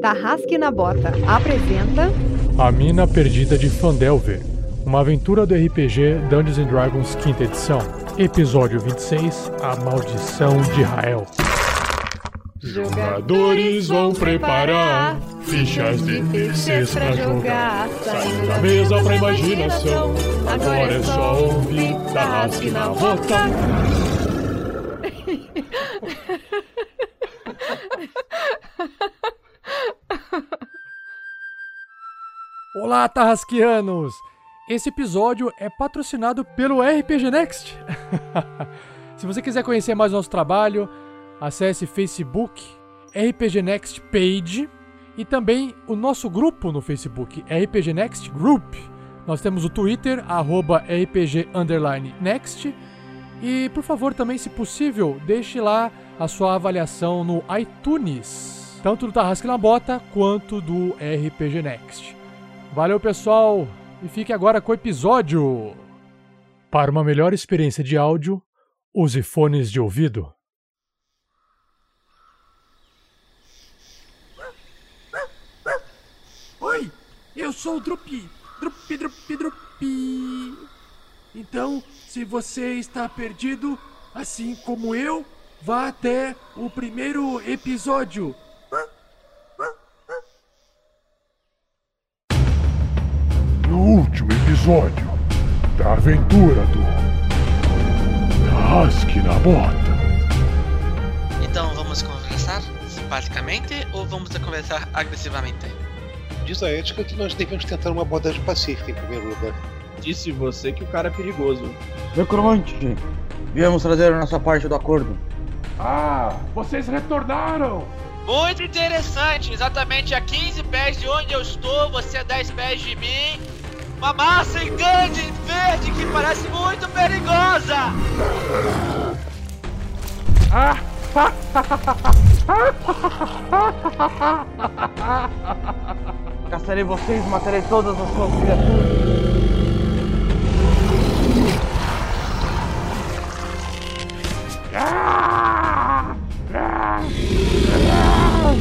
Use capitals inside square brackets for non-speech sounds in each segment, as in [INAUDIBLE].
Tarrasque na Bota apresenta A Mina Perdida de Fandelver, uma aventura do RPG Dungeons and Dragons quinta edição. Episódio 26, A Maldição de Rael. Jogadores vão preparar fichas de terceiros pra jogar. Saindo da mesa pra imaginação. Agora é só ouvir Tarrasque na Bota. [LAUGHS] Olá, Tarrasquianos! Esse episódio é patrocinado pelo RPG Next. [LAUGHS] Se você quiser conhecer mais nosso trabalho, acesse Facebook RPG Next Page e também o nosso grupo no Facebook, RPG Next Group. Nós temos o Twitter, arroba RPG Next. E, por favor, também, se possível, deixe lá a sua avaliação no iTunes, tanto do Tarrasque na Bota quanto do RPG Next. Valeu, pessoal, e fique agora com o episódio. Para uma melhor experiência de áudio, use fones de ouvido. Oi, eu sou o Drupi. Drupi, Drupi, Drupi. Então, se você está perdido, assim como eu, vá até o primeiro episódio. Último episódio da aventura do Tarrasque na Bota. Então vamos conversar simpaticamente ou vamos conversar agressivamente? Diz a ética que nós devemos tentar uma abordagem pacífica em primeiro lugar. Disse você que o cara é perigoso. Necromante, viemos trazer a nossa parte do acordo. Ah, vocês retornaram! Muito interessante, exatamente a 15 pés de onde eu estou, você a 10 pés de mim. Uma massa gigante verde que parece muito perigosa! Caçarei vocês, matarei todas as suas criaturas.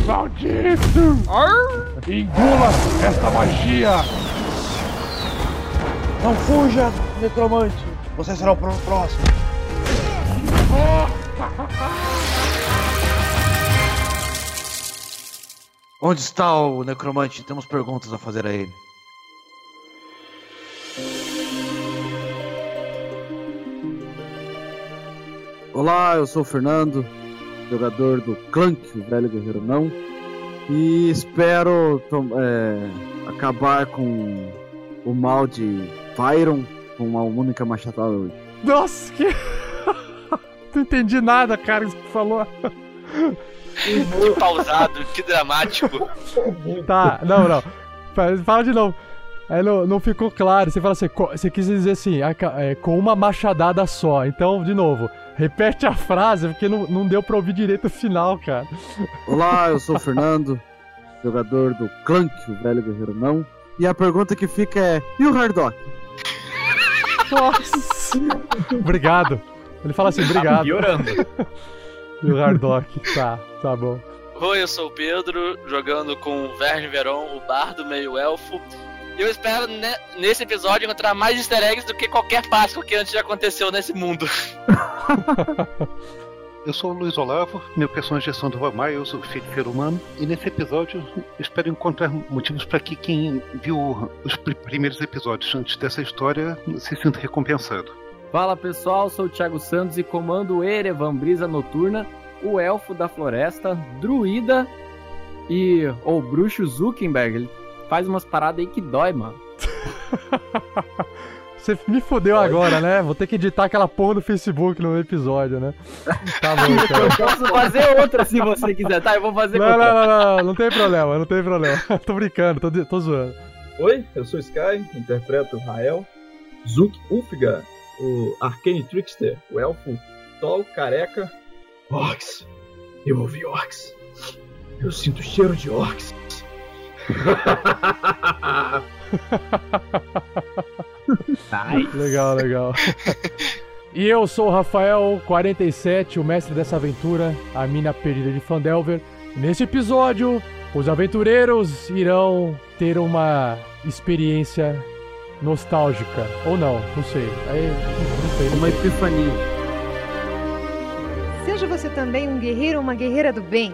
Maldito! Engula esta magia! Não fuja, necromante. Você será o pró- próximo. Onde está o necromante? Temos perguntas a fazer a ele. Olá, eu sou o Fernando, jogador do Clank, o velho guerreiro não, e espero é, acabar com o mal de Byron com uma única machadada hoje. Nossa, que. [LAUGHS] Não entendi nada, cara, isso que falou. Que pausado, que dramático. [LAUGHS] Tá, não, não. Fa- Fala de novo. Aí não, não ficou claro. Você fala assim, você quis dizer assim, é, com uma machadada só. Então, de novo, repete a frase, porque não, não deu pra ouvir direito o final, cara. Olá, eu sou o Fernando, jogador do Clank, o velho guerreiro não. E a pergunta que fica é: e o Hardock? Nossa! obrigado. Ele fala assim, Tá obrigado. piorando. [LAUGHS] E o Hardock, tá, tá bom. Oi, eu sou o Pedro, jogando com o Verne Veron, o bardo meio elfo. E eu espero ne- nesse episódio encontrar mais easter eggs do que qualquer Páscoa que antes já aconteceu nesse mundo. [LAUGHS] Eu sou o Luiz Olavo, meu personagem é Sandro Vamar, eu sou feiticeiro humano, e nesse episódio eu espero encontrar motivos para que quem viu os pr- primeiros episódios antes dessa história se sinta recompensado. Fala pessoal, sou o Thiago Santos e comando Erevan Brisa Noturna, o elfo da floresta, druida e o bruxo Zuckerberg. Ele faz umas paradas aí que dói, mano. [LAUGHS] Você me fodeu agora, né? Vou ter que editar aquela porra do Facebook no episódio, né? Tá bom, [LAUGHS] Eu cara. posso fazer outra se você quiser, tá? Eu vou fazer Não, outra. não, não, não, não tem problema, não tem problema. [LAUGHS] tô brincando, tô, tô zoando. Oi, eu sou Sky, interpreto Rael, Zuk Ulfgar, o Arcane Trickster, o elfo tall, careca. Orcs, eu ouvi orcs. Eu sinto cheiro de orcs. Legal, legal. E eu sou o Rafael, 47, o mestre dessa aventura, a mina perdida de Fandelver. E nesse episódio, Os aventureiros irão ter uma experiência nostálgica. Ou não, não sei. Aí, não sei. Uma epifania. Seja você também um guerreiro ou uma guerreira do bem.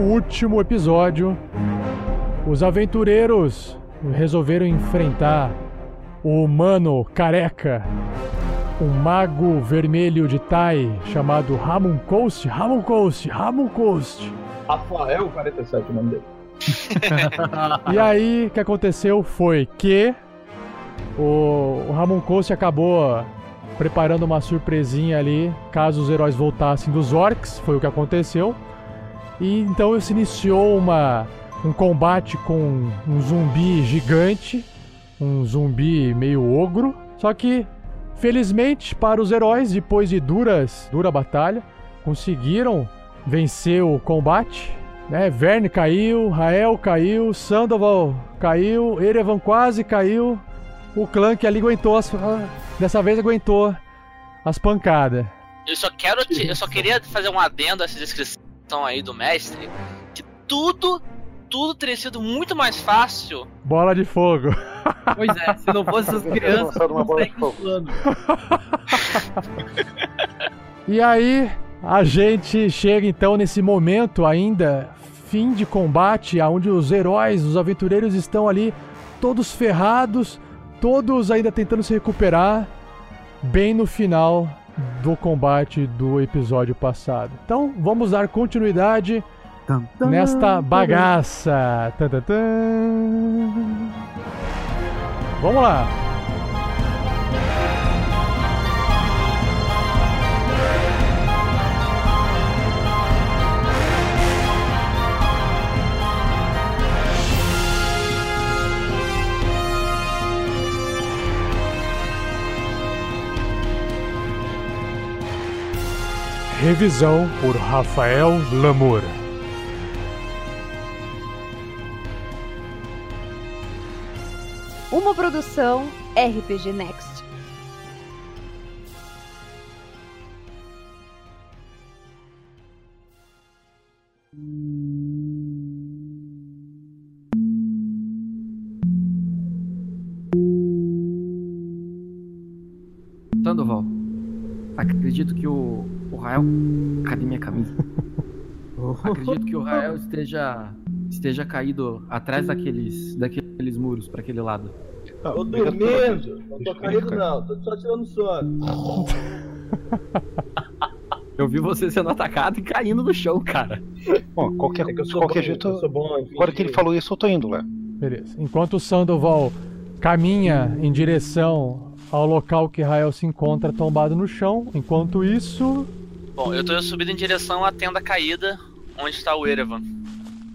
último episódio, os aventureiros resolveram enfrentar o humano careca, um mago vermelho de Tai chamado Ramon Coast. Ramon Coast, Ramon Coast. Rafael 47, o nome dele. [LAUGHS] E aí, o que aconteceu foi que o, o Ramon Coast acabou preparando uma surpresinha ali, caso os heróis voltassem dos orcs, foi o que aconteceu. E então se iniciou uma, um combate com um zumbi gigante, um zumbi meio ogro. Só que, felizmente para os heróis, depois de duras, dura batalha, conseguiram vencer o combate. Né? Verne caiu, Rael caiu, Sandoval caiu, Erevan quase caiu. O clã que ali aguentou as, ah, dessa vez aguentou as pancadas. Eu só quero. te- eu só queria fazer um adendo a essa descrição aí do mestre. Que tudo. Tudo teria sido muito mais fácil. Bola de fogo. Pois é, se não fosse essas [LAUGHS] crianças, não bola de segue planos. E aí, a gente chega então nesse momento ainda, fim de combate, onde os heróis, os aventureiros estão ali todos ferrados, todos ainda tentando se recuperar, bem no final do combate do episódio passado. Então, vamos dar continuidade Tam, tam, nesta bagaça. Vamos lá. Revisão por Rafael Lamour. Uma produção RPG Next. Sandoval, acredito que o Rael. Cadê minha camisa? [LAUGHS] Acredito que o Rael esteja esteja caído atrás daqueles daqueles muros para aquele lado. Ah, Tô dormindo, não tô caído não, tô só tirando sono. [LAUGHS] Eu vi você sendo atacado e caindo no chão, cara. Bom, qualquer, É que de qualquer bom, jeito, eu sou bom em agora que ele falou isso, eu tô indo lá. Beleza. Enquanto o Sandoval caminha em direção ao local que Rael se encontra tombado no chão, enquanto isso, Bom, eu tô subindo em direção à tenda caída, onde está o Erevan.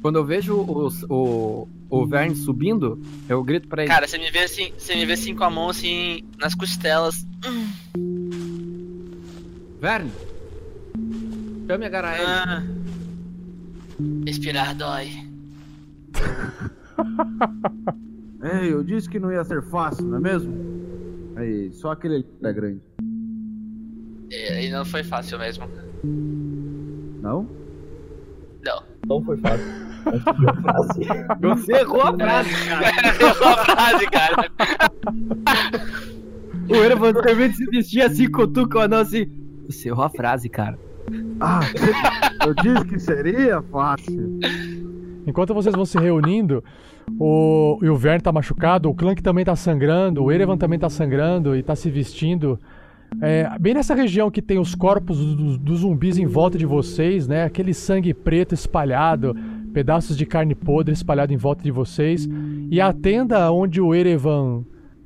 Quando eu vejo o, o, o Verne subindo, eu grito pra ele. Cara, você me vê assim, você me vê assim com a mão assim nas costelas. Verne! Chame a Garaele. Ah, respirar dói. Ei, [LAUGHS] eu disse que não ia ser fácil, não é mesmo? Aí, só aquele ali é grande. É, E não foi fácil mesmo. Não? Não. Não foi fácil. Mas foi fácil. Você errou a frase, cara. Errou [LAUGHS] a frase, cara. O Erevan termina de se vestir assim, cutuca o anão assim. Você errou a frase, cara. Ah, eu disse que seria fácil. enquanto vocês vão se reunindo, o, e o Verne tá machucado, o Clank também tá sangrando, o Erevan também tá sangrando e tá se vestindo. É, bem nessa região que tem os corpos dos, zumbis em volta de vocês, né? Aquele sangue preto espalhado, pedaços de carne podre espalhado em volta de vocês. E a tenda onde o Erevan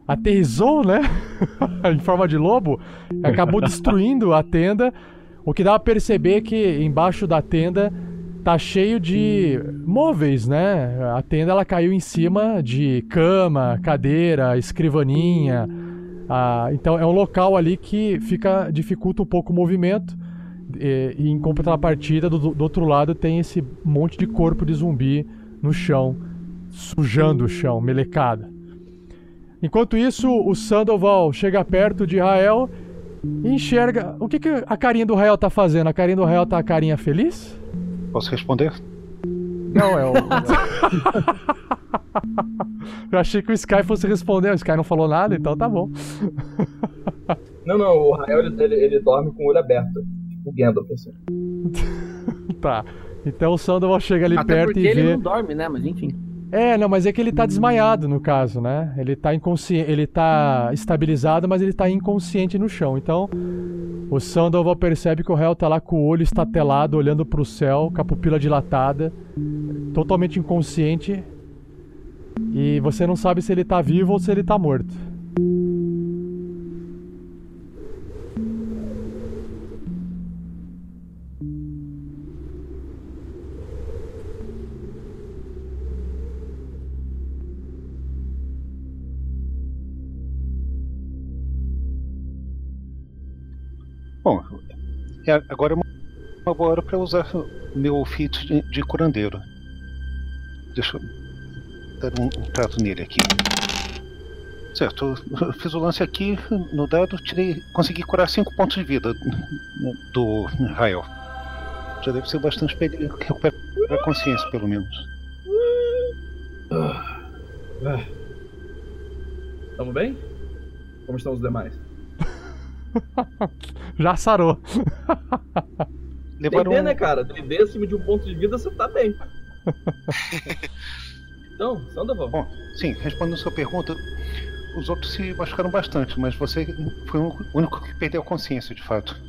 aterrizou, né? [LAUGHS] em forma de lobo, acabou destruindo a tenda. O que dá a perceber que embaixo da tenda tá cheio de móveis, né? A tenda ela caiu em cima de cama, cadeira, escrivaninha. Ah, então é um local ali que fica dificulta um pouco o movimento. E, e em contrapartida, do, do outro lado tem esse monte de corpo de zumbi no chão, sujando o chão, melecada. Enquanto isso, o Sandoval chega perto de Rael e enxerga. O que, que a carinha do Rael tá fazendo? A carinha do Rael tá a carinha feliz? Posso responder? Não, é o. [LAUGHS] Eu achei que o Sky fosse responder, o Sky não falou nada, então tá bom. Não, não, o Rael ele, ele, ele dorme com o olho aberto. Tipo o Gandalf, assim. [LAUGHS] tá. Então o Sandoval chega ali Até perto porque e ele vê. não dorme, né? Mas enfim. É, não, mas é que ele tá desmaiado no caso, né? Ele tá inconsciente, ele tá estabilizado, mas ele tá inconsciente no chão. Então, o Sandoval percebe que o réu tá lá com o olho estatelado, olhando pro céu, com a pupila dilatada, totalmente inconsciente. E você não sabe se ele tá vivo ou se ele tá morto. Bom, é, agora é uma, boa hora para usar meu feat de, de curandeiro. Deixa eu dar um, trato nele aqui. Certo, fiz o lance aqui no dado, tirei, consegui curar 5 pontos de vida do Rael. Já deve ser bastante para ele recuperar a consciência, pelo menos. Ah. Tamo bem? Como estão os demais? [LAUGHS] Já sarou. Levaram DD, né, cara? DD acima de um ponto de vida, você tá bem. [LAUGHS] então, Sandoval. Bom, sim, respondendo a sua pergunta, os outros se machucaram bastante, mas você foi o único que perdeu a consciência, de fato.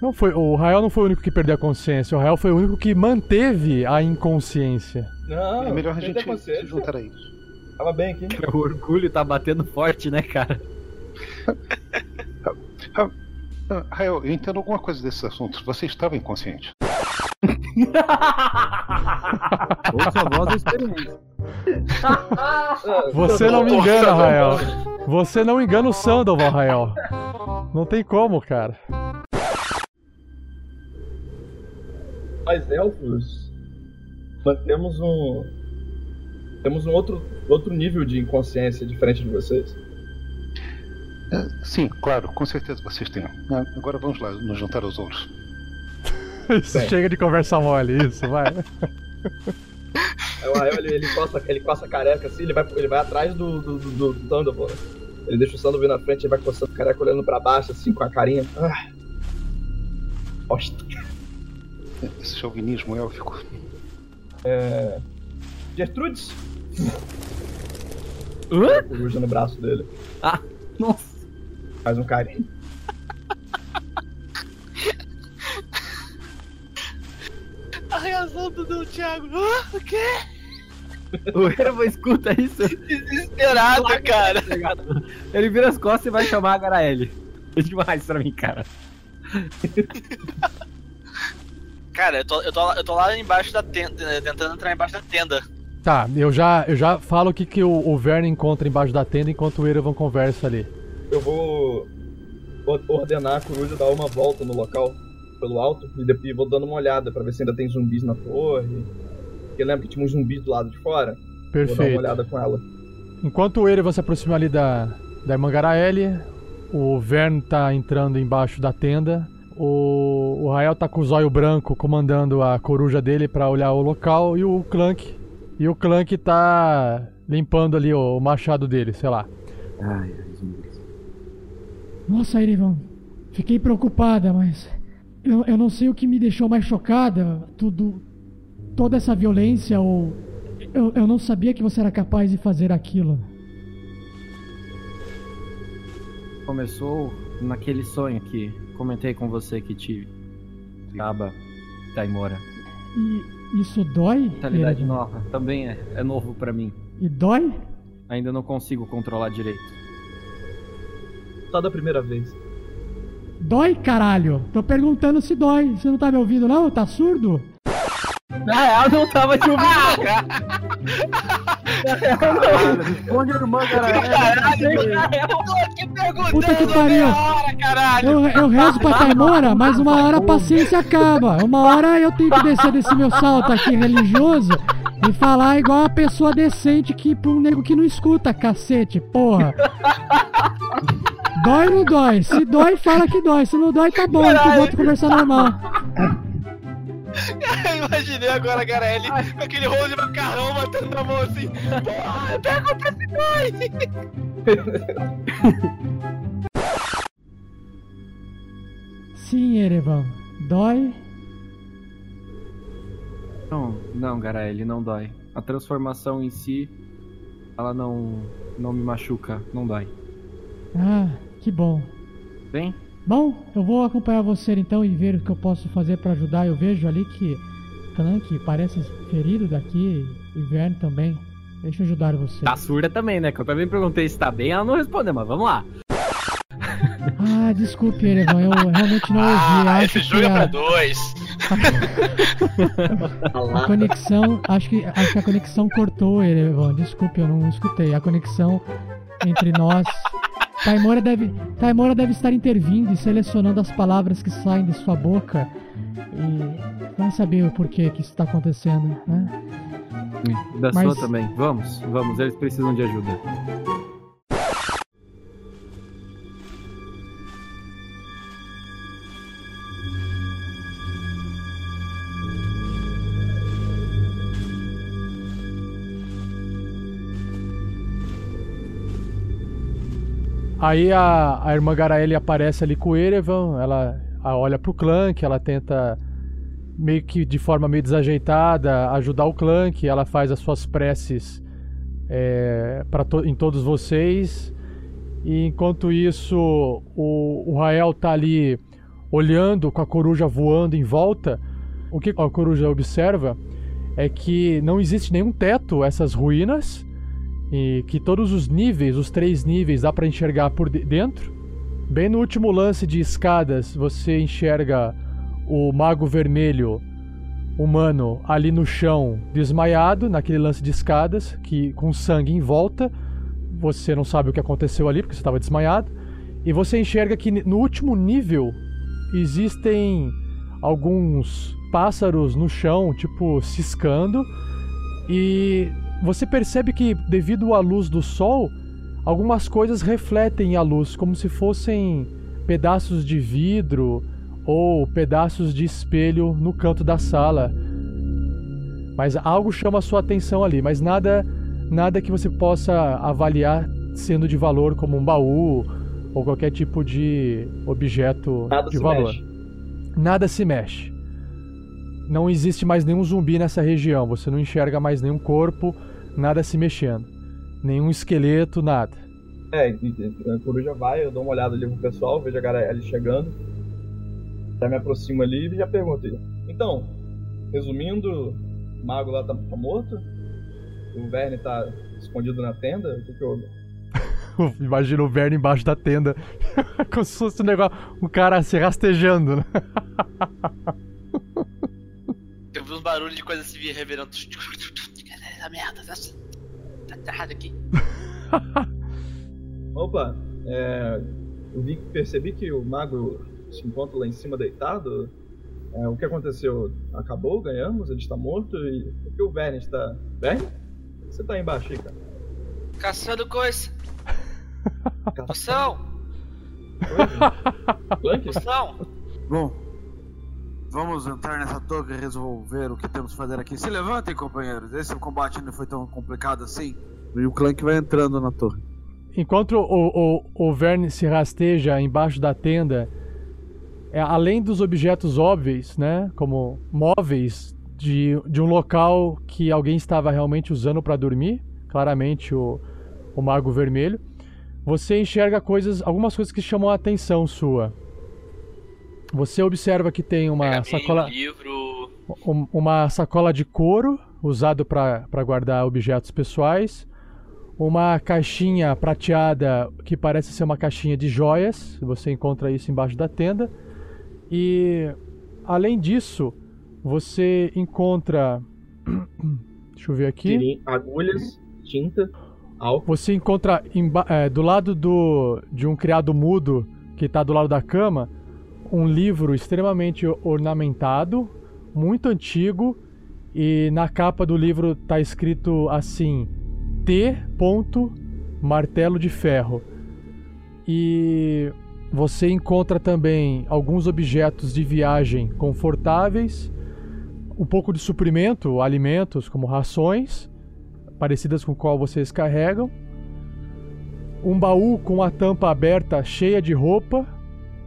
Não foi, o Rael não foi o único que perdeu a consciência, o Rael foi o único que manteve a inconsciência. Não, é melhor a gente consciência. se juntar a eles. Tava bem aqui. [LAUGHS] O orgulho tá batendo forte, né, cara? Ah, Rael, eu entendo alguma coisa desses assuntos. Você estava inconsciente. Ouça a voz da experiência. Você não me engana, Rael. Você não engana o Sandoval, Rael. Não tem como, cara. Nós elfos mantemos um. Temos um outro, outro nível de inconsciência diferente de vocês. É, sim, claro, com certeza vocês têm. Ah, agora vamos lá, nos juntar aos outros. [LAUGHS] Isso, Bem. chega de conversa mole, isso, vai. O Rael ele, ele, coça, ele coça a careca assim, ele vai, ele vai atrás do, do, do, do, Thunderbolt. Ele deixa o vir na frente, ele vai coçando a careca olhando pra baixo, assim, com a carinha. Ah. Bosta. Esse chauvinismo élfico. É... Gertrudes? Hã? Coruja no braço dele. Ah, nossa. Faz um carinho. A reação do, do Thiago. Ah, o quê? O Erva escuta isso. Desesperado, cara. Ele vira as costas e vai chamar a Garaele. É demais pra mim, cara. Cara, eu tô, eu, tô, lá- eu tô lá embaixo da tenda, né, tentando entrar embaixo da tenda. Tá, eu já, eu já falo o que, que o, o Verne encontra embaixo da tenda enquanto o Erevan conversa ali. Eu vou or- ordenar a coruja dar uma volta no local, pelo alto, e depois vou dando uma olhada pra ver se ainda tem zumbis na torre. Porque lembra que tinha uns zumbis do lado de fora? Vou dar uma Perfeito. olhada com ela. Enquanto o Erevan se aproxima ali da, da irmã Garaele, o Verne tá entrando embaixo da tenda. O, o Rael tá com o zóio branco comandando a coruja dele pra olhar o local e o Clank. E o Clank tá limpando ali o, o machado dele, sei lá. Ai, ai. Nossa, Erevan, fiquei preocupada, mas eu, eu não sei o que me deixou mais chocada. Tudo. toda essa violência ou. Eu, eu não sabia que você era capaz de fazer aquilo. Começou naquele sonho que comentei com você que tive. Acaba Taimora. E isso dói? Mentalidade nova. Também é, é novo pra mim. E dói? Ainda não consigo controlar direito. Primeira vez. Dói, caralho? Tô perguntando se dói. Você não tá me ouvindo, não? Tá surdo? Na real, não tava te ouvindo. Caralho, responde a irmã, cara. que perguntando Puta que pariu. hora, caralho! Eu, eu rezo pra Taimora, mas uma hora a paciência acaba. Uma hora eu tenho que descer desse meu salto aqui religioso e falar igual uma pessoa decente que pra um nego que não escuta, cacete, porra. Dói ou não dói? Se dói, fala que dói. Se não dói, tá bom, que eu volto a conversar normal. [LAUGHS] Eu imaginei agora a Garelli com aquele rolo de macarrão batendo na mão assim. Porra, pega esse dois! Sim, Erevan. Dói? Não, não, Garaele, não dói. A transformação em si, ela não, não me machuca, não dói. Ah, que bom. Bem? Bom, eu vou acompanhar você então e ver o que eu posso fazer pra ajudar. Eu vejo ali que Clank parece ferido daqui e Verne também. Deixa eu ajudar você. Tá surda também, né? Que eu também perguntei se tá bem, ela não respondeu, mas vamos lá. Ah, desculpe, Erevan, eu realmente não ouvi. Ah, acho esse jogo é pra a, dois. [LAUGHS] a conexão, acho que, acho que a conexão cortou, Erevan. Desculpe, eu não escutei. A conexão entre nós. Taimora deve, Taimora deve estar intervindo e selecionando as palavras que saem de sua boca. E vai saber o porquê que isso está acontecendo, né? Da Mas- sua também. Vamos, vamos, eles precisam de ajuda. Aí a, a irmã Garaele aparece ali com o Erevan, ela olha pro Clank, ela tenta meio que de forma meio desajeitada ajudar o Clank, ela faz as suas preces é, para em todos vocês. E enquanto isso, o, o Rael tá ali olhando com a coruja voando em volta. O que a coruja observa é que não existe nenhum teto essas ruínas e que todos os níveis, os três níveis, dá para enxergar por de- dentro. Bem no último lance de escadas, você enxerga o mago vermelho humano ali no chão, desmaiado, naquele lance de escadas, que com sangue em volta. Você não sabe o que aconteceu ali porque você estava desmaiado. E você enxerga que no último nível existem alguns pássaros no chão, tipo ciscando. E você percebe que, devido à luz do sol, algumas coisas refletem a luz, como se fossem pedaços de vidro ou pedaços de espelho no canto da sala. Mas algo chama a sua atenção ali, mas nada, nada que você possa avaliar sendo de valor, como um baú ou qualquer tipo de objeto Nada de se valor. mexe. Nada se mexe. Não existe mais nenhum zumbi nessa região. Você não enxerga mais nenhum corpo, nada se mexendo. Nenhum esqueleto, nada. É, a coruja vai, eu dou uma olhada ali pro pessoal, vejo a galera chegando. Já me aproximo ali e já pergunto. Então, resumindo, o mago lá tá, tá morto? O Verne tá escondido na tenda? O que que houve? [LAUGHS] Imagina o Verne embaixo da tenda. [LAUGHS] Como se fosse um negócio. Um cara se rastejando, né? [LAUGHS] Eu vi uns barulhos de coisa se vir reverendo. Essa merda, tá, tá errado aqui. [LAUGHS] Opa, é, eu vi, percebi que o mago se encontra lá em cima deitado. É, o que aconteceu? Acabou? Ganhamos? Ele está morto? E por que o Verne está. Verne? Você tá aí embaixo aí, cara? Caçando coisa. [LAUGHS] [LAUGHS] Poção! Poção! Bom, vamos entrar nessa torre e resolver o que temos que fazer aqui. Se levantem, companheiros. Esse combate não foi tão complicado assim. E o Clank vai entrando na torre. Enquanto o, o, o Verne se rasteja embaixo da tenda, é, além dos objetos óbvios, né, como móveis de, de um local que alguém estava realmente usando para dormir, claramente o, o Mago Vermelho, você enxerga coisas, algumas coisas que chamam a atenção sua. Você observa que tem uma Pergaminho, sacola, livro. um- uma sacola de couro usado para guardar objetos pessoais, uma caixinha prateada que parece ser uma caixinha de joias. Você encontra isso embaixo da tenda. E além disso, você encontra. [CLEARS THROAT] Deixa eu ver aqui. Agulhas, tinta, álcool. Você encontra é, do lado do, de um criado mudo que está do lado da cama um livro extremamente ornamentado, muito antigo, e na capa do livro está escrito assim: T. martelo de ferro. E você encontra também alguns objetos de viagem confortáveis, um pouco de suprimento, alimentos como rações, parecidas com qual vocês carregam, um baú com a tampa aberta cheia de roupa,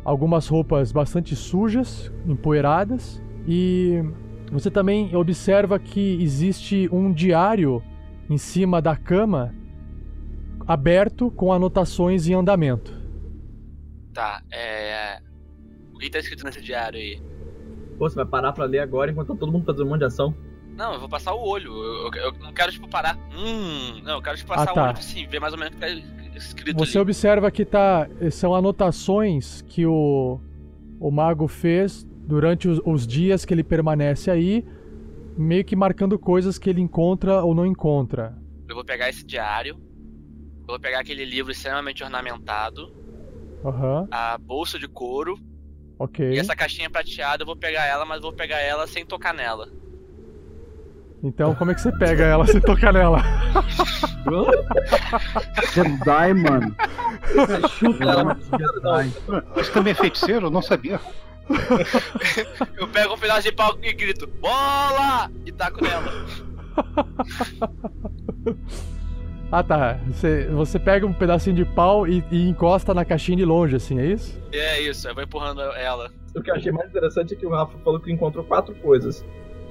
algumas roupas bastante sujas, empoeiradas, e você também observa que existe um diário em cima da cama aberto com anotações em andamento. Tá, é. O que tá escrito nesse diário aí? Pô, você vai parar pra ler agora enquanto tá todo mundo fazendo um monte de ação? Não, eu vou passar o olho. Eu, eu- eu não quero, tipo, parar. Hum. Não, eu quero, tipo, passar Ah, tá. o olho assim, ver mais ou menos o que tá escrito Você ali. observa que tá, são anotações que o, o mago fez durante os, os dias que ele permanece aí, meio que marcando coisas que ele encontra ou não encontra. Eu vou pegar esse diário. Eu vou pegar aquele livro extremamente ornamentado. Aham, A bolsa de couro. ok. E essa caixinha prateada, eu vou pegar ela, mas vou pegar ela sem tocar nela. Então como é que você pega ela sem tocar nela? Jedi, mano. Chuta ela. Você também é feiticeiro? Eu não sabia. Eu pego um pedaço de pau e grito, bola! E taco nela. Ah tá, você, você pega um pedacinho de pau e, e encosta na caixinha de longe, assim, é isso? É isso, eu vou empurrando ela. O que eu achei mais interessante é que o Rafa falou que encontrou quatro coisas.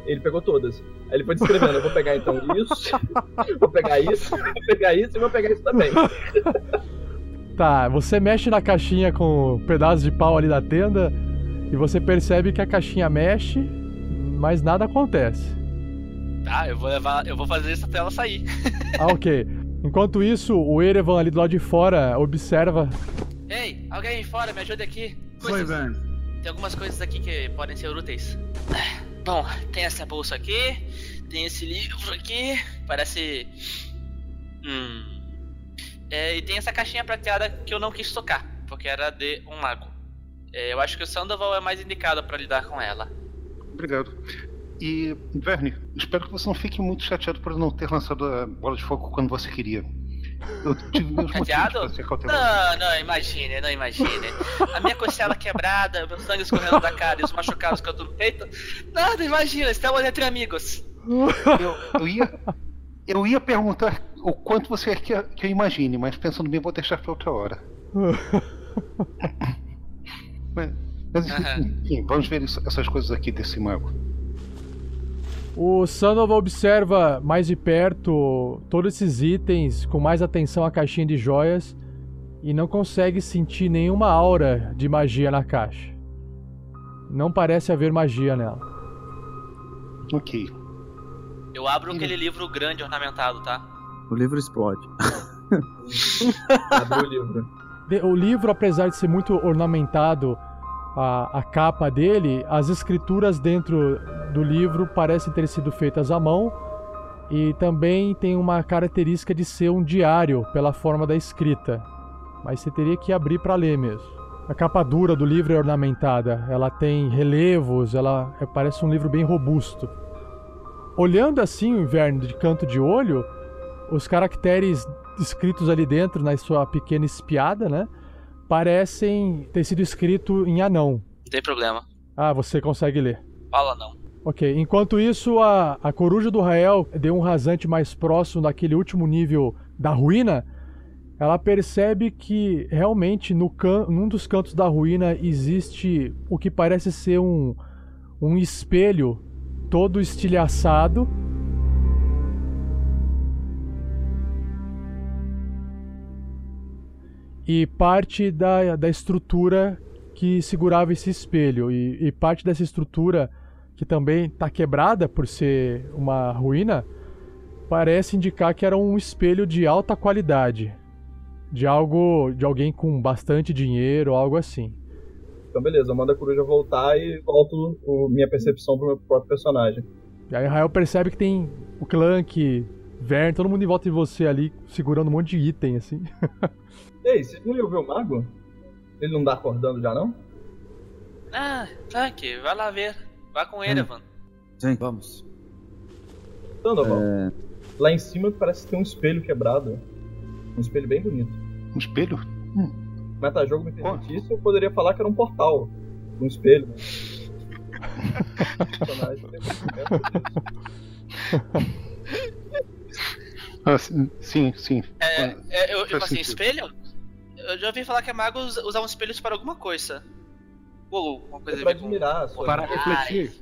Ele pegou todas. Aí ele foi descrevendo, eu vou pegar então isso, [LAUGHS] vou pegar isso, vou pegar isso e vou pegar isso também. [LAUGHS] Tá, você mexe na caixinha com um pedaço de pau ali da tenda e você percebe que a caixinha mexe, mas nada acontece. Tá, eu vou levar. Eu vou fazer isso até ela sair. [LAUGHS] Ah, ok. Enquanto isso, o Erevan ali do lado de fora observa. Ei, alguém aí fora, me ajude aqui. Foi, Coisas- velho. Tem algumas coisas aqui que podem ser úteis. Bom, tem essa bolsa aqui, tem esse livro aqui, parece. Hum. É, e tem essa caixinha prateada que eu não quis tocar, porque era de um mago. É, eu acho que o Sandoval é mais indicado pra lidar com ela. Obrigado. E, Verne, espero que você não fique muito chateado por não ter lançado a bola de fogo quando você queria. Eu tive meus motivos para ser cauteloso. Não, não, imagine, não imagine. A minha costela quebrada, meu sangue escorrendo da cara e os machucados que eu tô no peito. Nada, imagina, estamos entre amigos. Eu, eu ia. Eu ia perguntar o quanto você quer que eu imagine, mas pensando bem, vou deixar pra outra hora. [LAUGHS] Mas, mas, enfim, vamos ver isso- essas coisas aqui desse mago. O Sandoval observa mais de perto todos esses itens, com mais atenção à caixinha de joias, e não consegue sentir nenhuma aura de magia na caixa. Não parece haver magia nela. Ok. Eu abro aquele livro grande ornamentado, tá? O livro explode. [LAUGHS] Abriu o livro. De- O livro, apesar de ser muito ornamentado, a, a capa dele, as escrituras dentro do livro parecem ter sido feitas à mão e também tem uma característica de ser um diário pela forma da escrita. Mas você teria que abrir para ler mesmo. A capa dura do livro é ornamentada, ela tem relevos, ela é- parece um livro bem robusto. Olhando assim o inverno de canto de olho, os caracteres escritos ali dentro na sua pequena espiada, né? Parecem ter sido escrito em anão. Não tem problema. Ah, você consegue ler. Fala não. Ok, enquanto isso, a, a coruja do Rael deu um rasante mais próximo daquele último nível da ruína. Ela percebe que realmente no can num dos cantos da ruína existe o que parece ser um, um espelho todo estilhaçado. E parte da, da estrutura que segurava esse espelho. E, e parte dessa estrutura que também está quebrada por ser uma ruína, parece indicar que era um espelho de alta qualidade. De algo. de alguém com bastante dinheiro, algo assim. Então beleza, eu mando a coruja voltar e volto o- minha percepção pro meu próprio personagem. E aí Rael percebe que tem o Clank, Vern, todo mundo em volta de você ali, segurando um monte de item, assim. [LAUGHS] Ei, vocês não iam ver o mago? Ele não tá acordando já não? Ah, Clank, vai lá ver. Vá com ele, Evan. Sim. Vamos. Sandoval, É, lá em cima parece que tem um espelho quebrado. Um espelho bem bonito. Um espelho? O metajogo me permite isso, eu poderia falar que era um portal. Um espelho. Disso. [LAUGHS] Ah, sim, sim. É, é, eu, eu faz assim, espelho? Eu já ouvi falar que magos usavam espelhos para alguma coisa. Ou uma coisa É pra com. admirar sua Para Ai, refletir.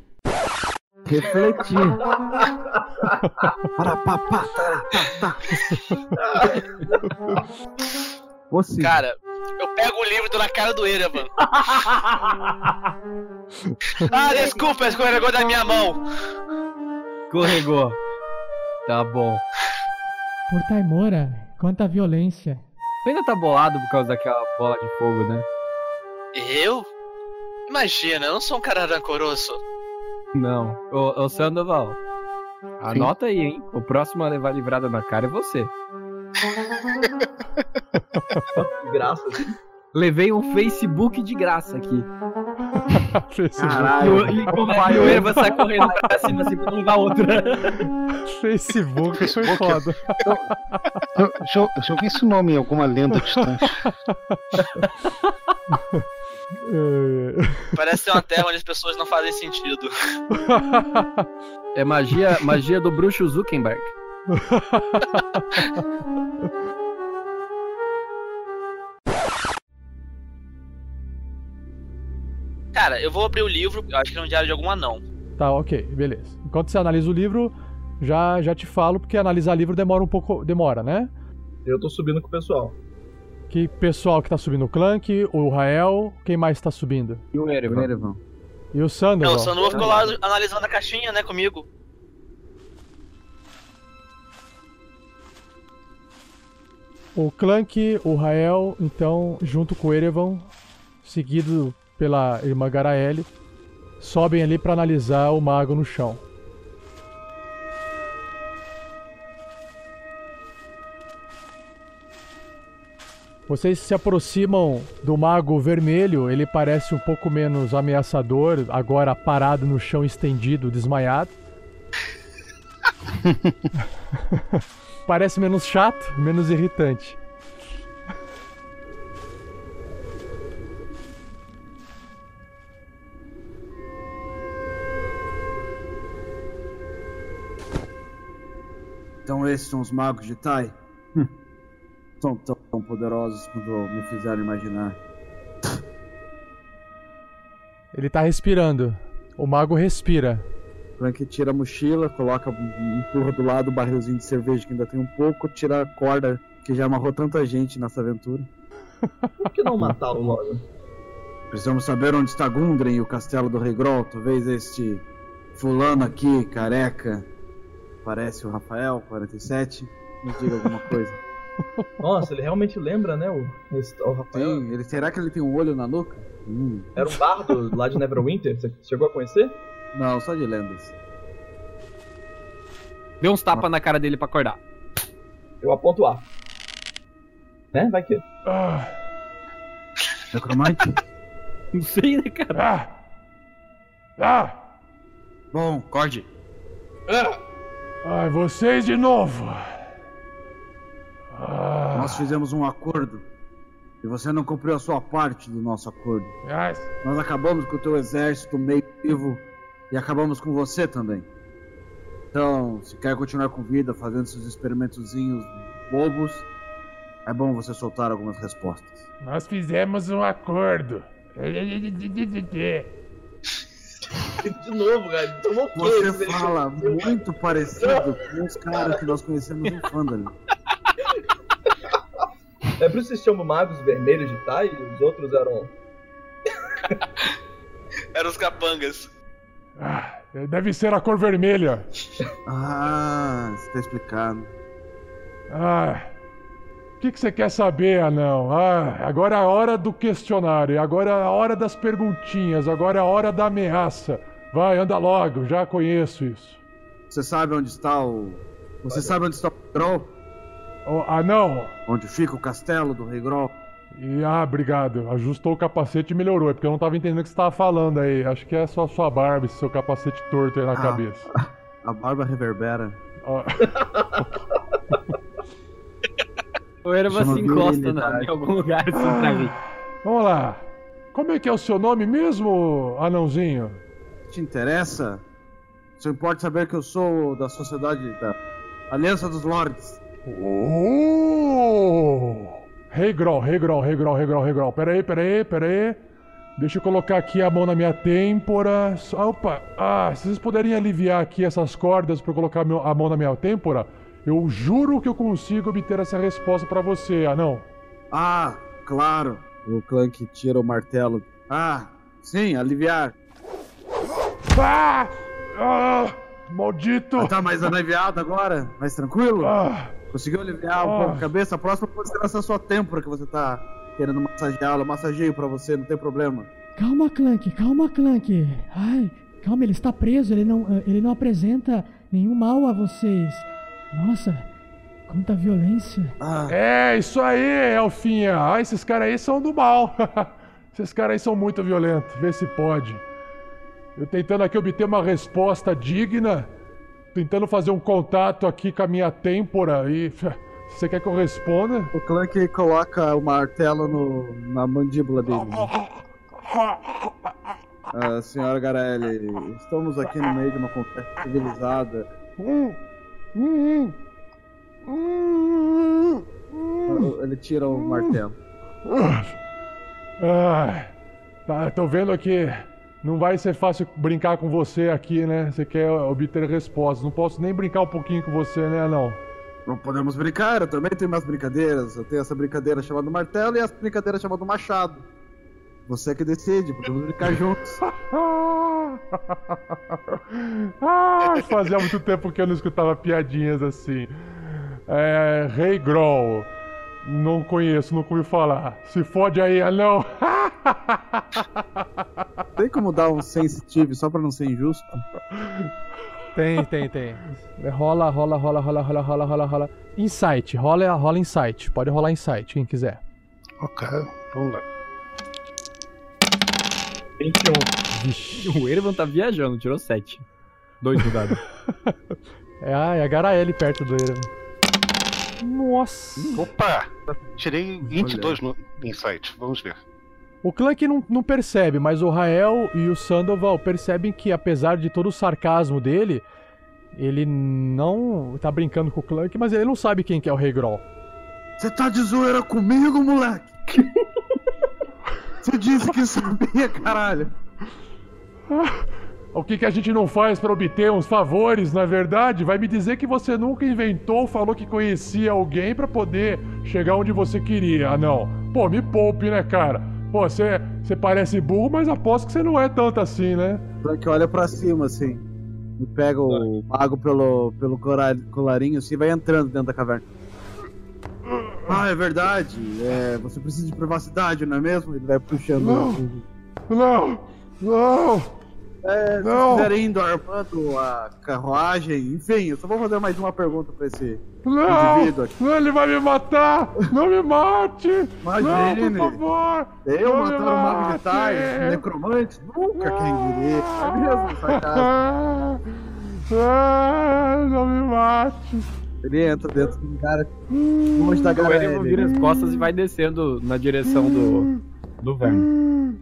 refletir. Para, pá, pá, tá. Você. Cara, eu pego o livro e dou na cara do Erevan. [LAUGHS] ah, desculpa, escorregou da minha mão. Escorregou. Tá bom. Por Taimora, quanta violência. Tu ainda tá bolado por causa daquela bola de fogo, né? Eu? Imagina, eu não sou um cara rancoroso. Não. Ô, ô Sandoval. Anota aí, hein? O próximo a levar livrada na cara é você. [LAUGHS] De graça. assim. Levei um Facebook de graça aqui. [LAUGHS] Caralho. e o, e o Erva sai correndo pra cima assim pra não levar outra. Facebook foi foda. Eu já ouvi esse nome em alguma lenda distante. [LAUGHS] É, Parece ser uma terra onde as pessoas não fazem sentido. [LAUGHS] É magia, magia do bruxo Zuckerberg. [LAUGHS] Cara, eu vou abrir o livro, eu acho que é um diário de algum anão. Tá, ok, beleza. Enquanto você analisa o livro, já, já te falo, porque analisar livro demora um pouco. Demora, né? Eu tô subindo com o pessoal. Que pessoal que tá subindo o Clank, o Rael, quem mais tá subindo? E o Erevan? Erevan. E o Sandoval. Não, o Sanua ficou lá analisando a caixinha, né, comigo. O Clank, o Rael, então, junto com o Erevan, seguido pela irmã Garaele, sobem ali pra analisar o mago no chão. Vocês se aproximam do mago vermelho, ele parece um pouco menos ameaçador, agora parado no chão estendido, desmaiado. [LAUGHS] parece menos chato, menos irritante. Então esses são os magos de Tai? São tão, tão poderosos quanto me fizeram imaginar. Ele tá respirando. O mago respira. Frank tira a mochila, coloca, empurra do lado o barrilzinho de cerveja que ainda tem um pouco, tira a corda que já amarrou tanta gente nessa aventura. Por que não matá-lo logo? Precisamos saber onde está Gundren e o castelo do Rei Grol. Talvez este fulano aqui, careca, parece o Rafael, 47, nos diga alguma coisa. [LAUGHS] Nossa, ele realmente lembra, né, o, o Rafael? Sim, ele, será que ele tem um olho na nuca? Hum, Era um bardo lá de Neverwinter, você chegou a conhecer? não, só de lendas. Deu uns tapas na cara dele pra acordar. Eu aponto A. Né? Vai que. Ah, Necromante? [LAUGHS] Não sei, né, cara? ah, ah, Bom, Acorde. ai, vocês de novo. Ah, nós fizemos um acordo. E você não cumpriu a sua parte do nosso acordo. ai, Nós acabamos com o teu exército meio vivo e acabamos com você também. Então, se quer continuar com vida, fazendo seus experimentozinhos bobos, é bom você soltar algumas respostas. nós fizemos um acordo. De novo, cara. Tomou? Você Ele- fala muito parecido com os caras que nós conhecemos em Fandalin. É por isso que se chamam magos vermelhos de Tai e os outros eram. [LAUGHS] Eram os capangas. Ah, Deve ser a cor vermelha. Ah, você tá explicando. Ah, o que, que você quer saber, anão? Ah, agora é a hora do questionário, agora é a hora das perguntinhas, agora é a hora da ameaça. Vai, anda logo, já conheço isso. Você sabe onde está o. Você sabe onde está o Grol? Ô, anão! Onde fica o castelo do Rei Grol? E, ah, obrigado. Ajustou o capacete e melhorou. É porque eu não tava entendendo o que você tava falando aí. Acho que é só sua barba, esse seu capacete torto aí na Ah. cabeça. [LAUGHS] A barba reverbera. Ó, [LAUGHS] O Chama se encosta na, em algum lugar assim pra mim. Vamos lá. Como é que é o seu nome mesmo, anãozinho? Te interessa? Só importa saber que eu sou da sociedade da Aliança dos Lords. Oh! Rei Grol, Rei Grol, Rei Grol, Rei Grol, Rei Grol. Pera aí, pera aí, pera aí. Deixa eu colocar aqui a mão na minha têmpora. Opa! Ah, se vocês puderem aliviar aqui essas cordas pra eu colocar a mão na minha têmpora, eu juro que eu consigo obter essa resposta pra você, anão. Ah, claro. O Clank tira o martelo. Ah, sim, aliviar. Ah! Ah! Maldito! Ah, tá mais aliviado agora? Mais tranquilo? Ah! Conseguiu aliviar um Ah. pouco a cabeça? A próxima pode ser essa sua têmpora que você tá querendo massagear. Eu massageio pra você, não tem problema. Calma, Clank, calma, Clank. Ai, calma, ele está preso, ele não, eh, ele não apresenta nenhum mal a vocês. Nossa, quanta violência. Ah, É, isso aí, Elfinha. Ah, esses caras aí são do mal. [LAUGHS] esses caras aí são muito violentos. Vê se pode. Eu tentando aqui obter uma resposta digna, tentando fazer um contato aqui com a minha têmpora e. [LAUGHS] Você quer que eu responda? o Clank coloca o martelo no, na mandíbula dele. Ah, senhora Garelli, estamos aqui no meio de uma conversa civilizada. Ele tira o martelo. Ai, tá, tô vendo que não vai ser fácil brincar com você aqui, né? Você quer obter respostas. Não posso nem brincar um pouquinho com você, né, não? Não podemos brincar, eu também tenho umas brincadeiras. Eu tenho essa brincadeira chamada martelo e essa brincadeira chamada machado. Você que decide, podemos brincar [LAUGHS] juntos. Ai, fazia muito tempo que eu não escutava piadinhas assim. É. Rei Groll. Não conheço, nunca ouvi falar. Se fode aí, anão. [LAUGHS] Tem como dar um sensitive só pra não ser injusto? Tem, tem, tem. Rola, rola, rola, rola, rola, rola, rola, rola. Insight, rola, rola insight. Pode rolar insight, quem quiser. Ok, vamos lá. 21. Vixe. O Erevan tá viajando, tirou 7. Dois no dado. [LAUGHS] É a, é a Garaele perto do Erevan. Nossa! Opa! Tirei 22 no Insight, vamos ver. O Clank não, não percebe, mas o Rael e o Sandoval percebem que, apesar de todo o sarcasmo dele, ele não tá brincando com o Clank, mas ele não sabe quem que é o Rei Groll. Você tá de zoeira comigo, moleque? [LAUGHS] Você disse que sabia, caralho. [LAUGHS] O que, que a gente não faz pra obter uns favores, é verdade? Vai me dizer que você nunca inventou, falou que conhecia alguém pra poder chegar onde você queria. Ah, não. Pô, me poupe, né, cara? Pô, você você parece burro, mas aposto que você não é tanto assim, né? O Clank olha pra cima, assim. E pega o mago pelo, pelo colarinho, assim, e vai entrando dentro da caverna. Ah, é verdade. É, você precisa de privacidade, não é mesmo? Ele vai puxando. Não. Não! Não! É, se Não. quiserem indo armando a carruagem, enfim, eu só vou fazer mais uma pergunta pra esse Não! indivíduo aqui. Não, ele vai me matar! Não me mate! Imagine. Não, por favor! Eu Não matar me um de tais, necromante? Nunca quem diria. É mesmo, sarcasmo. Ah, ah, não me mate! Ele entra dentro do cara, longe da O galera. Erevan vira as costas e vai descendo na direção do, do verme.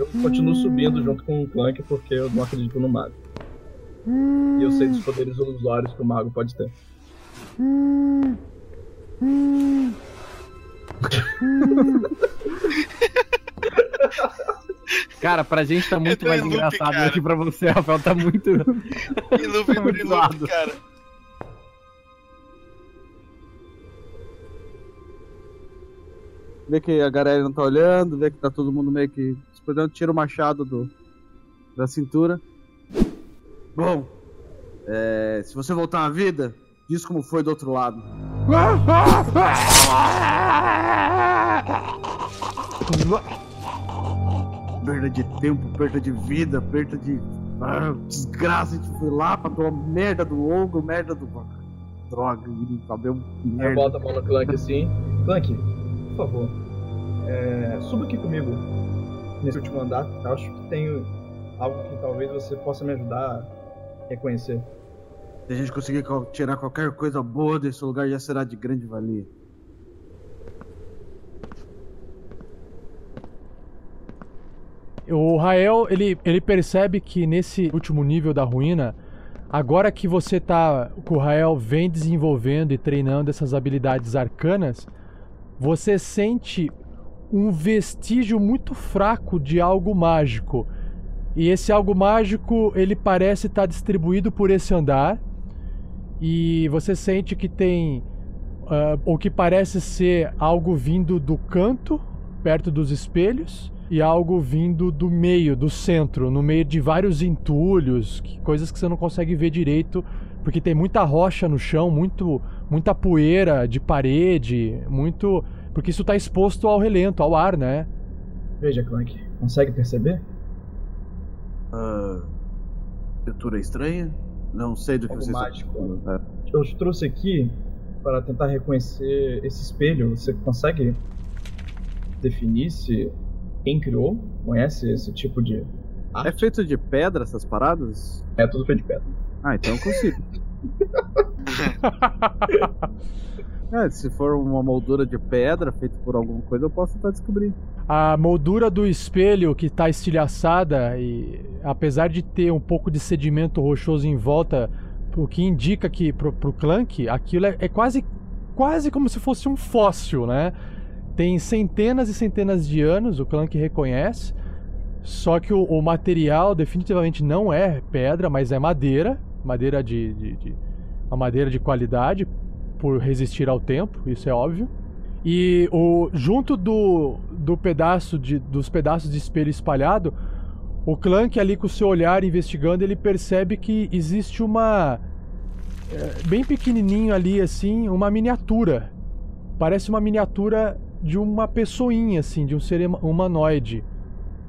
Eu continuo subindo junto com o Clank porque eu não acredito no mago. E eu sei dos poderes ilusórios que o mago pode ter. Cara, pra gente tá muito mais loop, engraçado cara. do que pra você, Rafael. Tá muito. E loop por Muito loop, cara. Vê que a galera não tá olhando, vê que tá todo mundo meio que esperando, tira o machado do, da cintura. Bom, é, se você voltar à vida, diz como foi do outro lado. Perda de tempo, perda de vida, perda de. Ah, desgraça, a gente foi lá pra tomar merda do ogro, merda do. Droga, Eu merda. boto a mão no Clank assim. Clank, por favor, é, suba aqui comigo nesse último andar. Eu acho que tem algo que talvez você possa me ajudar a reconhecer. Se a gente conseguir co- tirar qualquer coisa boa desse lugar, já será de grande valia. O Rael, ele, ele percebe que nesse último nível da ruína, agora que você tá. que o Rael vem desenvolvendo e treinando essas habilidades arcanas, você sente um vestígio muito fraco de algo mágico. E esse algo mágico, ele parece estar distribuído por esse andar. E você sente que tem ah, o que parece ser algo vindo do canto, perto dos espelhos, e algo vindo do meio, do centro, no meio de vários entulhos, que- coisas que você não consegue ver direito, porque tem muita rocha no chão, muito, muita poeira de parede, muito. Porque isso está exposto ao relento, ao ar, né? Veja, Clank, consegue perceber? Ah, criatura estranha? Não sei do que Algo vocês mágico. estão falando. É. Eu te trouxe aqui para tentar reconhecer esse espelho. Você consegue definir se quem criou conhece esse tipo de É feito de pedra essas paradas? É tudo feito de pedra. Ah, então eu consigo. [LAUGHS] é, se for uma moldura de pedra feita por alguma coisa, eu posso tentar descobrir. A moldura do espelho que está estilhaçada e apesar de ter um pouco de sedimento rochoso em volta, o que indica que pro, pro Clank aquilo é, é quase quase como se fosse um fóssil, né? Tem centenas e centenas de anos, o Clank reconhece. Só que o, o material definitivamente não é pedra, mas é madeira, madeira de, de, de uma madeira de qualidade por resistir ao tempo, isso é óbvio. E o junto do, do pedaço de, dos pedaços de espelho espalhado, o Clank ali com o seu olhar investigando, ele percebe que existe uma é, bem pequenininho ali assim, uma miniatura. Parece uma miniatura de uma pessoinha assim, de um ser huma- humanoide.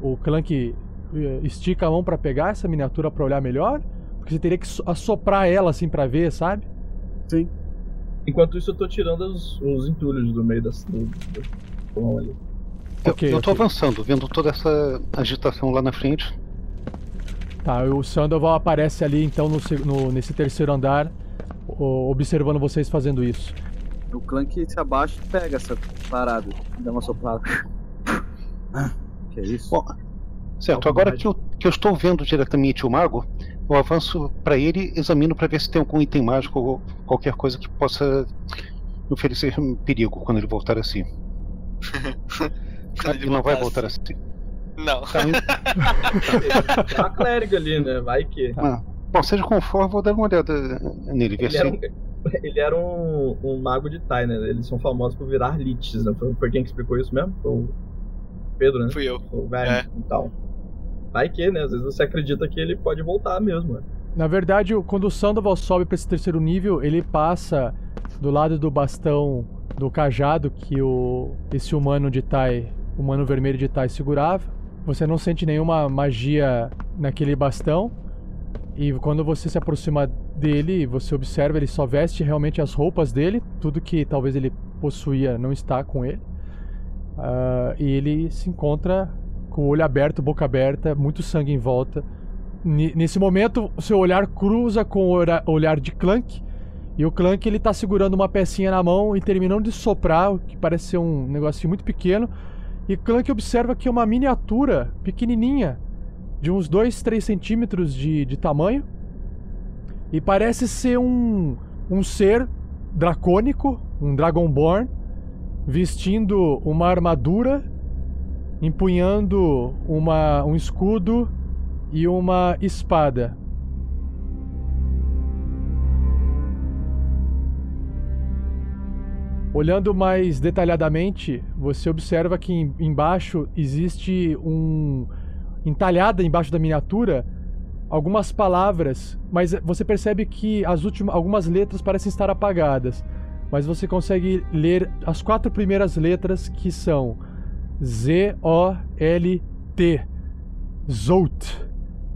O Clank eh, estica a mão pra pegar essa miniatura pra olhar melhor, porque você teria que so- assoprar ela assim pra ver, sabe? Sim. Enquanto isso, eu tô tirando os, os entulhos do meio das, do, do pulmão ali. Eu, Ok, eu tô ok. avançando, vendo toda essa agitação lá na frente. Tá, o Sandoval aparece ali então no, no- nesse terceiro andar, o- observando vocês fazendo isso. O Clank se abaixa e pega essa parada. Dá uma soprada. que é isso? Bom, certo, agora que eu, que eu estou vendo diretamente o mago, eu avanço para ele, examino para ver se tem algum item mágico ou qualquer coisa que possa me oferecer um perigo quando ele voltar assim. [LAUGHS] Quando ele não vai voltar assim. assim. Não. Tá, hein? Tem uma clériga ali, né? Vai que. Ah, bom, seja como for, vou dar uma olhada nele, ver Ele se. era, um, ele era um, um mago de Tai, né? Eles são famosos por virar liches, né? Foi, foi quem que explicou isso mesmo? Foi o Pedro, né? Fui eu. O velho É. e tal. Vai que, né? Às vezes você acredita que ele pode voltar mesmo. né? Na verdade, quando o Sandoval sobe para esse terceiro nível, ele passa do lado do bastão do cajado que o esse humano de Tai, o humano vermelho de Tai segurava. Você não sente nenhuma magia naquele bastão. E quando você se aproxima dele, você observa, ele só veste realmente as roupas dele, tudo que talvez ele possuía não está com ele. Ah, e ele se encontra com o olho aberto, boca aberta, muito sangue em volta. Ni- Nesse momento, o seu olhar cruza com o olhar de Clank. E o Clank ele tá segurando uma pecinha na mão e terminando de soprar, o que parece ser um negocinho muito pequeno. E Clank observa que é uma miniatura pequenininha, de uns 2, 3 centímetros de, de tamanho. E parece ser um, um ser dracônico, um Dragonborn, vestindo uma armadura, empunhando uma, um escudo e uma espada. Olhando mais detalhadamente, você observa que em- embaixo existe um entalhada embaixo da miniatura algumas palavras, mas você percebe que as últimas, algumas letras parecem estar apagadas. Mas você consegue ler as quatro primeiras letras que são Z-O-L-T. Zolt.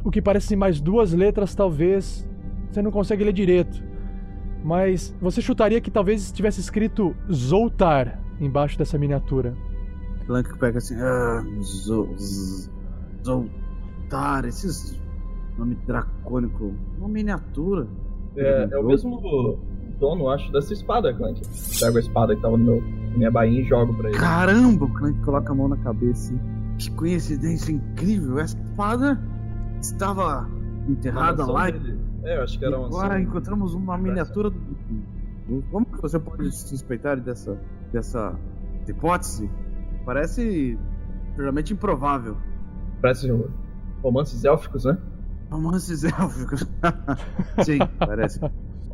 O que parecem mais duas letras, talvez você não consegue ler direito. Mas você chutaria que talvez estivesse escrito Zoltar embaixo dessa miniatura. Blanco pega assim. Ah, zo, z- Zoltar, esses nome dracônico. Uma miniatura. É, é o mesmo dono, acho, dessa espada, Clank. Pego a espada que tava no meu, na minha bainha e jogo pra ele. Caramba, o Clank coloca a mão na cabeça. hein? Que coincidência incrível. Essa espada estava enterrada lá. dele. É, eu acho que era uma agora encontramos uma miniatura do. Como que você pode suspeitar dessa, dessa hipótese? Parece realmente improvável. Parece um romances élficos, né? Romances [LAUGHS] élficos. Sim, parece.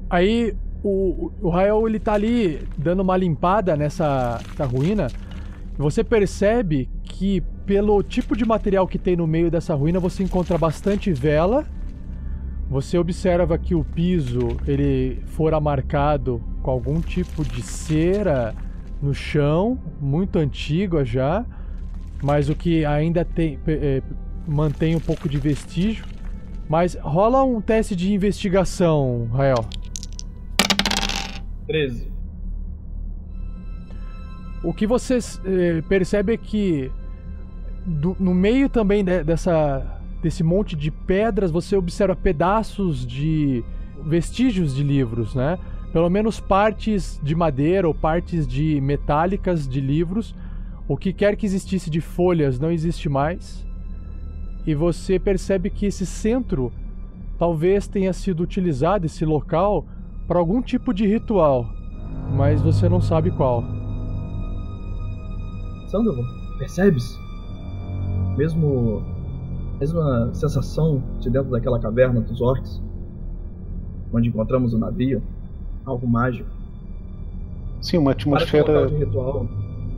Aí o, o Rael ele tá ali dando uma limpada nessa, nessa ruína. Você percebe que pelo tipo de material que tem no meio dessa ruína você encontra bastante vela. Você observa que o piso ele fora marcado com algum tipo de cera no chão, muito antiga já, mas o que ainda tem eh, mantém um pouco de vestígio. Mas rola um teste de investigação, Rael. 13. O que você eh, percebe é que do- no meio também de- dessa desse monte de pedras você observa pedaços de vestígios de livros, né? Pelo menos partes de madeira ou partes de metálicas de livros. O que quer que existisse de folhas não existe mais. E você percebe que esse centro talvez tenha sido utilizado esse local para algum tipo de ritual, mas você não sabe qual. Sandoval, percebes? Mesmo. Mesma sensação de dentro daquela caverna dos orcs, onde encontramos o navio, algo mágico. Sim, uma atmosfera. de ritual,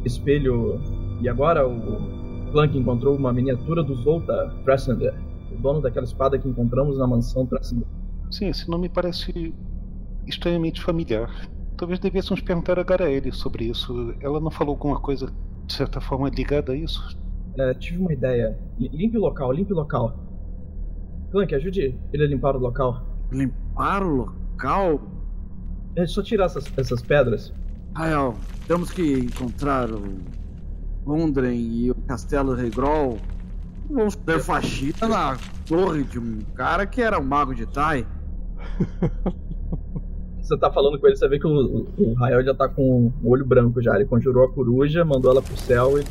espelho. E agora o Clank encontrou uma miniatura do Zolta Tressender, o dono daquela espada que encontramos na mansão Tressender. Sim, esse nome parece estranhamente familiar. Talvez devêssemos perguntar agora a ele sobre isso. Ela não falou alguma coisa, de certa forma, ligada a isso? É, tive uma ideia. Li- Limpe o local, limpe o local. Clank, ajude ele a limpar o local. Limpar o local? É só tirar essas, essas pedras. Rael, temos que encontrar o Londren e o Castelo Regrol. Vamos fazer faxina na torre de um cara que era um mago de Tai. [LAUGHS] Você tá falando com ele, você vê que o, o, Rael já tá com o olho branco já. Ele conjurou a coruja, mandou ela pro céu e,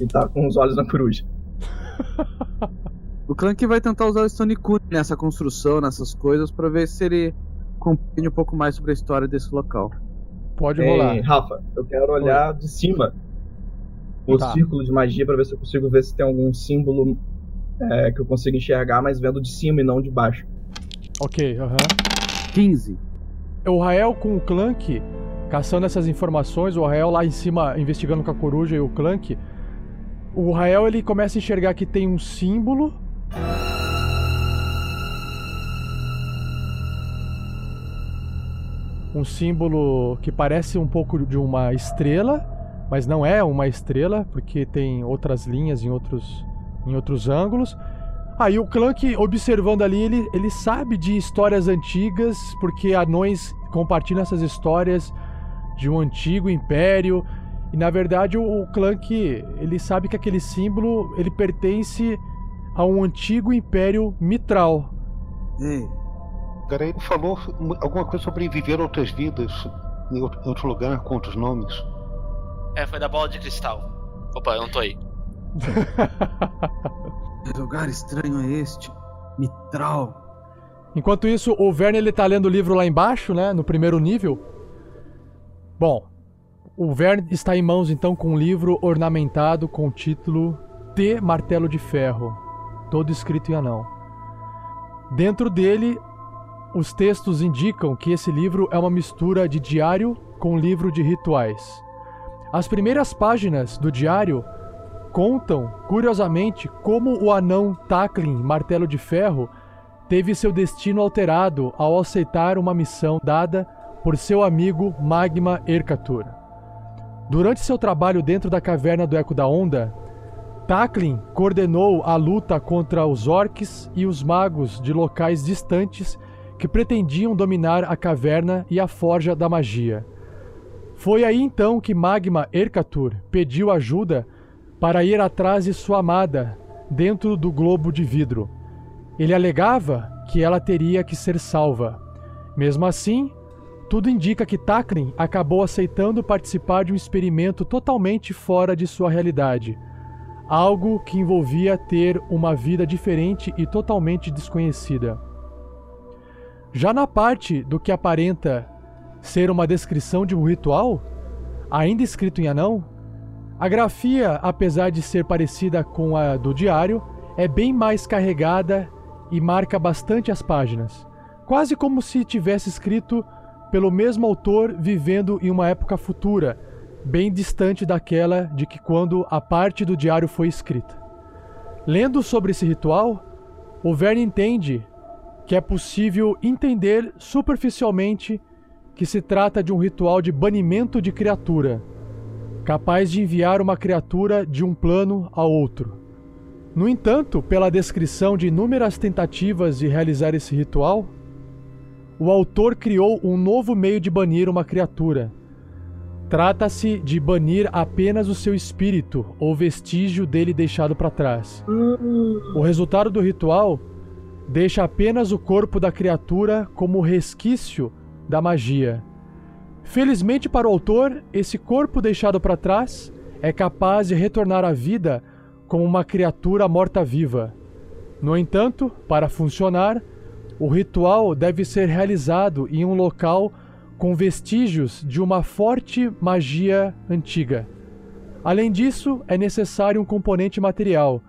e tá com os olhos na coruja. [LAUGHS] O Clank vai tentar usar o Stone nessa construção, nessas coisas, pra ver se ele compreende um pouco mais sobre a história desse local. Pode Ei, rolar. Rafa, eu quero olhar de cima o Tá. círculo de magia pra ver se eu consigo ver se tem algum símbolo é, que eu consigo enxergar, mas vendo de cima e não de baixo. Ok, aham. 15. O Rael com o Clank, caçando essas informações, o Rael lá em cima investigando com a coruja e o Clank. O Rael ele começa a enxergar que tem um símbolo. Um símbolo que parece um pouco de uma estrela, mas não é uma estrela, porque tem outras linhas em outros, em outros ângulos. Aí o Clank, observando ali, ele, ele sabe de histórias antigas, porque anões compartilham essas histórias de um antigo império. E na verdade o, o Clank, ele sabe que aquele símbolo, ele pertence a um antigo império mitral. Agora ele falou alguma coisa sobre viver outras vidas em outro lugar, com outros nomes. É, foi da bola de cristal. Opa, eu não tô aí. [LAUGHS] que lugar estranho é este? Mitral. Enquanto isso, o Verne ele tá lendo o livro lá embaixo, né, no primeiro nível. Bom, o Verne está em mãos então com um livro ornamentado com o título T Martelo de Ferro, todo escrito em anão. Dentro dele, os textos indicam que esse livro é uma mistura de diário com livro de rituais. As primeiras páginas do diário contam, curiosamente, como o anão Tacklin Martelo de Ferro teve seu destino alterado ao aceitar uma missão dada por seu amigo Magma Erkatur. Durante seu trabalho dentro da caverna do Eco da Onda, Taklin coordenou a luta contra os orcs e os magos de locais distantes que pretendiam dominar a caverna e a forja da magia. Foi aí então que Magma Erkatur pediu ajuda para ir atrás de sua amada dentro do globo de vidro. Ele alegava que ela teria que ser salva. Mesmo assim, tudo indica que Taklin acabou aceitando participar de um experimento totalmente fora de sua realidade. Algo que envolvia ter uma vida diferente e totalmente desconhecida. Já na parte do que aparenta ser uma descrição de um ritual, ainda escrito em anão, a grafia, apesar de ser parecida com a do diário, é bem mais carregada e marca bastante as páginas, quase como se tivesse escrito pelo mesmo autor vivendo em uma época futura, bem distante daquela de que quando a parte do diário foi escrita. Lendo sobre esse ritual, o Verne entende que é possível entender superficialmente que se trata de um ritual de banimento de criatura, capaz de enviar uma criatura de um plano a outro. No entanto, pela descrição de inúmeras tentativas de realizar esse ritual, o autor criou um novo meio de banir uma criatura. Trata-se de banir apenas o seu espírito ou vestígio dele deixado para trás. O resultado do ritual deixa apenas o corpo da criatura como resquício da magia. Felizmente para o autor, esse corpo deixado para trás é capaz de retornar à vida como uma criatura morta-viva. No entanto, para funcionar, o ritual deve ser realizado em um local com vestígios de uma forte magia antiga. Além disso, é necessário um componente material,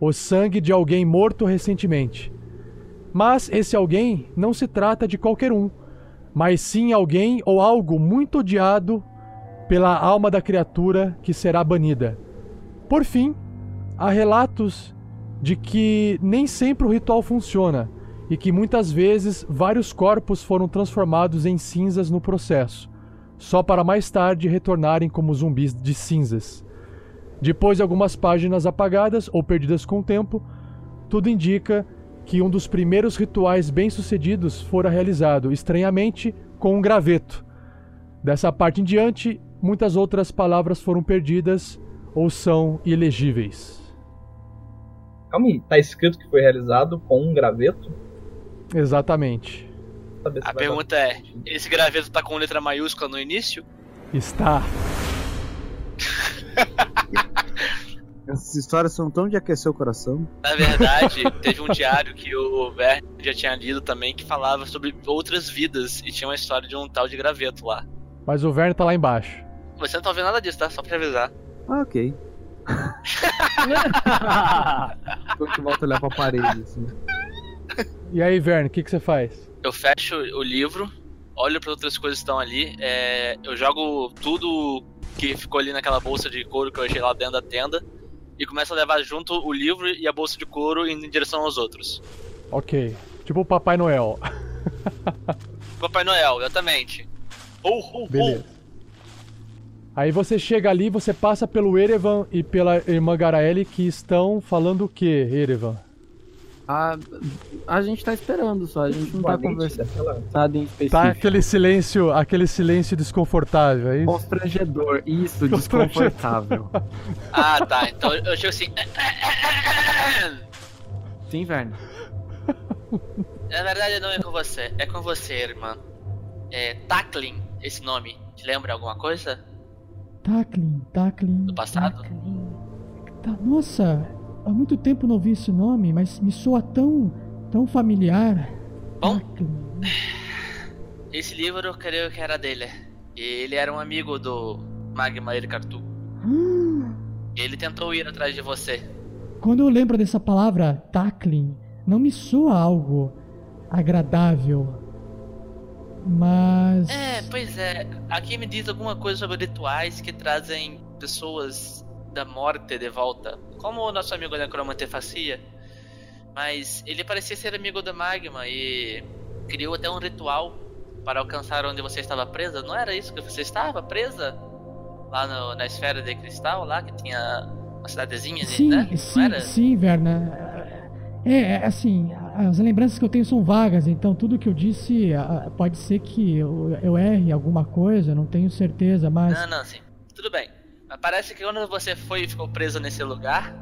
o sangue de alguém morto recentemente. Mas esse alguém não se trata de qualquer um, mas sim alguém ou algo muito odiado pela alma da criatura que será banida. Por fim, há relatos de que nem sempre o ritual funciona e que muitas vezes vários corpos foram transformados em cinzas no processo, só para mais tarde retornarem como zumbis de cinzas. Depois de algumas páginas apagadas ou perdidas com o tempo, tudo indica que um dos primeiros rituais bem-sucedidos fora realizado, estranhamente, com um graveto. Dessa parte em diante, muitas outras palavras foram perdidas ou são ilegíveis. Calma aí, tá escrito que foi realizado com um graveto? Exatamente. A pergunta é: esse graveto tá com letra maiúscula no início? Está. [LAUGHS] Essas histórias são tão de aquecer o coração. Na verdade, [LAUGHS] teve um diário que o Verne já tinha lido também que falava sobre outras vidas e tinha uma história de um tal de graveto lá. Mas o Verne tá lá embaixo. Você não tá ouvindo nada disso, tá? Só pra avisar. Ah, ok. [LAUGHS] Enquanto volta a olhar pra parede, assim. E aí, Verne, o que, que você faz? Eu fecho o livro, olho para outras coisas que estão ali, é, eu jogo tudo que ficou ali naquela bolsa de couro que eu achei lá dentro da tenda e começo a levar junto o livro e a bolsa de couro indo em direção aos outros. Ok. Tipo o Papai Noel. [LAUGHS] Papai Noel, exatamente. Oh, oh, Beleza. Aí você chega ali, você passa pelo Erevan e pela irmã Garaeli que estão falando o que, Erevan? A, a gente tá esperando só, a gente não tá conversando nada em específico. Tá aquele silêncio, aquele silêncio desconfortável, é isso? Constrangedor, isso, desconfortável. [LAUGHS] Ah, tá. Então eu chego assim. Sim, Verne. [LAUGHS] Na verdade não é com você, é com você, irmã. É Taklin, esse nome. Te lembra alguma coisa? Taklin, Taklin. Do passado? Tá, nossa, há muito tempo não ouvi esse nome, mas me soa tão, tão familiar. Bom, esse livro eu creio que era dele. Ele era um amigo do Magma Erkartu. Ah, Ele tentou ir atrás de você. quando eu lembro dessa palavra, Taklin, não me soa algo agradável. Mas. É, pois é. Aqui me diz alguma coisa sobre rituais que trazem pessoas da morte de volta. Como o nosso amigo Necromante fazia. Mas ele parecia ser amigo do Magma e criou até um ritual para alcançar onde você estava presa. Não era isso que você estava presa? Lá no- na esfera de cristal, lá que tinha uma cidadezinha, Sim, né? Não sim, era? sim, Verna. É, é, assim, as lembranças que eu tenho são vagas, então tudo que eu disse ah, pode ser que eu, eu erre alguma coisa, não tenho certeza, mas. Não, não, sim. Tudo bem. Mas parece que quando você foi e ficou preso nesse lugar,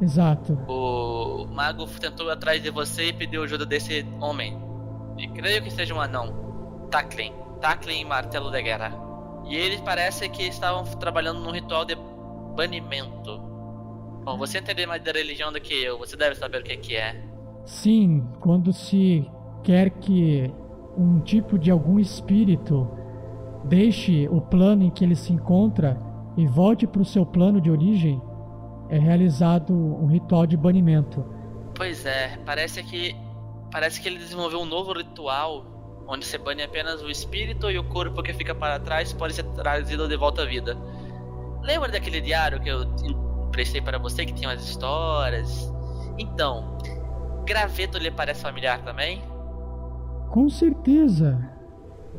Exato. o mago tentou ir atrás de você e pediu ajuda desse homem. E creio que seja um anão. Taklin. Taklin Martelo de Guerra. E eles parece que estavam trabalhando num ritual de banimento. Bom, você entende mais da religião do que eu, você deve saber o que, que é. Sim, quando se quer que um tipo de algum espírito deixe o plano em que ele se encontra e volte para o seu plano de origem, é realizado um ritual de banimento. Pois é, parece que. Parece que ele desenvolveu um novo ritual onde se bane apenas o espírito e o corpo que fica para trás pode ser trazido de volta à vida. Lembra daquele diário que eu emprestei para você que tinha umas histórias? Então, graveto lhe parece familiar também? Com certeza.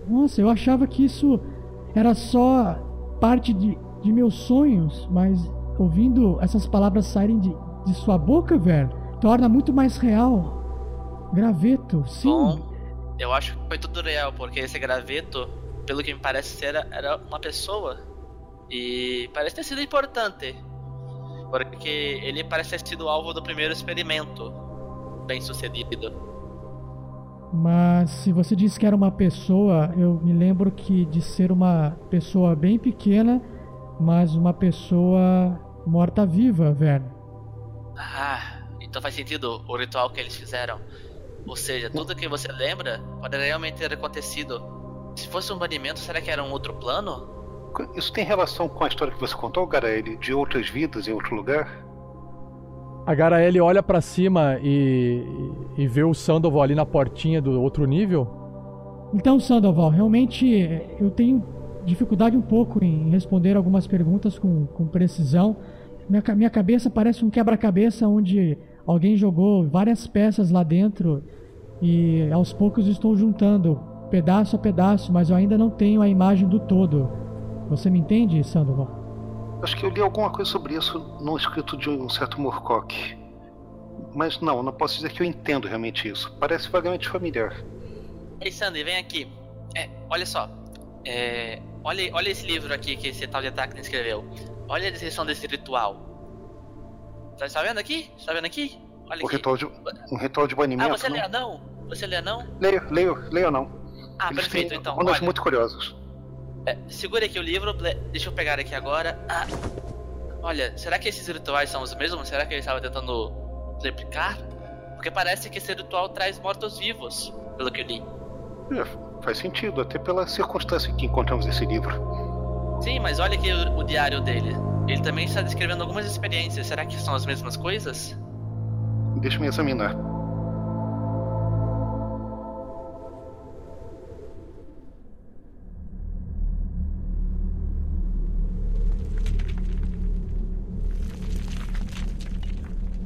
Nossa, eu achava que isso era só parte de, de meus sonhos, mas ouvindo essas palavras saírem de, de sua boca, velho, torna muito mais real. Graveto, sim. Bom, eu acho que foi tudo real, porque esse graveto, pelo que me parece ser, era uma pessoa. E parece ter sido importante. Porque ele parece ter sido alvo do primeiro experimento bem sucedido. Mas se você disse que era uma pessoa, eu me lembro que de ser uma pessoa bem pequena, mas uma pessoa morta-viva, velho. Ah, então faz sentido o ritual que eles fizeram. Ou seja, tudo que você lembra pode realmente ter acontecido. Se fosse um banimento, será que era um outro plano? Isso tem relação com a história que você contou, Garaele, de outras vidas em outro lugar? A Garaele olha pra cima e, e vê o Sandoval ali na portinha do outro nível. Então, Sandoval, realmente eu tenho dificuldade um pouco em responder algumas perguntas com, com precisão. Minha, minha cabeça parece um quebra-cabeça onde alguém jogou várias peças lá dentro e aos poucos estou juntando pedaço a pedaço, mas eu ainda não tenho a imagem do todo. Você me entende, Sandoval? Acho que eu li alguma coisa sobre isso num escrito de um certo Moorcock. Mas não, não posso dizer que eu entendo realmente isso. Parece vagamente familiar. Ei, Sandy, vem aqui. É, olha só. É, olha, olha esse livro aqui que esse tal de Attack escreveu. Olha a descrição desse ritual. Tá, tá vendo aqui? Tá vendo aqui? Olha O aqui. ritual de, um ritual de Ah, banimento. você lê não? Você lê anão? Leio, leio, leio não. Ah, Eles perfeito, têm então. Olha, muito curiosas. é, segura aqui o livro, deixa eu pegar aqui agora. Ah, olha, será que esses rituais são os mesmos? Será que ele estava tentando replicar? Porque parece que esse ritual traz mortos-vivos, pelo que eu li. É, faz sentido, até pela circunstância que encontramos esse livro. Sim, mas olha aqui o, o diário dele. Ele também está descrevendo algumas experiências. Será que são as mesmas coisas? Deixa-me examinar.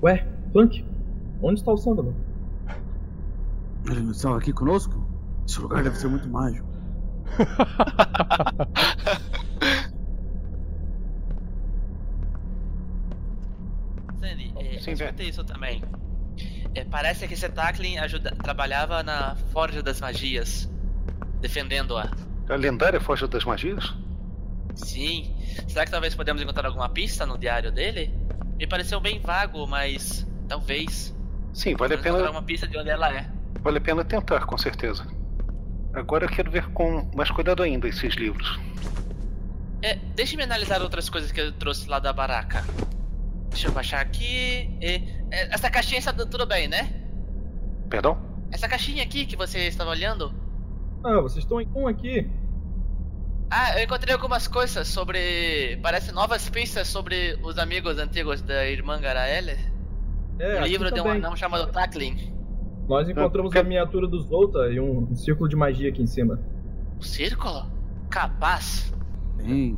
Ué, Clank, onde está o Sandoval? Ele não estava aqui conosco? Esse lugar deve ser muito mágico. [LAUGHS] Sandy, é, Sim, eu escutei isso também. É, parece que esse Taklin trabalhava na Forja das Magias, defendendo-a. A lendária Forja das Magias? Sim. Será que talvez podemos encontrar alguma pista no diário dele? Me pareceu bem vago, mas talvez. Sim, vale a pena, uma pista de onde ela é. vale a pena tentar, com certeza. Agora eu quero ver com mais cuidado ainda esses livros. É, deixe-me analisar outras coisas que eu trouxe lá da baraca. Deixa eu baixar aqui. E, é, essa caixinha está tudo bem, né? Perdão? Essa caixinha aqui que você estava olhando. Ah, vocês estão em um aqui. Ah, eu encontrei algumas coisas sobre. Parece novas pistas sobre os amigos antigos da irmã Garaele. É, um livro de um anão chamado Taklin. Nós encontramos a miniatura do Zolta e um, um círculo de magia aqui em cima. O círculo? Capaz. Bem,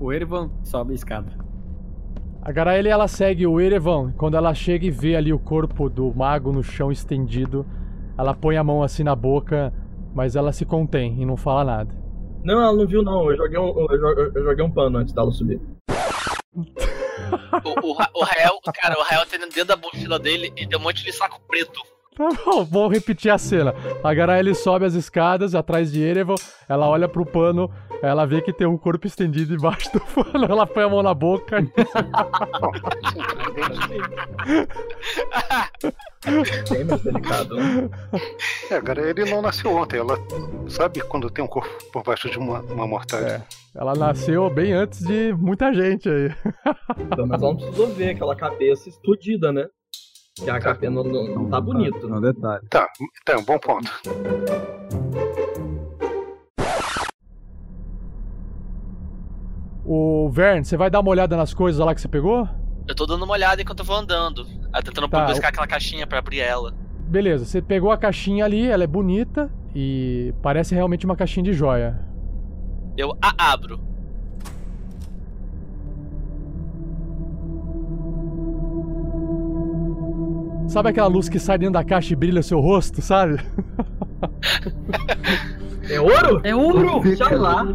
O Erevan sobe a escada. A Garaele ela segue o Erevan. Quando ela chega e vê ali o corpo do mago no chão estendido, ela põe a mão assim na boca, mas ela se contém e não fala nada. Não, ela não viu não. Eu joguei um, eu joguei, eu joguei um pano antes dela subir. O, o, o Rael, cara, o Rael tá dentro da mochila dele e tem um monte de saco preto. Tá bom, vou repetir a cena. A Garaele sobe as escadas atrás de Erevan, ela olha pro pano, ela vê que tem um corpo estendido embaixo do [LAUGHS] pano, ela põe a mão na boca. [LAUGHS] Bem mais delicado. né? É, agora ele não nasceu ontem. Ela sabe quando tem um corpo por baixo de uma, uma mortalha. É, ela nasceu bem antes de muita gente aí. Então, mas ela não precisou ver aquela cabeça explodida, né? Que a cabeça não, não, não tá bonito. Não, detalhe. Tá, tá, um bom ponto. O Vern, você vai dar uma olhada nas coisas lá que você pegou? Eu tô dando uma olhada enquanto eu vou andando. Tentando Tá, buscar aquela caixinha pra abrir ela. Beleza, você pegou a caixinha ali, ela é bonita e parece realmente uma caixinha de joia. Eu a abro. Sabe aquela luz que sai dentro da caixa e brilha o seu rosto, sabe? [LAUGHS] É ouro? É ouro! Deixa lá.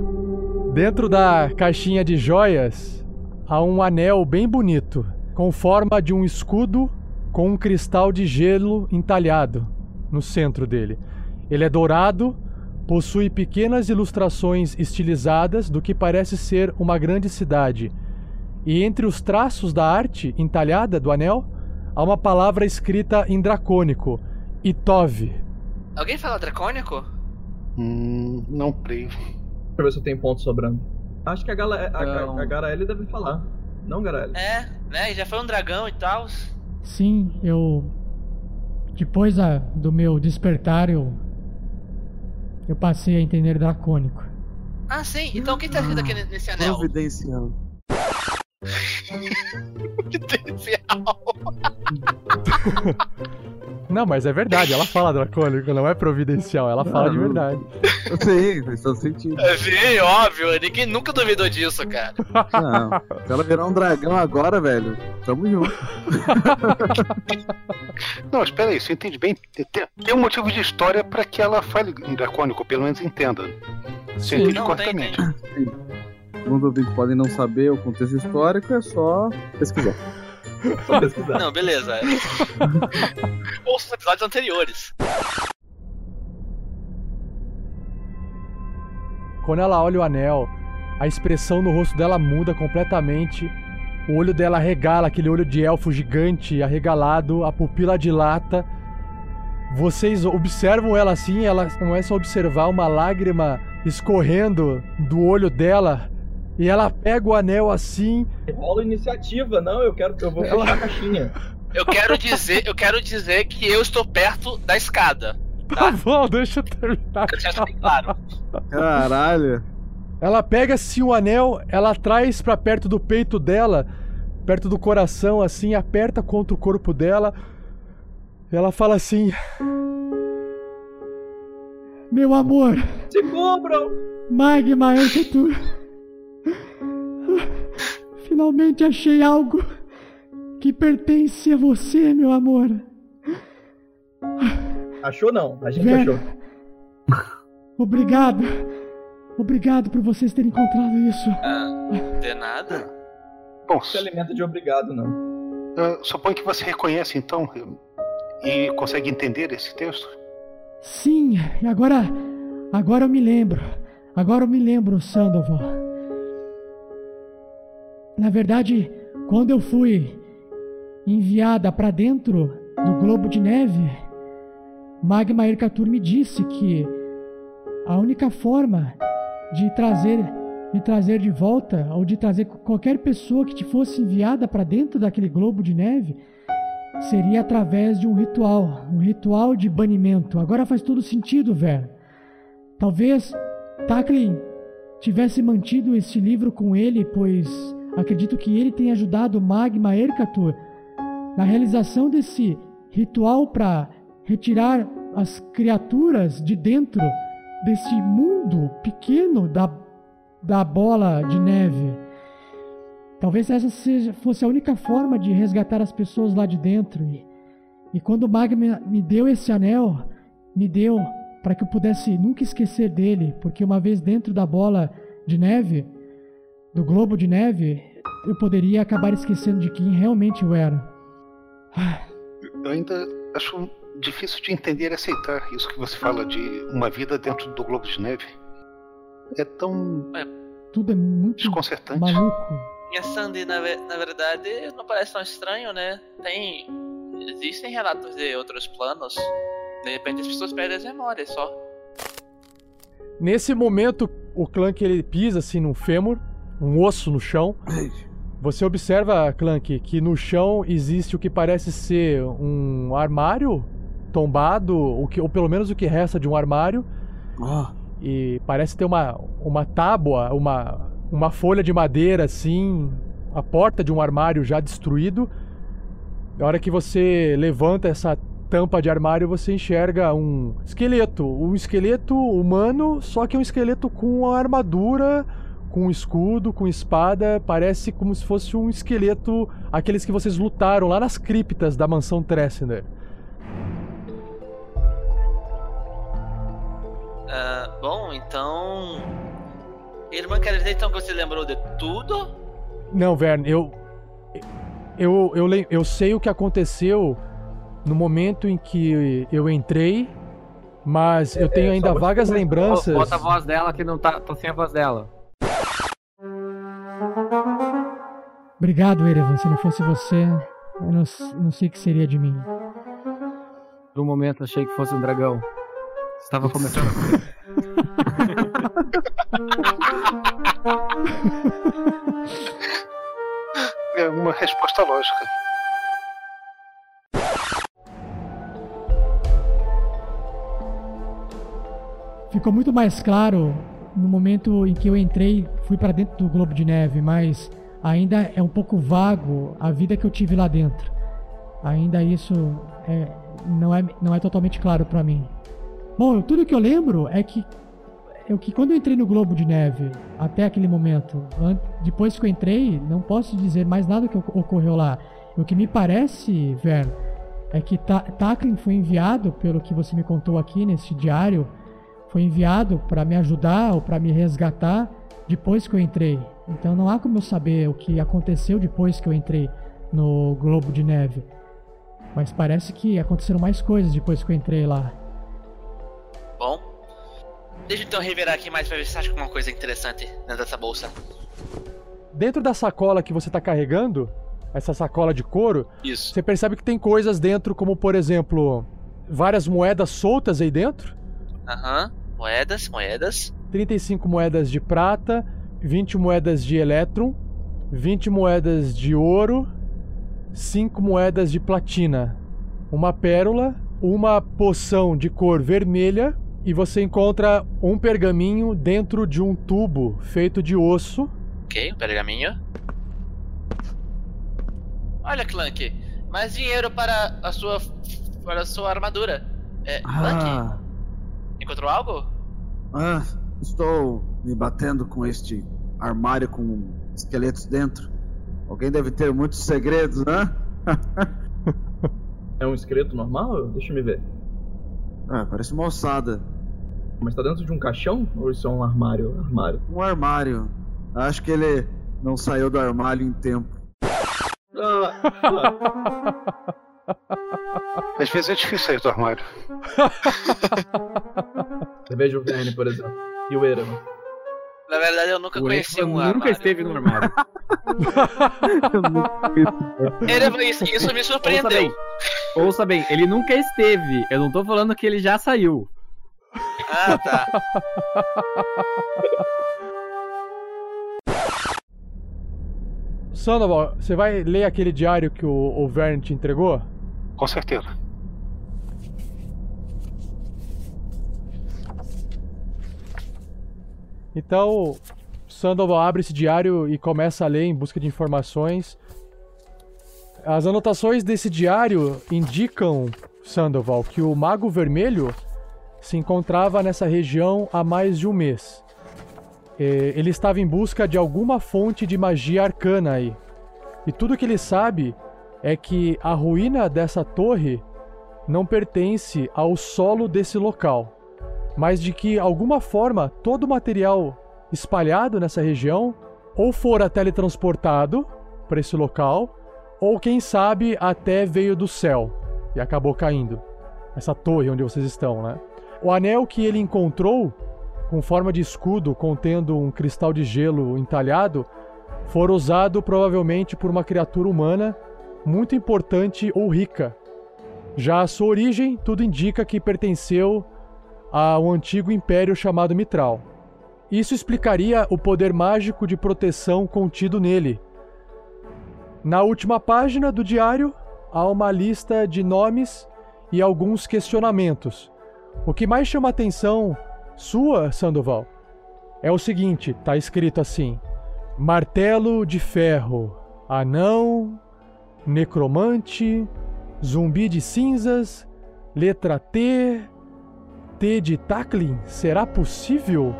Dentro da caixinha de joias há um anel bem bonito, com forma de um escudo com um cristal de gelo entalhado no centro dele. Ele é dourado, possui pequenas ilustrações estilizadas do que parece ser uma grande cidade. E entre os traços da arte entalhada do anel há uma palavra escrita em dracônico: Itov. Alguém fala dracônico? Hum, não creio. Deixa eu ver se eu tenho ponto sobrando. Acho que a, Gala, a, Não. a, a Garaele deve falar. Não, Garaele? É, né? Já foi um dragão e tal. Sim, eu. Depois da- do meu despertar, eu. Eu passei a entender dracônico. Ah, sim. Então o que tá escrito aqui ne- nesse anel? Providencial. Não, mas é verdade, ela fala dracônico, não é providencial, ela fala de Não. verdade. Sim, faz todo sentido. É, Sim, óbvio. Ninguém nunca duvidou disso, cara. Não, se ela virar um dragão agora, velho, tamo junto. Não, espera aí, você entende bem? Tem, um motivo de história pra que ela fale em dracônico, pelo menos entenda. Você entende Não, tem, corretamente. tem. Alguns ouvintes podem não saber o contexto histórico, é só pesquisar. [LAUGHS] Só pesquisar. Não, beleza. [LAUGHS] Ouça os episódios anteriores. Quando ela olha o anel, a expressão no rosto dela muda completamente. O olho dela regala, aquele olho de elfo gigante, arregalado, a pupila dilata. Vocês observam ela assim, ela começa a observar uma lágrima escorrendo do olho dela. E ela pega o anel assim. Rola iniciativa, não, eu quero. Eu vou fechar a caixinha. Eu quero dizer, eu quero dizer que eu estou perto da escada. Tá bom, deixa eu terminar. Bem claro. Caralho. Ela pega assim o anel, ela traz pra perto do peito dela, perto do coração, assim, aperta contra o corpo dela. Ela fala assim: Meu amor, Se cobram! Magma Arquitetura. Finalmente achei algo que pertence a você, meu amor. Achou não, a gente Velho. achou. Obrigado. Obrigado por vocês terem encontrado isso. Ah, de nada. Bom, Não se alimenta de obrigado, não. uh, suponho que você reconhece então e consegue entender esse texto. Sim, e agora. Agora eu me lembro. Agora eu me lembro, Sandoval. Na verdade, quando eu fui enviada para dentro do globo de neve, Magma Ercatur me disse que a única forma de trazer me trazer de volta ou de trazer qualquer pessoa que te fosse enviada para dentro daquele globo de neve seria através de um ritual, um ritual de banimento. Agora faz todo sentido, velho. Talvez Tacklin tivesse mantido esse livro com ele, pois acredito que ele tenha ajudado Magma Ercatur na realização desse ritual para retirar as criaturas de dentro desse mundo pequeno da, da bola de neve. talvez essa seja, fosse a única forma de resgatar as pessoas lá de dentro. E, e quando o Magma me deu esse anel, me deu para que eu pudesse nunca esquecer dele, porque uma vez dentro da bola de neve, do globo de neve, eu poderia acabar esquecendo de quem realmente eu era. Eu ainda acho difícil de entender e aceitar isso que você fala de uma vida dentro do globo de neve. É tão. Tudo é muito desconcertante. maluco. E a Sandy, na, na verdade, não parece tão estranho, né? Tem. Existem relatos de outros planos. De repente as pessoas perdem as memórias só. Nesse momento, o Clank ele pisa assim num fêmur, um osso no chão. Você observa, Clank, que no chão existe o que parece ser um armário tombado, o que, ou pelo menos o que resta de um armário. E parece ter uma, uma tábua, uma, uma folha de madeira assim, a porta de um armário já destruído. Na hora que você levanta essa tampa de armário, você enxerga um esqueleto. Um esqueleto humano, só que é um esqueleto com a armadura, com escudo, com espada. Parece como se fosse um esqueleto, aqueles que vocês lutaram lá nas criptas da mansão Tressner. Ah, bom, então. Irmã, quer dizer então que você lembrou de tudo? Não, Vern, eu. Eu, eu, lem- eu sei o que aconteceu no momento em que eu entrei, mas eu tenho ainda vagas lembranças. Bota a voz dela que não tá, tá sem a voz dela. Obrigado, Erevan. Se não fosse você, eu não, não sei o que seria de mim. Por um momento achei que fosse um dragão. Estava começando. [LAUGHS] É uma resposta lógica. Ficou muito mais claro no momento em que eu entrei, fui para dentro do globo de neve, mas ainda é um pouco vago a vida que eu tive lá dentro. Ainda isso é, não, é, não é totalmente claro para mim. Bom, tudo que eu lembro é que é que quando eu entrei no globo de neve, até aquele momento, depois que eu entrei, não posso dizer mais nada que oc- ocorreu lá. O que me parece, Vern, é que Ta Taklin foi enviado, pelo que você me contou aqui nesse diário, foi enviado para me ajudar ou para me resgatar depois que eu entrei. Então não há como eu saber o que aconteceu depois que eu entrei no globo de neve. Mas parece que aconteceram mais coisas depois que eu entrei lá. Bom. Deixa eu então revirar aqui mais pra ver se você acha alguma coisa interessante dentro dessa bolsa. Dentro da sacola que você tá carregando, essa sacola de couro, Isso. você percebe que tem coisas dentro, como por exemplo, várias moedas soltas aí dentro. Aham. Moedas, moedas. 35 moedas de prata, 20 moedas de elétron, 20 moedas de ouro, 5 moedas de platina, uma pérola, uma poção de cor vermelha e você encontra um pergaminho dentro de um tubo feito de osso. Ok, um pergaminho. Olha, Clank. Mais dinheiro para a sua. para a sua armadura. É, Clank, Ah, encontrou algo? Ah, estou me batendo com este armário com esqueletos dentro. Alguém deve ter muitos segredos, né? [LAUGHS] É um esqueleto normal? Deixa eu me ver. Ah, parece uma ossada. Mas tá dentro de um caixão? Ou isso é um armário? Armário. Um armário. Acho que ele não saiu do armário em tempo. [LAUGHS] Às vezes é difícil sair do armário. [LAUGHS] Você veja o Verne, por exemplo. E o Erevan. Na verdade, eu nunca O conheci Erevan um nunca armário. esteve no armário. [LAUGHS] Erevan, isso, isso me Ouça surpreendeu. bem. Ouça bem, ele nunca esteve. Eu não tô falando que ele já saiu. Ah, tá. Sandoval, você vai ler aquele diário que o, o Vern te entregou? Com certeza. Então, Sandoval abre esse diário e começa a ler em busca de informações. As anotações desse diário indicam, Sandoval, que o Mago Vermelho se encontrava nessa região há mais de um mês. ele estava em busca de alguma fonte de magia arcana aí. E tudo que ele sabe é que a ruína dessa torre não pertence ao solo desse local, mas de que, alguma forma, todo o material espalhado nessa região ou fora teletransportado para esse local, ou quem sabe até veio do céu e acabou caindo. Essa torre onde vocês estão, né? O anel que ele encontrou, com forma de escudo contendo um cristal de gelo entalhado, for usado provavelmente por uma criatura humana muito importante ou rica. Já a sua origem, tudo indica que pertenceu ao antigo império chamado Mitral. Isso explicaria o poder mágico de proteção contido nele. Na última página do diário, há uma lista de nomes e alguns questionamentos. O que mais chama a atenção sua, Sandoval, é o seguinte: está escrito assim: martelo de ferro, anão, necromante, zumbi de cinzas, letra T, T de Tackling. Será possível?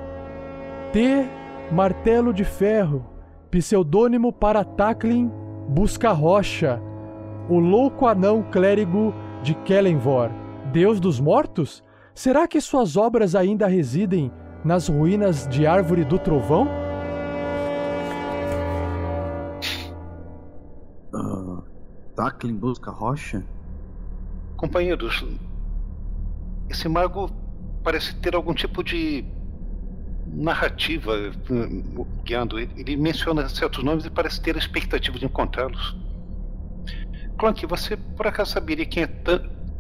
T, martelo de ferro, pseudônimo para Tackling, busca rocha, o louco anão clérigo de Kellenvor, deus dos mortos? Será que suas obras ainda residem nas ruínas de Árvore do Trovão? Tackling busca rocha? Companheiros, esse mago parece ter algum tipo de narrativa uh, guiando ele. Ele menciona certos nomes e parece ter a expectativa de encontrá-los. Clank, você por acaso saberia quem é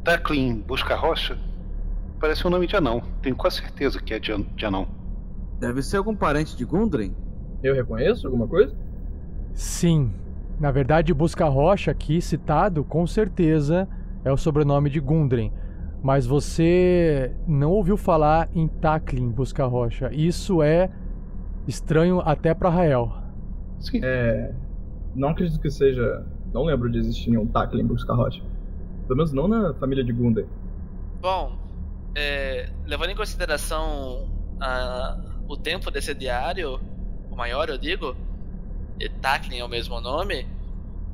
Tackling Busca Rocha? Parece um nome de anão. Tenho quase certeza que é de, an de anão. Deve ser algum parente de Gundren? Eu reconheço alguma coisa? Sim. Na verdade, Busca Rocha aqui citado, com certeza, é o sobrenome de Gundren. Mas você não ouviu falar em Tackling Busca Rocha. Isso é estranho até para Rael. Sim. É. Não acredito que seja. Não lembro de existir nenhum Tackling Busca Rocha. Pelo menos não na família de Gundren. Bom, é, levando em consideração a, o tempo desse diário, o maior eu digo, e Tackling é o mesmo nome,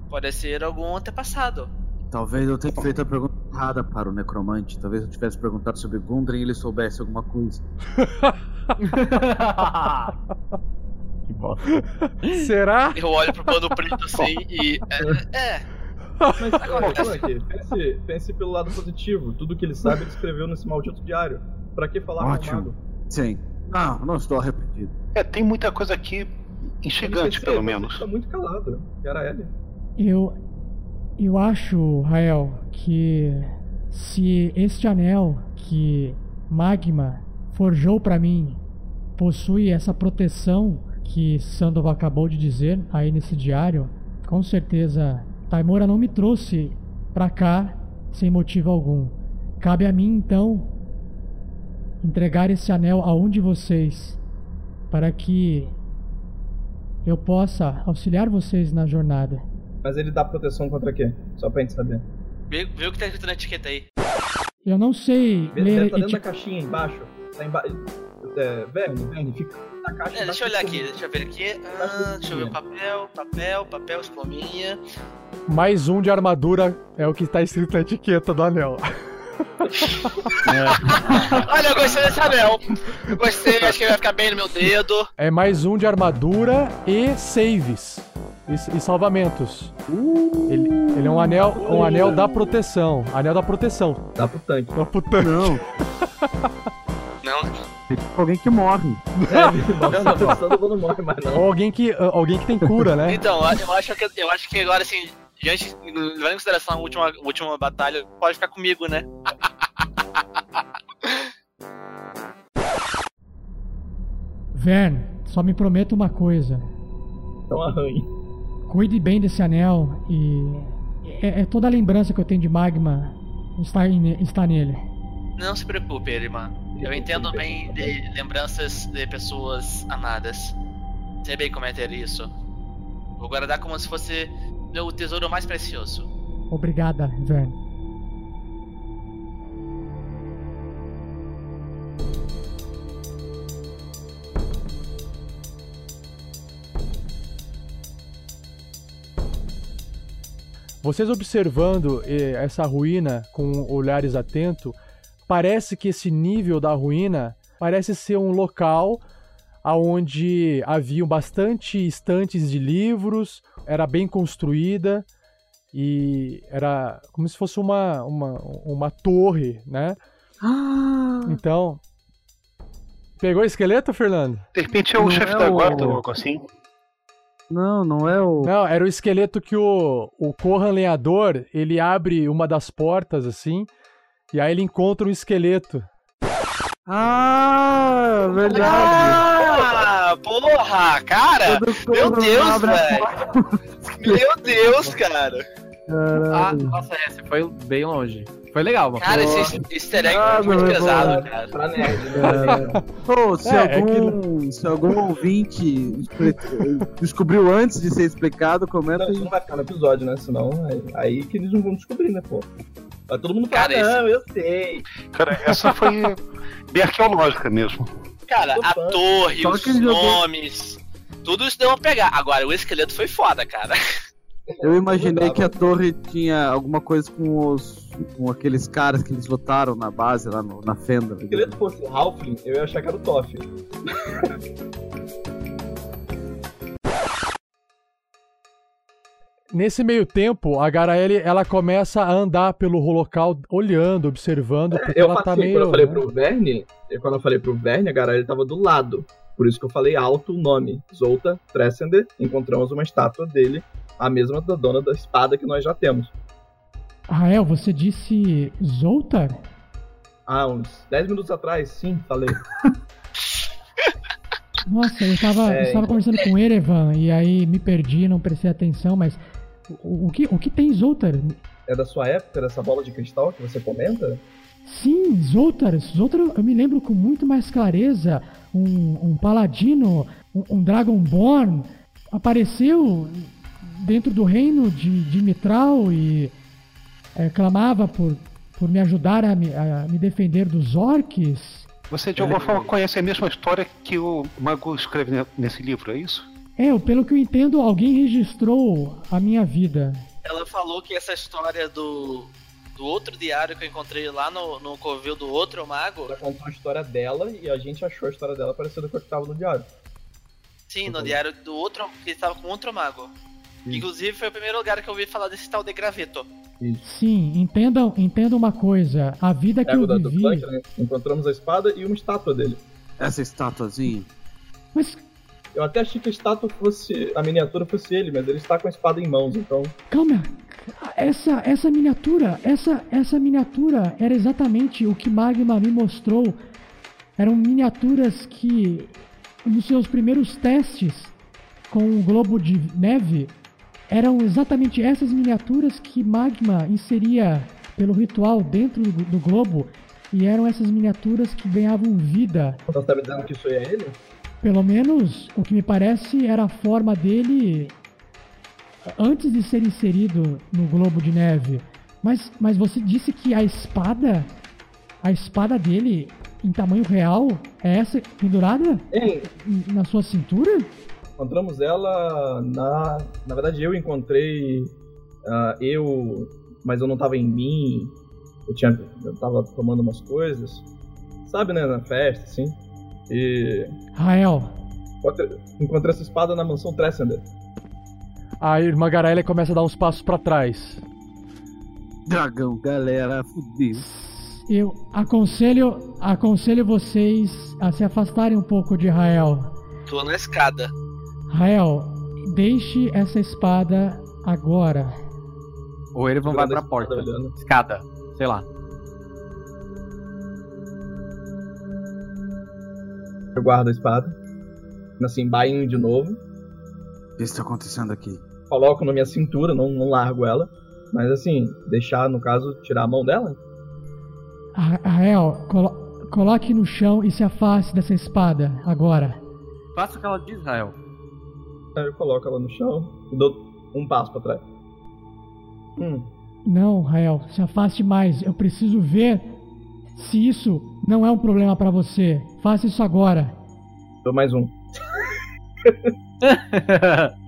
pode ser algum antepassado. Talvez eu tenha feito a pergunta errada para o necromante. Talvez eu tivesse perguntado sobre Gundren e ele soubesse alguma coisa. [LAUGHS] que bosta. Será? Eu olho pro pano preto assim e. É. é. Mas acontece. pense, pense pelo lado positivo. Tudo que ele sabe ele escreveu nesse maldito diário. Pra que falar Ótimo. com o mago? Sim. Não, não estou arrependido. É, tem muita coisa aqui instigante, pelo menos. Tá muito calado. E era ele. Eu. Eu acho, Rael, que se este anel que Magma forjou para mim possui essa proteção que Sandoval acabou de dizer aí nesse diário, com certeza Taimora não me trouxe pra cá sem motivo algum. Cabe a mim então entregar esse anel a um de vocês para que eu possa auxiliar vocês na jornada. Mas ele dá proteção contra quê? Só pra gente saber. Vê, vê o que tá escrito na etiqueta aí. Eu não sei Vê, ler tá dentro da caixinha embaixo. Tá embaixo. É, verme, verme, fica na caixa. É, deixa eu olhar aqui, deixa eu ver aqui. Ah, deixa eu ver o papel, papel, papel, espuminha. Mais um de armadura é o que está escrito na etiqueta do anel. [LAUGHS] [LAUGHS] Olha, eu gostei desse anel. Eu gostei, acho que ele vai ficar bem no meu dedo. É mais um de armadura e saves. E, e salvamentos. Ele, ele é um anel, um anel da proteção. Anel da proteção. Dá pro tanque. Dá pro tanque. Não, Não, tem alguém que morre. É, [LAUGHS] não, não, não morre mais não. Ou alguém que, alguém que tem cura, né? Então, eu acho que, eu acho que agora, assim, diante, levando em consideração a última, a última batalha, pode ficar comigo, né? Vern, só me prometa uma coisa. Então arranhe. Cuide bem desse anel e. É, é toda a lembrança que eu tenho de Magma está, em- está nele. Não se preocupe, irmã. Eu entendo bem de lembranças de pessoas amadas. Sei bem como é ter isso. Vou guardar como se fosse meu tesouro mais precioso. Obrigada, Vern. Vocês observando eh, essa ruína com olhares atentos, parece que esse nível da ruína parece ser um local onde haviam bastante estantes de livros, era bem construída e era como se fosse uma, uma, uma torre, né? Então. Pegou o esqueleto, Fernando? De repente é o Não chefe é da o- guarda ou algo assim. Não, não é o. Não, era o esqueleto que o, o Corran lenhador, ele abre uma das portas assim, e aí ele encontra um esqueleto. Ah, verdade. Ah, porra, cara! Meu Deus, velho! Meu Deus, cara! Ah, nossa, esse foi bem longe. Foi legal, mano. Cara, esse easter egg Ah, foi muito pesado, irmão. cara. Pra nerd, né? É. Pô, se, É, é algum, se algum ouvinte descobriu antes de ser explicado, comenta Não, aí. não vai ficar no episódio, né? Senão, aí, aí que eles não vão descobrir, né, pô? Vai todo mundo falar, Cara, esse- não, eu sei. Cara, essa foi bem arqueológica mesmo. Cara, a torre, Só os ele jogou- nomes, tudo isso deu uma pegar. Agora, o esqueleto foi foda, cara. Eu imaginei que a torre tinha alguma coisa com os. com aqueles caras que eles votaram na base, lá no- na fenda. Se o esqueleto fosse o Halfling, eu ia achar que era o Toff. Nesse meio tempo, a Garaele, ela começa a andar pelo local, olhando, observando, porque Eu ela tá passei, meio... quando eu falei né? pro Verne, eu- quando eu falei pro Verne, a galera ele tava do lado. Por isso que eu falei alto o nome. Zolta Trescender. Encontramos uma estátua dele, a mesma da dona da espada que nós já temos. Rael, você disse Zoltar? Ah, uns 10 minutos atrás, sim, falei. [LAUGHS] Nossa, eu tava, É, eu tava conversando com o Erevan e aí me perdi, não prestei atenção, mas o, que, o que tem Zoltar? É da sua época, dessa bola de cristal que você comenta? Sim, Zoltar. Zoltar eu me lembro com muito mais clareza. Um, um paladino, um, um Dragonborn apareceu dentro do reino de, de Mitral e é, clamava por, por me ajudar a me, a me defender dos orcs. Você de alguma forma conhece a mesma história que o Mago escreve ne- nesse livro, é isso? É, pelo que eu entendo, alguém registrou a minha vida. Ela falou que essa história do, do outro diário que eu encontrei lá no, no covil do outro mago, Ela contou a história dela e a gente achou a história dela parecida com a que tava no diário. sim, no diário do outro, que estava com outro mago. Inclusive foi o primeiro lugar que eu ouvi falar desse tal de graveto. Sim, entendam, entendam uma coisa. A vida que É eu vivi. Né? Encontramos a espada e uma estátua dele. Essa estatuazinha. Mas Eu até achei que a estátua fosse. a miniatura fosse ele, mas ele está com a espada em mãos, então. Calma. Essa, essa miniatura, essa, essa miniatura era exatamente o que Magma me mostrou. Eram miniaturas que, nos seus primeiros testes com o globo de neve, eram exatamente essas miniaturas que Magma inseria pelo ritual dentro do, do globo. E eram essas miniaturas que ganhavam vida. Então você tá me dizendo que isso é ele? Pelo menos o que me parece era a forma dele antes de ser inserido no globo de neve. Mas, mas você disse que a espada, a espada dele em tamanho real é essa pendurada Hein, na sua cintura? encontramos ela na. Na verdade eu encontrei. ah, eu. Mas eu não tava em mim. Eu tinha. Eu tava tomando umas coisas. Sabe, né? Na festa, assim. E. Rael, encontrei- essa espada na mansão Trescender. A irmã Garaele começa a dar uns passos pra trás. Dragão, galera, fudeu. eu aconselho, aconselho vocês a se afastarem um pouco de Rael. Tô na escada. Rael, deixe essa espada agora. O Erevan vai Segurando a pra porta. olhando. Escada, sei lá. Eu guardo a espada. Assim, bainho de novo. O que está acontecendo aqui? Coloco na minha cintura, não, não largo ela. Mas assim, deixar, no caso, tirar a mão dela. Ra- Rael, colo- coloque no chão e se afaste dessa espada agora. Faça o que ela diz, Rael. Aí eu coloco ela no chão e dou um passo pra trás. Hum, Não, Rael, se afaste mais. Eu preciso ver se isso não é um problema para você. Faça isso agora. Dou mais um. [LAUGHS]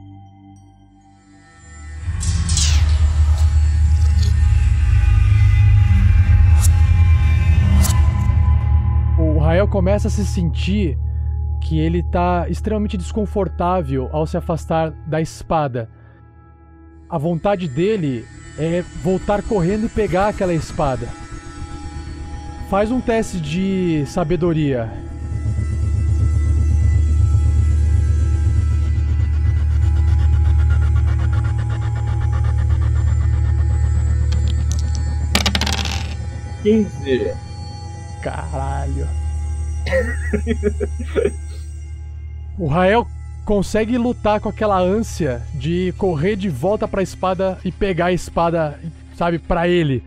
o Rael começa a se sentir que ele está extremamente desconfortável ao se afastar da espada. A vontade dele é voltar correndo e pegar aquela espada. Faz um teste de sabedoria. Quinze. Caralho. o Rael consegue lutar com aquela ânsia de correr de volta para a espada e pegar a espada, sabe, para ele.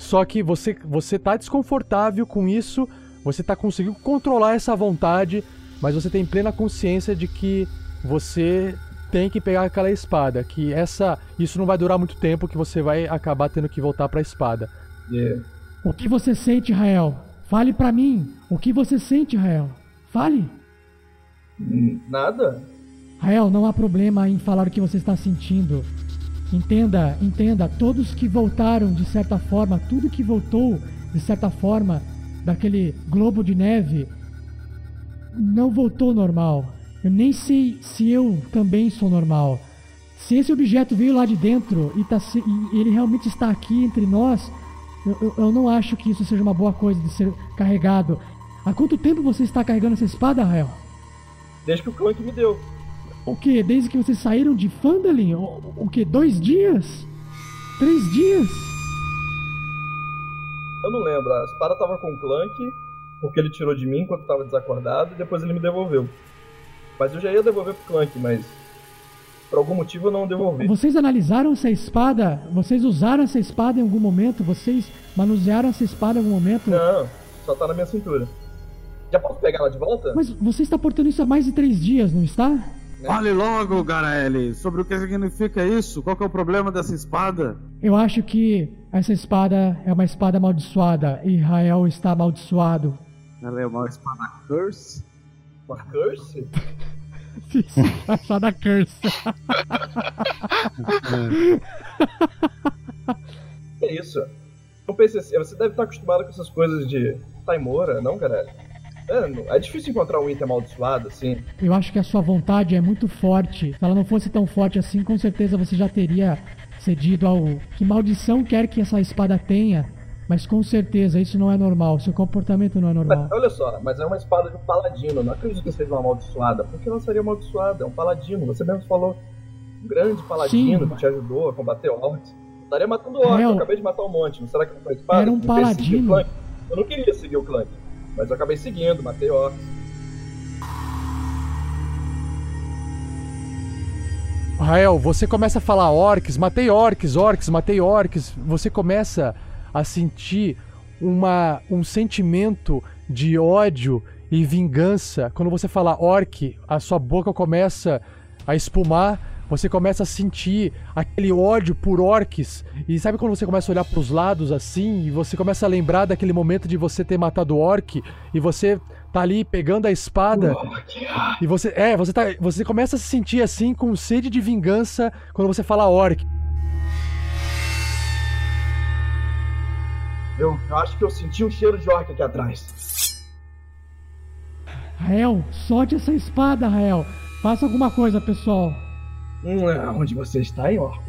Só que você você tá desconfortável com isso, você tá conseguindo controlar essa vontade, mas você tem plena consciência de que você tem que pegar aquela espada, que essa isso não vai durar muito tempo, que você vai acabar tendo que voltar para a espada. Yeah. O que você sente, Rael? Fale pra mim. O que você sente, Rael? Fale. Hum, Nada? Rael, não há problema em falar o que você está sentindo. Entenda, entenda, todos que voltaram de certa forma, tudo que voltou de certa forma daquele globo de neve não voltou normal. Eu nem sei se eu também sou normal. Se esse objeto veio lá de dentro e, tá, e ele realmente está aqui entre nós, eu, eu- eu não acho que isso seja uma boa coisa de ser carregado. Há quanto tempo você está carregando essa espada, Rael? Desde que o Clank me deu. O que? Desde que vocês saíram de Fandalin? O, o que? Dois dias? Três dias? Eu não lembro. A espada tava com o Clank, porque ele tirou de mim enquanto tava desacordado, e depois ele me devolveu. Mas eu já ia devolver pro Clank, mas. Por algum motivo eu não devolvi. Vocês analisaram essa espada? Vocês usaram essa espada em algum momento? Vocês manusearam essa espada em algum momento? Não, só tá na minha cintura. Já posso pegar ela de volta? Mas você está portando isso há mais de três dias, não está? Fale logo, Garaele, sobre o que significa isso. Qual que é o problema dessa espada? Eu acho que essa espada é uma espada amaldiçoada e Rael está amaldiçoado. Ela é uma espada curse? Uma curse? [LAUGHS] a espada curse. [LAUGHS] É isso. Não pense assim, você deve estar acostumado com essas coisas de Taimora, não, cara? É, é difícil encontrar um item amaldiçoado assim. Eu acho que a sua vontade é muito forte. Se ela não fosse tão forte assim, com certeza você já teria cedido ao. Que maldição quer que essa espada tenha? Mas com certeza isso não é normal. Seu comportamento não é normal. Mas, olha só, mas é uma espada de um paladino. Não acredito que seja uma amaldiçoada. Por que ela seria amaldiçoada? É um paladino. Você mesmo falou. Um grande paladino Sim. que te ajudou a combater orcs. Estaria matando orcs. É, Eu acabei de matar um monte. Não será que não foi espada? Era um paladino. Eu não queria seguir o clã. Mas eu acabei seguindo, matei orcs. Rael, você começa a falar orcs, matei orcs, orcs, matei orcs. Você começa a sentir uma, um sentimento de ódio e vingança. Quando você fala orc, a sua boca começa a espumar. Você começa a sentir aquele ódio por orcs. E sabe quando você começa a olhar para os lados assim? E você começa a lembrar daquele momento de você ter matado o orc. E você tá ali pegando a espada. E você, é, você tá, você começa a se sentir assim com sede de vingança quando você fala orc. Eu, eu acho que eu senti um cheiro de orc aqui atrás. Rael, solte essa espada, Rael. Faça alguma coisa, pessoal. Hum, onde você está, hein, orc?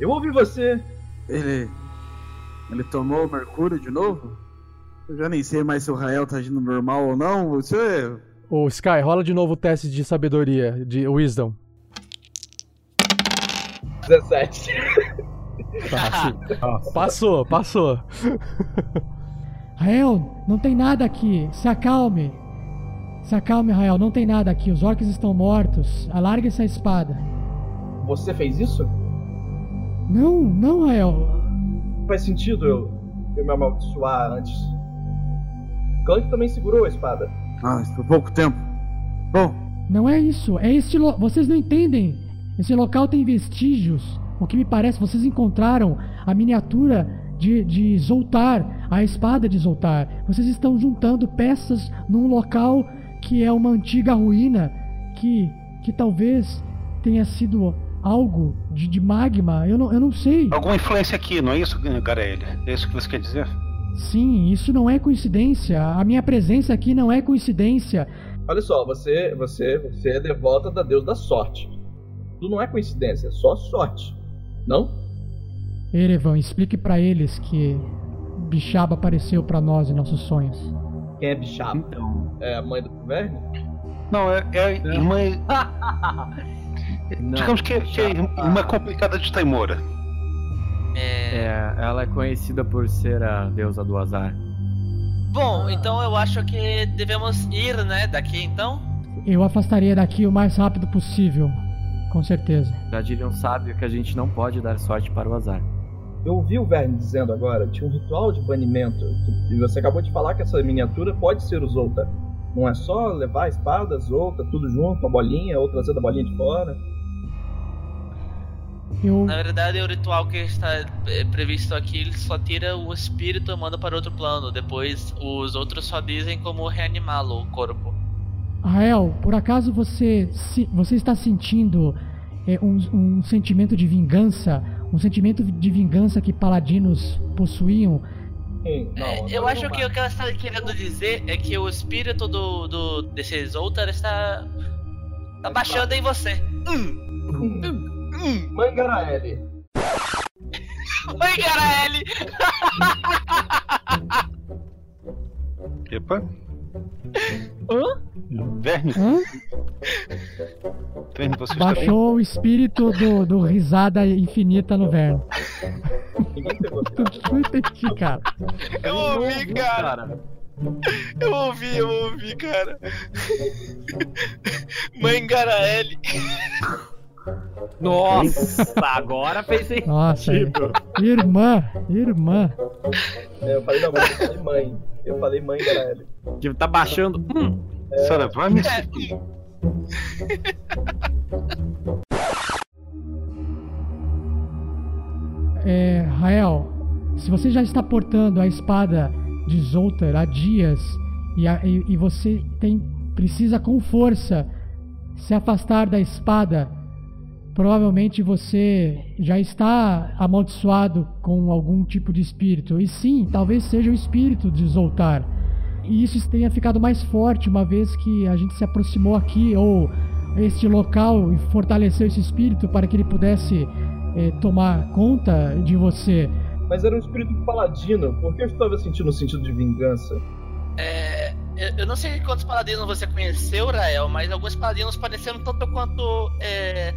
Eu ouvi você. Ele. Ele tomou o mercúrio de novo? Eu já nem sei mais se o Rael tá agindo normal ou não. Você. Ô, Sky, rola de novo o teste de sabedoria, de wisdom. 17. Tá, passou, passou. Rael, não tem nada aqui. Se acalme. Se acalme, Rael. Não tem nada aqui. Os orcs estão mortos. Alargue essa espada. Você fez isso? Não, não, Rael. Faz sentido eu, eu me amaldiçoar antes. Clank também segurou a espada. Ah, isso foi pouco tempo. Bom, Não é isso. É este lo... Vocês não entendem. Esse local tem vestígios. O que me parece, vocês encontraram a miniatura de, de Zoltar, a espada de Zoltar. Vocês estão juntando peças num local que é uma antiga ruína que, que talvez tenha sido algo de, de magma. Eu não, eu não sei. Alguma influência aqui, não é isso, Garelli? É isso que você quer dizer? Sim, isso não é coincidência. A minha presença aqui não é coincidência. Olha só, você, você, você é devota da deusa da sorte. Tudo não é coincidência, é só sorte. Não? Erevan, explique pra eles que Bixaba apareceu pra nós em nossos sonhos. Quem é Bixaba? Então. É a mãe do Verne? Não, é, é a irmã. [LAUGHS] Digamos que, que é a irmã complicada de Taimora. É... É, ela é conhecida por ser a deusa do azar. Bom, então eu acho que devemos ir, né, daqui então. Eu afastaria daqui o mais rápido possível, com certeza. Já diria um sábio que a gente não pode dar sorte para o azar. Eu ouvi o Verne dizendo agora, tinha um ritual de banimento. E você acabou de falar que essa miniatura pode ser Zolta. Não é só levar a espada, Zolta, tudo junto, a bolinha, ou trazer a bolinha de fora. Eu, Na verdade, o ritual que está é, previsto aqui, ele só tira o espírito e manda para outro plano. Depois, os outros só dizem como reanimá-lo, o corpo. Rael, por acaso você você está sentindo é, um, um sentimento de vingança, um sentimento de vingança que paladinos possuíam? Sim, não, É, não, eu não acho que o que ela está querendo dizer é que o espírito do, do desse Zoltar está, está baixando em você. Hum, hum. Mãe Garaele. [LAUGHS] Oi, Garaele! Epa. Hã? Verme, Hã? Verme, você está bem? Baixou o espírito do, do risada infinita no pegou. Não entendi, cara. Eu ouvi, cara. Eu ouvi, eu ouvi, cara. Mãe Garaele. Nossa, agora fez sentido. Nossa, irmã, irmã. É, eu falei da mãe, eu falei mãe. Eu falei mãe Garaele. Que tá baixando. Hum, Senhora, vai me É, É, Rael, se você já está portando a espada de Zoltar há dias e, a- e- e você tem precisa com força se afastar da espada, provavelmente você já está amaldiçoado com algum tipo de espírito. E sim, talvez seja o espírito de Zoltar. E isso tenha ficado mais forte uma vez que a gente se aproximou aqui ou este local e fortaleceu esse espírito para que ele pudesse eh, tomar conta de você. Mas era um espírito paladino. Por que eu estava sentindo um sentido de vingança? É, eu- não sei quantos paladinos você conheceu, Rael, mas alguns paladinos pareceram tanto quanto é,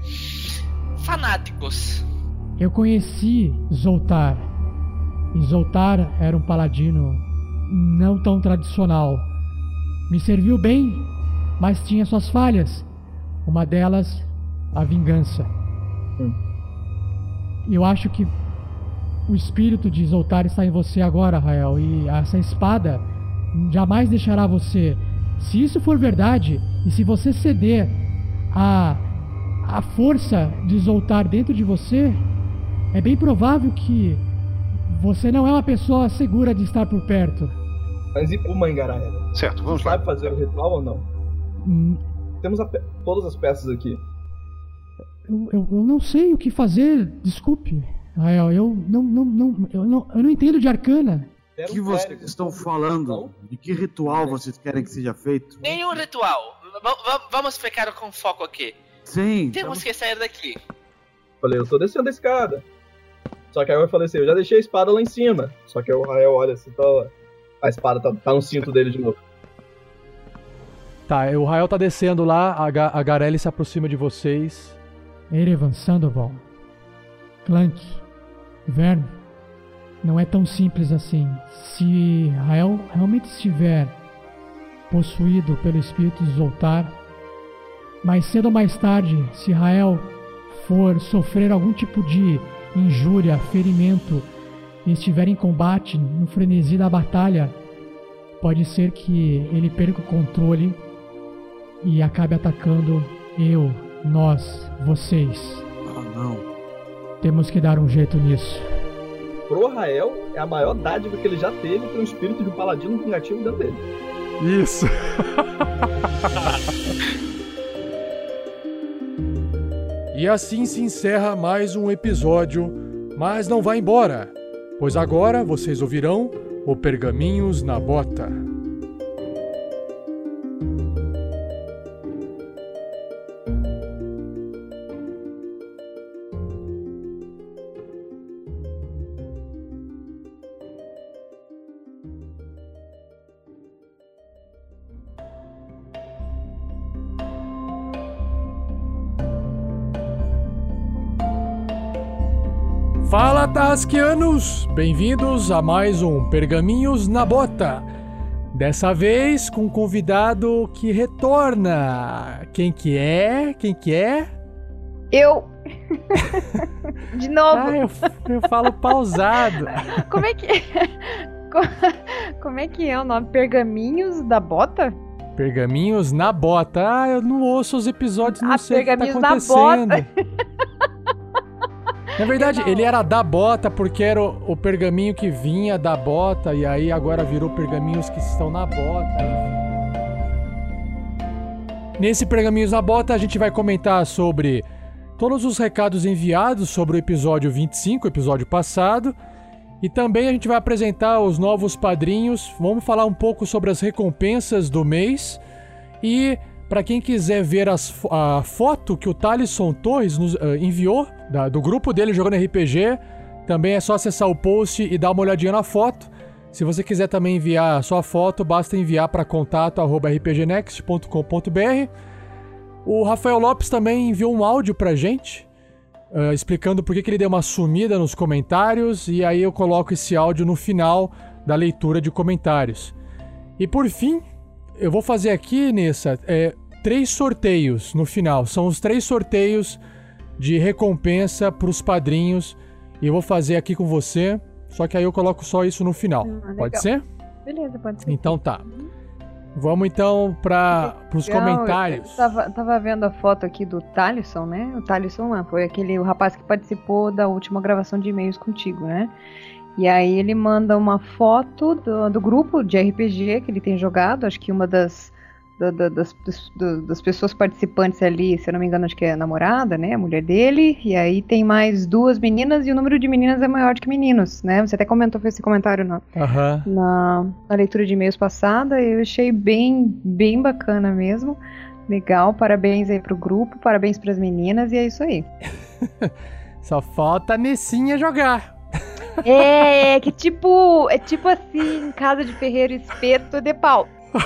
fanáticos. Eu conheci Zoltar. E Zoltar era um paladino não tão tradicional. Me serviu bem, mas tinha suas falhas. Uma delas, a vingança. Hum. Eu acho que o espírito de Zoltar está em você agora, Rael, e essa espada jamais deixará você. Se isso for verdade, e se você ceder a a força de Zoltar dentro de você, é bem provável que você não é uma pessoa segura de estar por perto. Mas e mãe Garaele? Certo, Você vamos lá. sabe fazer o ritual ou não? Hum, Temos todas as peças aqui. Eu, eu, eu não sei o que fazer, desculpe. Rael, eu não, não, não, eu não, eu não entendo de arcana. O que vocês clérigo. estão falando? De que ritual vocês querem que seja feito? Nenhum ritual. Va- vamos ficar com foco aqui. Sim, Temos que sair daqui. Falei, eu tô descendo a escada. Só que aí eu falei assim, eu já deixei a espada lá em cima. Só que o Rael olha assim, tá, a espada tá, tá no cinto dele de novo. Tá, o Rael tá descendo lá, a, Ga a Garelli se aproxima de vocês. Erevan Sandoval, Clank, Vern, não é tão simples assim. Se Rael realmente estiver possuído pelo espírito de Zoltar, mais cedo ou mais tarde, se Rael for sofrer algum tipo de injúria, ferimento e estiver em combate, no frenesi da batalha, pode ser que ele perca o controle e acabe atacando eu, nós, vocês. Ah, não. Temos que dar um jeito nisso. Pro Rael, é a maior dádiva que ele já teve ter um espírito de um paladino vingativo dentro dele. Isso. e assim se encerra mais um episódio, mas não vá embora, pois agora vocês ouvirão o Pergaminhos na Bota. Fala, Tarrasquianos! Bem-vindos a mais um Pergaminhos na Bota. Dessa vez com um convidado que retorna. Quem que é? Quem que é? Eu. [LAUGHS] De novo. Ah, eu, eu falo pausado. [LAUGHS] Como é que. Co- Como é que é o nome? Pergaminhos da bota? Pergaminhos na Bota. Ah, eu não ouço os episódios, não Ah, sei o que tá Pergaminhos na acontecendo. Bota. [LAUGHS] Na verdade, ele era da bota porque era o, o pergaminho que vinha da bota e aí agora virou pergaminhos que estão na bota. Nesse Pergaminhos na Bota, a gente vai comentar sobre todos os recados enviados sobre o episódio 25, episódio passado. E também a gente vai apresentar os novos padrinhos. Vamos falar um pouco sobre as recompensas do mês. E para quem quiser ver as a foto que o Thalisson Torres nos eh, enviou da- do grupo dele jogando RPG, também é só acessar o post e dar uma olhadinha na foto. Se você quiser também enviar sua foto, basta enviar para contato@rpgnext.com.br. O Rafael Lopes também enviou um áudio pra gente, eh, explicando por que, que ele deu uma sumida nos comentários, e aí eu coloco esse áudio no final da leitura de comentários. E por fim, eu vou fazer aqui, Nessa, é, três sorteios no final. São os três sorteios de recompensa pros padrinhos, e eu vou fazer aqui com você, só que aí eu coloco só isso no final. Ah, Pode ser? Beleza, pode ser. Então tá. Vamos então para os comentários. Eu tava, tava vendo a foto aqui do Thalisson, né? O Thalisson lá, foi aquele o rapaz que participou da última gravação de e-mails contigo, né? E aí ele manda uma foto do, do grupo de RPG que ele tem jogado, acho que uma das, da- da- das, das- do- das pessoas participantes ali, se eu não me engano, acho que é a namorada, né? A mulher dele. E aí tem mais duas meninas e o número de meninas é maior do que meninos, né? Você até comentou esse comentário na, Aham. na, na leitura de e-mails passada. Eu achei bem, bem bacana mesmo. Legal, parabéns aí pro grupo, parabéns pras meninas e é isso aí. [LAUGHS] Só falta a Nessinha jogar. É, que tipo, é tipo assim, casa de ferreiro espeto de pau. [LAUGHS]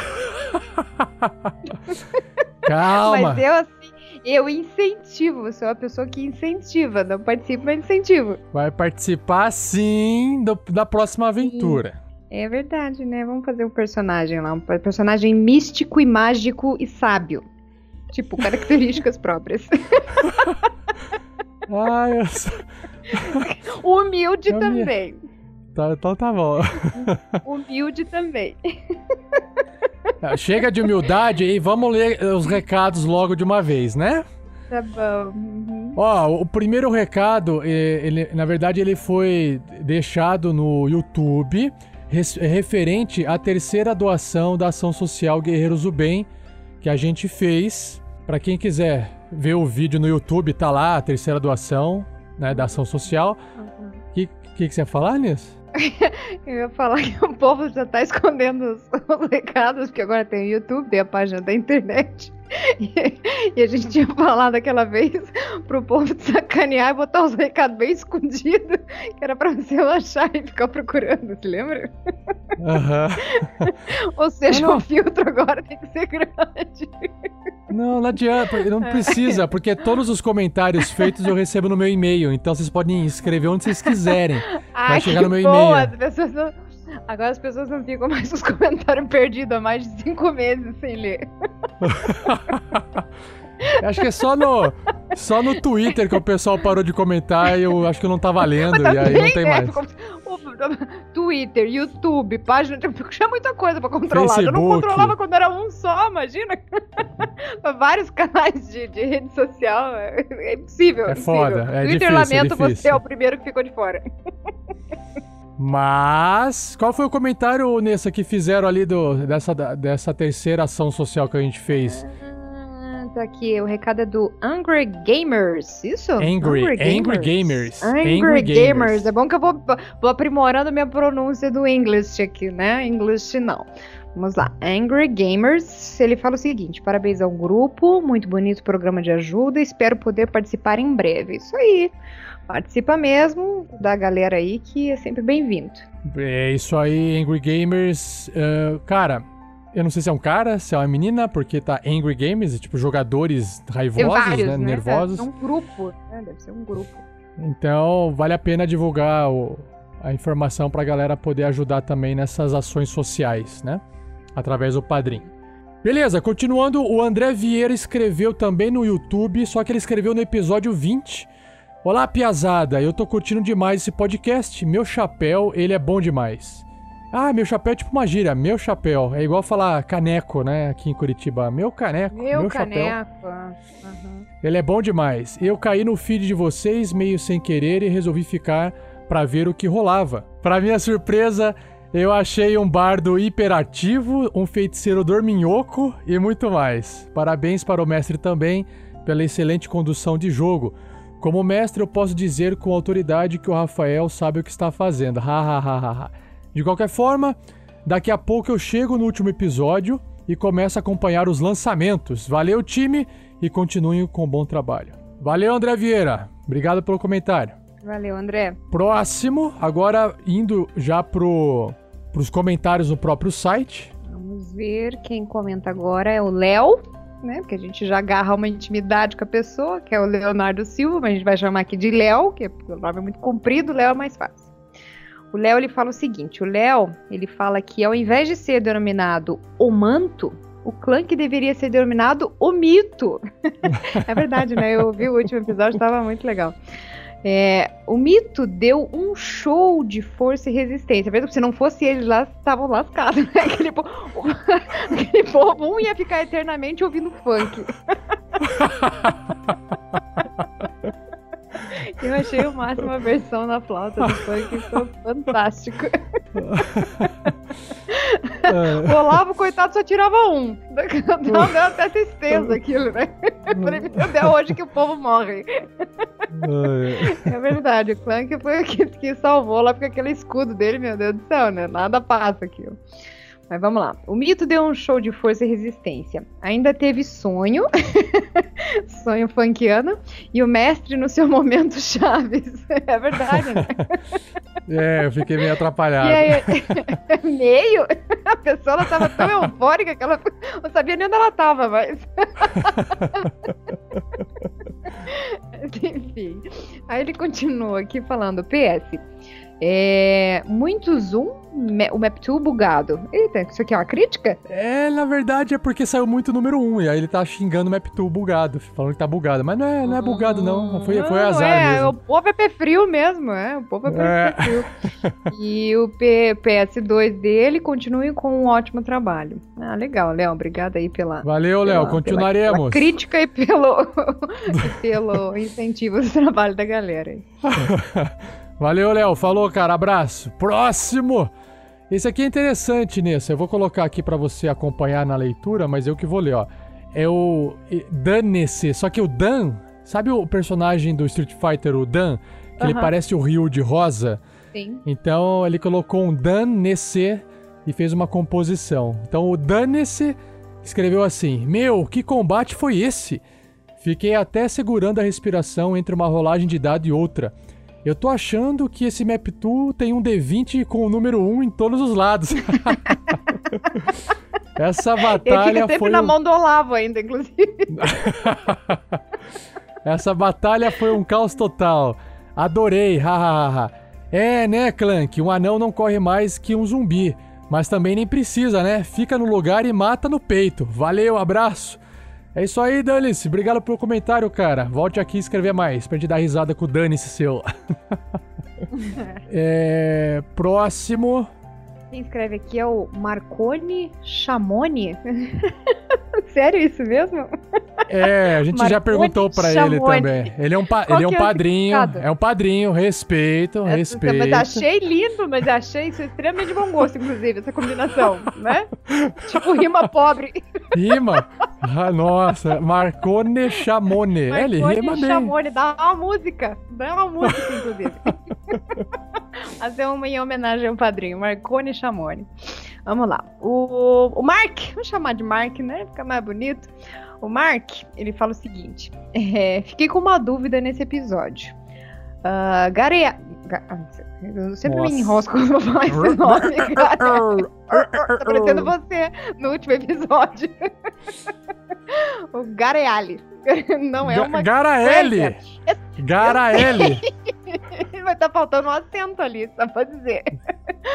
Calma. Mas eu assim, eu incentivo, sou uma pessoa que incentiva, não participo, mas incentivo. Vai participar sim do- da próxima aventura. É verdade, né? Vamos fazer um personagem lá, um personagem místico e mágico e sábio. Tipo, [LAUGHS] características próprias. [LAUGHS] Ai, eu sou... Humilde Eu me- também. tá, então tá bom. Humilde também. Tá, Chega de humildade aí, vamos ler os recados logo de uma vez, né? Tá bom. Uhum. Ó, o primeiro recado, eh, ele, na verdade, ele foi deixado no YouTube, res- referente à terceira doação da ação social Guerreiros do Bem, que a gente fez. Pra quem quiser ver o vídeo no YouTube, tá lá a terceira doação né, da ação social. O que, que, que você ia falar, Nis? [LAUGHS] Eu ia falar que o povo já tá escondendo os, [LAUGHS] os recados, porque agora tem o YouTube, tem a página da internet. E, e a gente tinha falado aquela vez pro povo de sacanear e botar os recados bem escondidos, que era pra você achar e ficar procurando, se lembra? Aham. Ou seja, Não, o filtro agora tem que ser grande. Não, não adianta, não precisa, porque todos os comentários feitos eu recebo no meu e-mail, então vocês podem escrever onde vocês quiserem. Ai, chegar no meu e-mail. as pessoas não- Agora as pessoas não ficam mais com [LAUGHS] os comentários perdidos há mais de cinco meses sem ler. [LAUGHS] Acho que é só no, só no Twitter que o pessoal parou de comentar e eu acho que não tá valendo, e aí não tem né? mais. O- Twitter, YouTube, página. Tinha muita coisa pra controlar. Eu não Facebook. controlava quando era um só, imagina. [LAUGHS] Vários canais de, de rede social. É, é impossível. É impossível. foda, é Twitter, difícil, é lamento, você é o primeiro que ficou de fora. Mas, qual foi o comentário, Nessa, que fizeram ali do, dessa, dessa terceira ação social que a gente fez? Ah, tá aqui, o recado é do Angry Gamers, isso? Angry, Angry Gamers. Angry, Angry Gamers. Gamers. É bom que eu vou, vou aprimorando minha pronúncia do English aqui, né? English não. Vamos lá. Angry Gamers, ele fala o seguinte: parabéns ao grupo, muito bonito programa de ajuda, espero poder participar em breve. Isso aí. Participa mesmo da galera aí que é sempre bem-vindo. É isso aí, Angry Gamers. Ah, cara, eu não sei se é um cara, se é uma menina, porque tá Angry Gamers, tipo jogadores raivosos, vários, né? né? Nervosos. É um grupo, né? Deve ser um grupo. Então, vale a pena divulgar o- a informação pra galera poder ajudar também nessas ações sociais, né? Através do padrinho. Beleza, continuando, o André Vieira escreveu também no YouTube, só que ele escreveu no episódio 20. Olá, piazada, eu tô curtindo demais esse podcast. Meu chapéu, ele é bom demais. Ah, meu chapéu é tipo uma gíria, meu chapéu. É igual falar caneco, né? Aqui em Curitiba. Meu caneco, Meu, meu, chapéu. caneco. aham. Ele é bom demais. Eu caí no feed de vocês meio sem querer e resolvi ficar pra ver o que rolava. Pra minha surpresa, eu achei um bardo hiperativo, um feiticeiro dorminhoco e muito mais. Parabéns para o mestre também pela excelente condução de jogo. Como mestre, eu posso dizer com autoridade que o Rafael sabe o que está fazendo. Ha, ha, ha, ha. De qualquer forma, daqui a pouco eu chego no último episódio e começo a acompanhar os lançamentos. Valeu, time, e continuem com o bom trabalho. Valeu, André Vieira. Obrigado pelo comentário. Valeu, André. Próximo, agora indo já pro, pros comentários no próprio site. Vamos ver quem comenta agora é o Léo, né? Porque a gente já agarra uma intimidade com a pessoa, que é o Leonardo Silva, mas a gente vai chamar aqui de Léo, que é- o nome é muito comprido, Léo é mais fácil. O Léo ele fala o seguinte: o Léo ele fala que ao invés de ser denominado o manto, o clã que deveria ser denominado o mito. [LAUGHS] é verdade, né? Eu vi o último episódio, estava muito legal. É, o mito deu um show de força e resistência. Mesmo que se não fosse eles lá, estavam lascados. [LAUGHS] Né? Aquele, po- [LAUGHS] aquele povo um ia ficar eternamente ouvindo funk. [LAUGHS] Eu achei o máximo a versão na flauta do funk, ficou fantástico. [LAUGHS] O Olavo, coitado, só tirava um. Não, deu até tristeza aquilo, né? Eu falei, meu Deus, é hoje que o povo morre. É verdade, o Clank foi o que, que salvou lá, porque aquele escudo dele, meu Deus do céu, né? Nada passa aquilo. Mas vamos lá. O mito deu um show de força e resistência. Ainda teve sonho, [LAUGHS] sonho funkiano, e o mestre no seu [LAUGHS] momento Chaves. É verdade, né? [LAUGHS] É, eu fiquei meio atrapalhado. Aí, meio? A pessoa ela tava tão eufórica que ela não sabia nem onde ela tava, mas. Enfim. Aí ele continua aqui falando: PS. É, muito zoom, o Map2 bugado. Eita, isso aqui é uma crítica? É, na verdade é porque saiu muito número 1, e aí ele tá xingando o Map2 bugado, falando que tá bugado. Mas não é, não é bugado, não. Foi, foi Não, azar é, mesmo. O povo é pé frio mesmo, é. O povo é pé É. frio. E o P- PS2 dele continue com um ótimo trabalho. Ah, legal, Léo. Obrigada aí pela. Valeu, Léo, pela- continuaremos. Pela crítica e pelo, e [LAUGHS] pelo incentivo do trabalho da galera. [LAUGHS] Valeu, Léo. Falou, cara. Abraço. Próximo. Esse aqui é interessante, Nessa. Eu vou colocar aqui pra você acompanhar na leitura, mas eu que vou ler, ó. É o eh, Dan Nesse. Só que o Dan, sabe o personagem do Street Fighter, o Dan? Que ele parece o Ryu de rosa? Sim. Então ele colocou um Dan Nesse e fez uma composição. Então o Dan Nesse escreveu assim: Meu, que combate foi esse? Fiquei até segurando a respiração entre uma rolagem de dado e outra. Eu tô achando que esse Map 2 tem um D20 com o número 1 em todos os lados. [LAUGHS] Essa Ele batalha fica sempre foi na mão do Olavo ainda, inclusive. [LAUGHS] Essa batalha foi um caos total. Adorei, hahaha. É, né, Clank? Um anão não corre mais que um zumbi. Mas também nem precisa, né? Fica no lugar e mata no peito. Valeu, abraço. É isso aí, Dane-se. Obrigado pelo comentário, cara. Volte aqui e escrever mais pra gente dar risada com o Dane-se seu. [LAUGHS] é, próximo. Quem escreve aqui é o Marconi Chamoni. [LAUGHS] Sério isso mesmo? É, a gente já Marconi perguntou pra ele também. Ele é um, pa- ele é um é padrinho. É um padrinho. Respeito, respeito. Mas achei lindo, mas achei isso extremamente bom gosto, inclusive, essa combinação, né? tipo rima pobre. Rima. Ah, nossa, Marcone Chamone. É, ele Marconi rima bem. Chamone, dá uma música. Dá uma música, inclusive. [LAUGHS] Fazer uma em homenagem ao padrinho, Marconi Chamone. Vamos lá. O, o Mark, vamos chamar de Mark, né? Fica mais bonito. O Mark, ele fala o seguinte: é, fiquei com uma dúvida nesse episódio. Uh, Garea. Ga- Eu sempre Nossa. me enrosco quando eu falo esse [LAUGHS] nome. Tá parecendo [LAUGHS] você no último episódio. o Gareali. [LAUGHS] Não é uma. Garaele! Garaele! [LAUGHS] Vai estar faltando um acento ali, só pra dizer.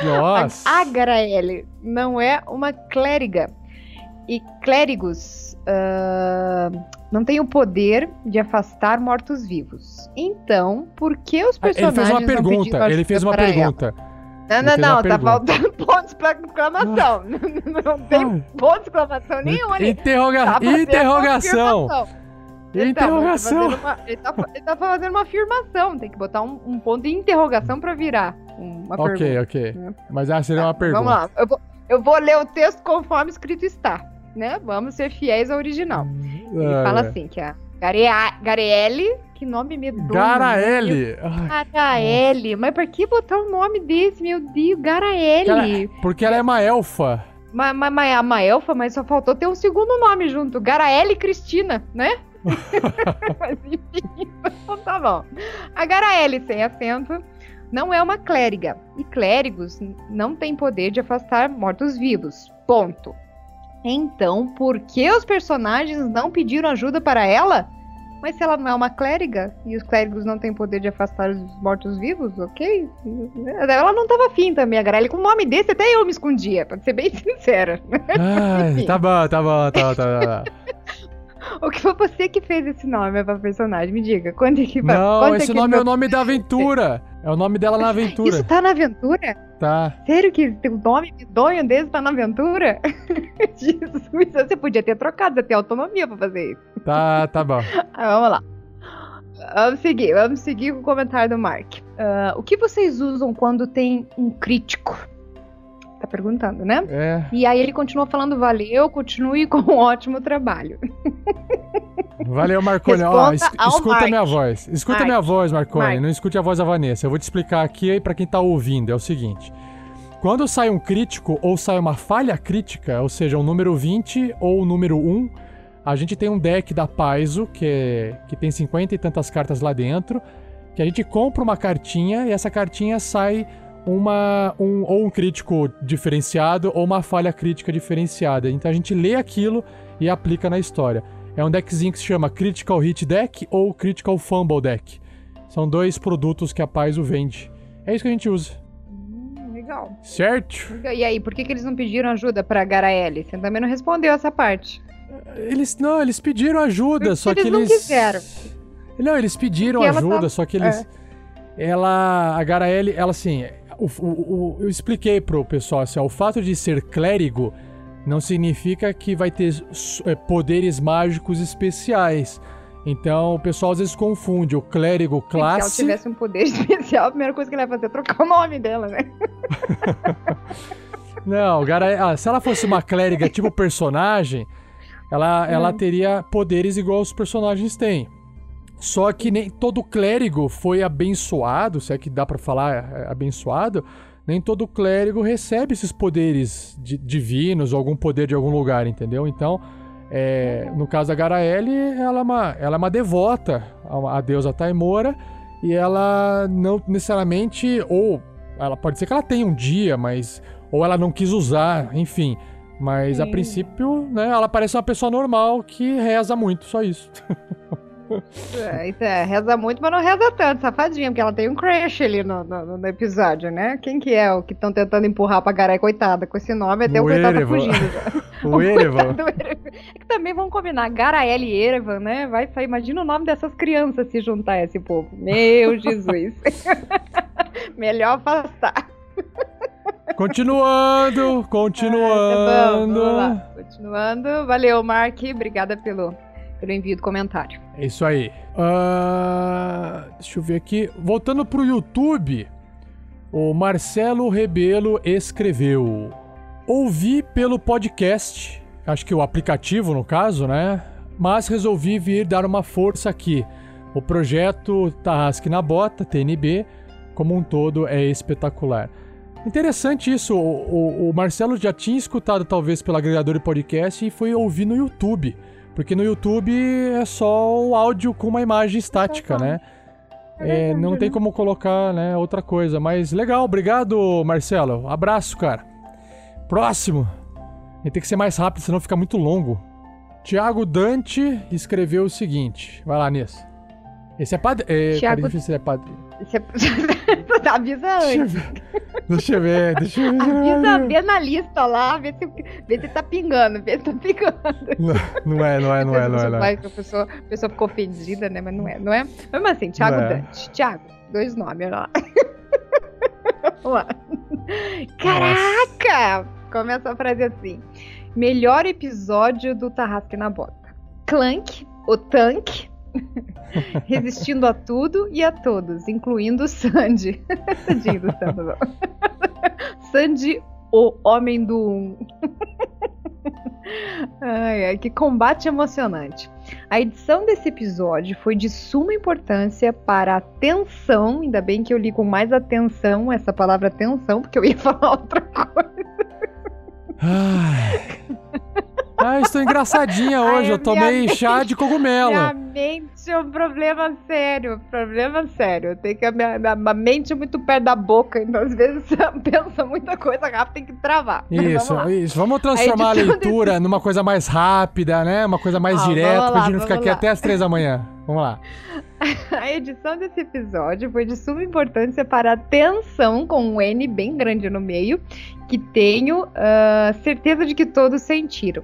Nossa. A Garaele não é uma clériga. E clérigos ah, não têm o poder de afastar mortos-vivos. Então, por que os Ah, Ele personagens fez uma não pergunta. Ele fez uma ela? pergunta. Não, não, não, tá faltando [LAUGHS] pontos pra exclamação. [LAUGHS] Não tem ponto de exclamação nenhum ali. Interroga- Tá interrogação. Então, Interrogação. Ele tá, fazendo uma, ele, tá, ele tá fazendo uma afirmação. Tem que botar um, um ponto de interrogação pra virar uma Ok, pergunta. ok. Mas ah, seria uma pergunta. Vamos lá. Eu vou, eu vou ler o texto conforme escrito está. Né? Vamos ser fiéis ao original. Ele Ah, fala é. assim, que a Garea, Garelli, que nome medonho. Garaele. Garaele. Mas por que botar um nome desse, meu Deus? Garaele. Porque ela é uma elfa. Mas, mas, mas a Maelfa, mas só faltou ter um segundo nome junto. Garaele Cristina, né? [LAUGHS] mas enfim, então tá bom. A Garaele, sem acento, não é uma clériga. E clérigos não têm poder de afastar mortos-vivos. Ponto. Então, por que os personagens não pediram ajuda para ela? Mas se ela não é uma clériga e os clérigos não têm poder de afastar os mortos-vivos, ok? Ela não tava afim também, a Garelli. Com um nome desse, até eu me escondia, pra ser bem [LAUGHS] sincera. Ai, tá bom, tá bom, tá bom, tá bom. O que foi você que fez esse nome pra personagem? Me diga, quando é que vai? Não, esse que nome é o nome da aventura. É o nome dela na aventura. Isso tá na aventura? Tá. Sério que tem um nome medonho desse tá na aventura? [LAUGHS] Jesus, você podia ter trocado, você tem autonomia pra fazer isso. Tá, tá bom. [LAUGHS] Ah, vamos lá. Vamos seguir, vamos seguir com o comentário do Mark. Ah, o que vocês usam quando tem um crítico? Tá perguntando, né? É. E aí ele continua falando, valeu, continue [LAUGHS] com um ótimo trabalho. Valeu, Marconi. Ó, es- escuta Mark. minha voz. Escuta Mark. minha voz, Marconi. Mark. Não escute a voz da Vanessa. Eu vou te explicar aqui pra quem tá ouvindo. É o seguinte. Quando sai um crítico ou sai uma falha crítica, ou seja, o número 20 ou o número 1, a gente tem um deck da Paizo, que, é, que tem 50 e tantas cartas lá dentro, que a gente compra uma cartinha e essa cartinha sai uma um, ou um crítico diferenciado ou uma falha crítica diferenciada. Então a gente lê aquilo e aplica na história. É um deckzinho que se chama Critical Hit Deck ou Critical Fumble Deck. São dois produtos que a Paizo vende. É isso que a gente usa, Hum, legal. certo? E aí, por que, que eles não pediram ajuda pra Garaele? Você também não respondeu essa parte. Eles não, eles pediram ajuda, Porque só eles que não eles quiseram. Não, eles pediram Porque ajuda, tava- só que eles. Ela. A Garaele, ela assim. O- o- o- eu expliquei pro pessoal assim, ó, o fato de ser clérigo não significa que vai ter é, poderes mágicos especiais. Então o pessoal às vezes confunde o clérigo Se ela classe. tivesse um poder [LAUGHS] especial, a primeira coisa que ele ia fazer é trocar o nome dela, né? [LAUGHS] Não, Gara... ah, se ela fosse uma clériga tipo personagem, ela, ela Hum. teria poderes igual os personagens têm. Só que nem todo clérigo foi abençoado, se é que dá pra falar é, abençoado, nem todo clérigo recebe esses poderes di- divinos ou algum poder de algum lugar, entendeu? Então, é, no caso da Garaele, ela é uma, ela é uma devota à, deusa Taimora e ela não necessariamente, ou ela pode ser que ela tenha um dia, mas ou ela não quis usar, enfim. Mas a Sim. princípio, né, ela parece uma pessoa normal que reza muito, só isso. [LAUGHS] É, isso é, reza muito, mas não reza tanto, safadinha, porque ela tem um crush ali no, no, no episódio, né? Quem que é o que estão tentando empurrar pra Garay, coitada, com esse nome, até o, O coitado tá Erevan. fugindo já. [LAUGHS] O [LAUGHS] Erevan. É que também vamos combinar, Garaele e Erevan, né? Vai sair, imagina o nome dessas crianças se juntar a esse povo. Meu [LAUGHS] Jesus. Melhor afastar. Continuando, Tá continuando. lá. Continuando. Valeu, Mark. Obrigada pelo, pelo envio do comentário. É isso aí. Ah, deixa eu ver aqui. Voltando pro YouTube, o Marcelo Rebelo escreveu: Ouvi pelo podcast acho que o aplicativo no caso, né? Mas resolvi vir dar uma força aqui. O projeto Tarrasque na Bota, TNB, como um todo é espetacular. Interessante isso, o, o, o Marcelo já tinha escutado talvez pelo agregador de podcast e foi ouvir no YouTube. Porque no YouTube é só o áudio com uma imagem estática, né? É, não tem como colocar, né, outra coisa. Mas legal, obrigado, Marcelo. Abraço, cara. Próximo. Ele tem que ser mais rápido, senão fica muito longo. Tiago Dante escreveu o seguinte. Vai lá, Nessa. Esse é padre. É, Thiago- cara, difícil, ele é padre. Você [LAUGHS] avisa antes. Deixa eu ver, deixa eu ver. deixa eu ver. Avisa, vê na lista lá, vê se, vê se tá pingando, vê se tá pingando. Não, não é, não é, não é, não é. Não é. A pessoa, a pessoa ficou ofendida, né? Mas não é, não é? Mesmo assim, Thiago é. Dante. Thiago, dois nomes, olha lá. [LAUGHS] Vamos lá. Caraca! Começa a frase assim. Melhor episódio do Tarrasque na Bota. Clank, o tanque, [LAUGHS] resistindo a tudo e a todos, incluindo o Sandy. Tadinho do não. Sandy, o homem do um. [LAUGHS] Ai, ai, que combate emocionante. A edição desse episódio foi de suma importância para a tensão, ainda bem que eu li com mais atenção essa palavra tensão, porque eu ia [LAUGHS] falar outra coisa. Ai. Ah, estou engraçadinha hoje. eu Ai, tomei minha chá de cogumelo. Minha mente é um problema sério, problema sério. Eu tenho que a minha, minha- minha mente é muito perto da boca, então às vezes [LAUGHS] você pensa muita coisa rápida, tem que travar. Isso, vamos isso. Vamos transformar a, edição [LAUGHS] leitura numa coisa mais rápida, né? Uma coisa mais Ah, direta, pra gente não ficar aqui até as três da manhã. Vamos lá. [LAUGHS] A edição desse episódio foi de suma importância para a tensão, com um N bem grande no meio, que tenho ah, certeza de que todos sentiram.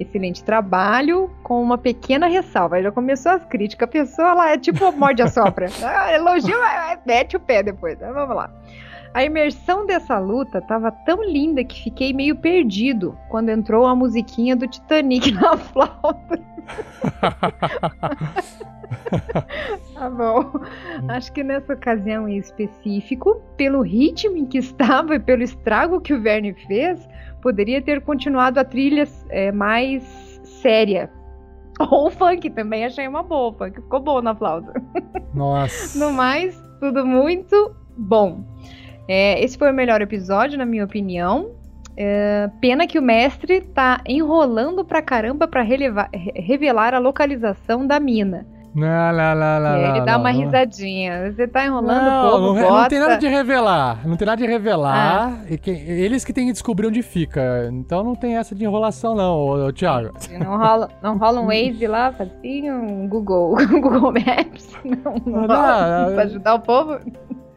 Excelente trabalho, com uma pequena ressalva. Já começou as críticas. A pessoa lá é tipo morde a sopra. [LAUGHS] Ah, elogio, mas mete o pé depois. Então, vamos lá. A imersão dessa luta estava tão linda que fiquei meio perdido quando entrou a musiquinha do Titanic [LAUGHS] na flauta. [LAUGHS] Tá bom. Acho que nessa ocasião em específico, pelo ritmo em que estava e pelo estrago que o Verne fez, poderia ter continuado a trilha é, mais séria. [LAUGHS] Ou o funk também, achei uma boa. Funk ficou bom na flauta. [LAUGHS] Nossa. No mais, tudo muito bom. É, esse foi o melhor episódio, na minha opinião. É, pena que o mestre tá enrolando pra caramba pra releva- re- revelar a localização da mina. Não, não, não, não, E ele não, dá não, uma risadinha. Você tá enrolando Não, o povo, não, bota. não tem nada de revelar. Não tem nada de revelar. Ah. E quem- eles que têm que descobrir onde fica. Então não tem essa de enrolação, não, ô, ô, Thiago. Não rola, não rola um Waze lá, facinho, um Google, [LAUGHS] Google Maps. Não, não Não, rola não, [LAUGHS] pra ajudar o povo.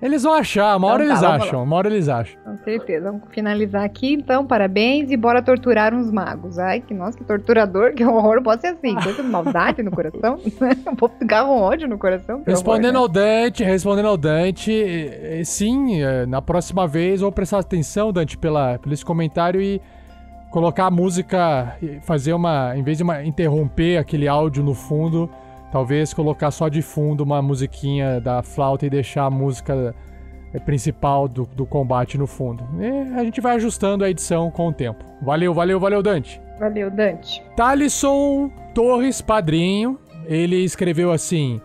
Eles vão achar, uma hora Então tá, eles acham, uma hora eles acham. Com certeza. Vamos finalizar aqui, então. Parabéns e bora torturar uns magos. Ai, que nossa, que torturador, que [LAUGHS] horror. Pode ser assim, coisa de maldade no coração. [LAUGHS] o povo ficar com ódio no coração. Respondendo horror, ao Dante, respondendo ao Dante, sim, eh, na próxima vez vou prestar atenção, Dante, pela, pelo esse comentário e colocar a música, fazer uma, em vez de uma, interromper aquele áudio no fundo, talvez colocar só de fundo uma musiquinha da flauta e deixar a música eh, principal do, do combate no fundo. E a gente vai ajustando a edição com o tempo. Valeu, valeu, valeu, Dante. Valeu, Dante. Thalisson Torres Padrinho, ele escreveu assim: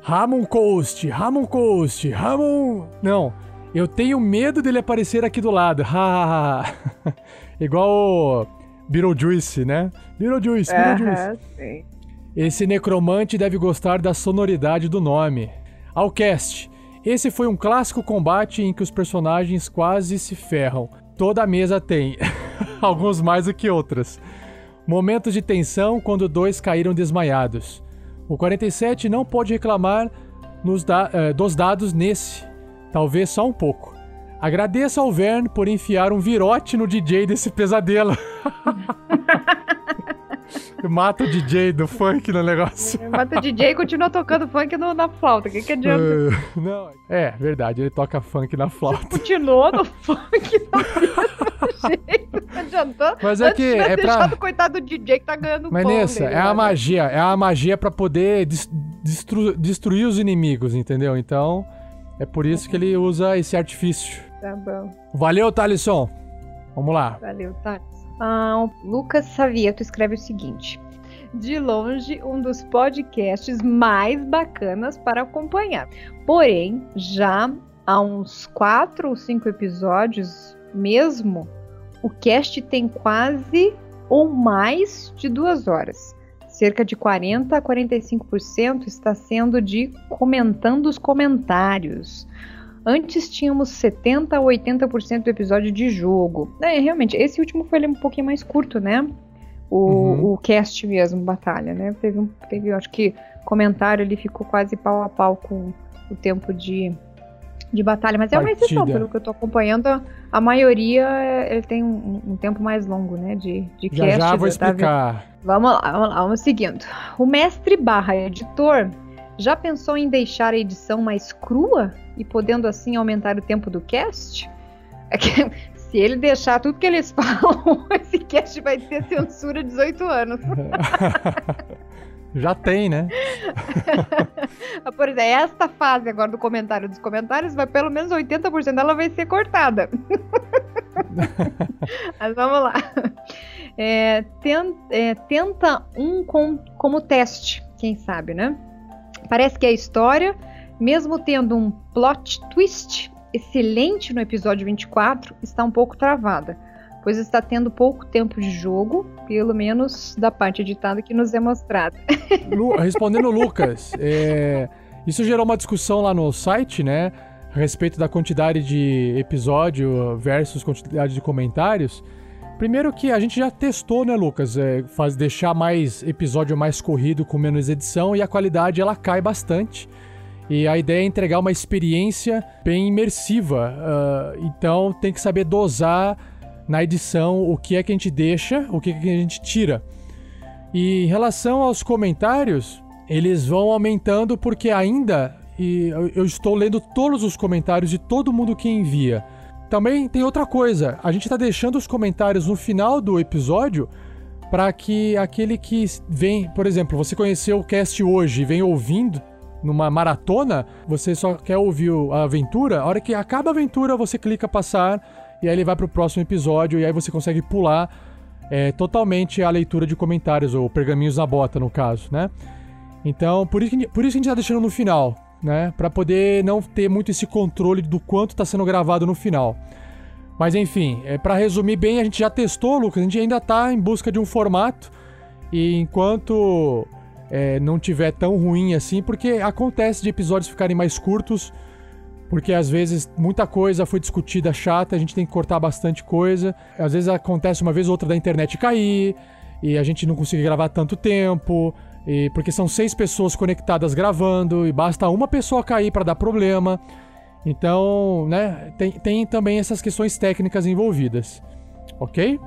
Ramon Coast, Ramon Coast, Ramon. Não, eu tenho medo dele aparecer aqui do lado. [LAUGHS] [LAUGHS] Igual o Beetlejuice, né? Beetlejuice, Beetlejuice. Aham, sim. Esse necromante deve gostar da sonoridade do nome. Alcast. Esse foi um clássico combate em que os personagens quase se ferram. Toda mesa tem, [LAUGHS] alguns mais do que outras. Momentos de tensão quando dois caíram desmaiados. O 47 não pode reclamar da- eh, dos dados nesse, talvez só um pouco. Agradeço ao Vern por enfiar um virote no DJ desse pesadelo. [LAUGHS] Mata o DJ do funk no negócio. Mata o DJ e continua tocando funk no- na flauta. O que, que adianta? Eh, não, é, verdade, ele toca funk na flauta. Continuou no funk mesmo jeito. Não adiantou. Mas é que é pra- o coitado do DJ que tá ganhando Mas nessa, é a né? magia, é a magia pra poder des- destru- destruir os inimigos, entendeu? Então, é por isso que ele usa esse artifício. Tá bom. Valeu, Thalisson. Vamos lá. Valeu, tá. Ah, Lucas Savieto escreve o seguinte. De longe, um dos podcasts mais bacanas para acompanhar. Porém, já há uns quatro ou cinco episódios mesmo, o cast tem quase ou mais de duas horas. Cerca de 40 a 45% está sendo de comentando os comentários. Antes tínhamos 70 a 80% do episódio de jogo. É, realmente, esse último foi um pouquinho mais curto, né? O, Uhum. o cast mesmo, Batalha, né? Teve, um, teve, acho que, comentário ali ficou quase pau a pau com o tempo de, de batalha. Mas é uma exceção, Partida. pelo que eu tô acompanhando. A, a maioria é, ele tem um, um tempo mais longo, né? De, de Já cast. já vou explicar. Vamos lá, vamos lá, vamos seguindo. O mestre barra editor já pensou em deixar a edição mais crua e podendo assim aumentar o tempo do cast? É que, [LAUGHS] se ele deixar tudo que eles [LAUGHS] falam, esse cast vai ter censura 18 anos. [LAUGHS] Já tem, né? Por exemplo, esta fase agora do comentário dos comentários, vai pelo menos 80% dela vai ser cortada. Mas vamos lá. É, ten- é, tenta um com- como teste, quem sabe, né? Parece que a história, mesmo tendo um plot twist excelente no episódio 24, está um pouco travada, pois está tendo pouco tempo de jogo, pelo menos da parte editada que nos é mostrada. [LAUGHS] Lu- respondendo Lucas, é, isso gerou uma discussão lá no site, né? A respeito da quantidade de episódio versus quantidade de comentários. Primeiro que a gente já testou, né, Lucas? É, faz, deixar mais episódio mais corrido com menos edição e a qualidade ela cai bastante. E a ideia é entregar uma experiência bem imersiva. ah, então tem que saber dosar na edição o que é que a gente deixa, o que, é que a gente tira. E em relação aos comentários, eles vão aumentando porque ainda eu estou lendo todos os comentários de todo mundo que envia. Também tem outra coisa, a gente está deixando os comentários no final do episódio para que aquele que vem, por exemplo, você conheceu o cast hoje e vem ouvindo numa maratona, você só quer ouvir o- a aventura, a hora que acaba a aventura você clica passar e aí ele vai pro próximo episódio e aí você consegue pular é, totalmente a leitura de comentários, ou pergaminhos na bota, no caso, né? Então, por isso que, por isso a gente tá deixando no final, né? Pra poder não ter muito esse controle do quanto tá sendo gravado no final. Mas enfim, é, para resumir bem, a gente já testou, Lucas, a gente ainda tá em busca de um formato. E enquanto é, não tiver tão ruim assim, porque acontece de episódios ficarem mais curtos, porque às vezes muita coisa foi discutida chata, a gente tem que cortar bastante coisa. Às vezes acontece uma vez ou outra da internet cair, e a gente não consegue gravar tanto tempo, e porque são seis pessoas conectadas gravando, e basta uma pessoa cair para dar problema. Então, né, tem, tem também essas questões técnicas envolvidas. Ok?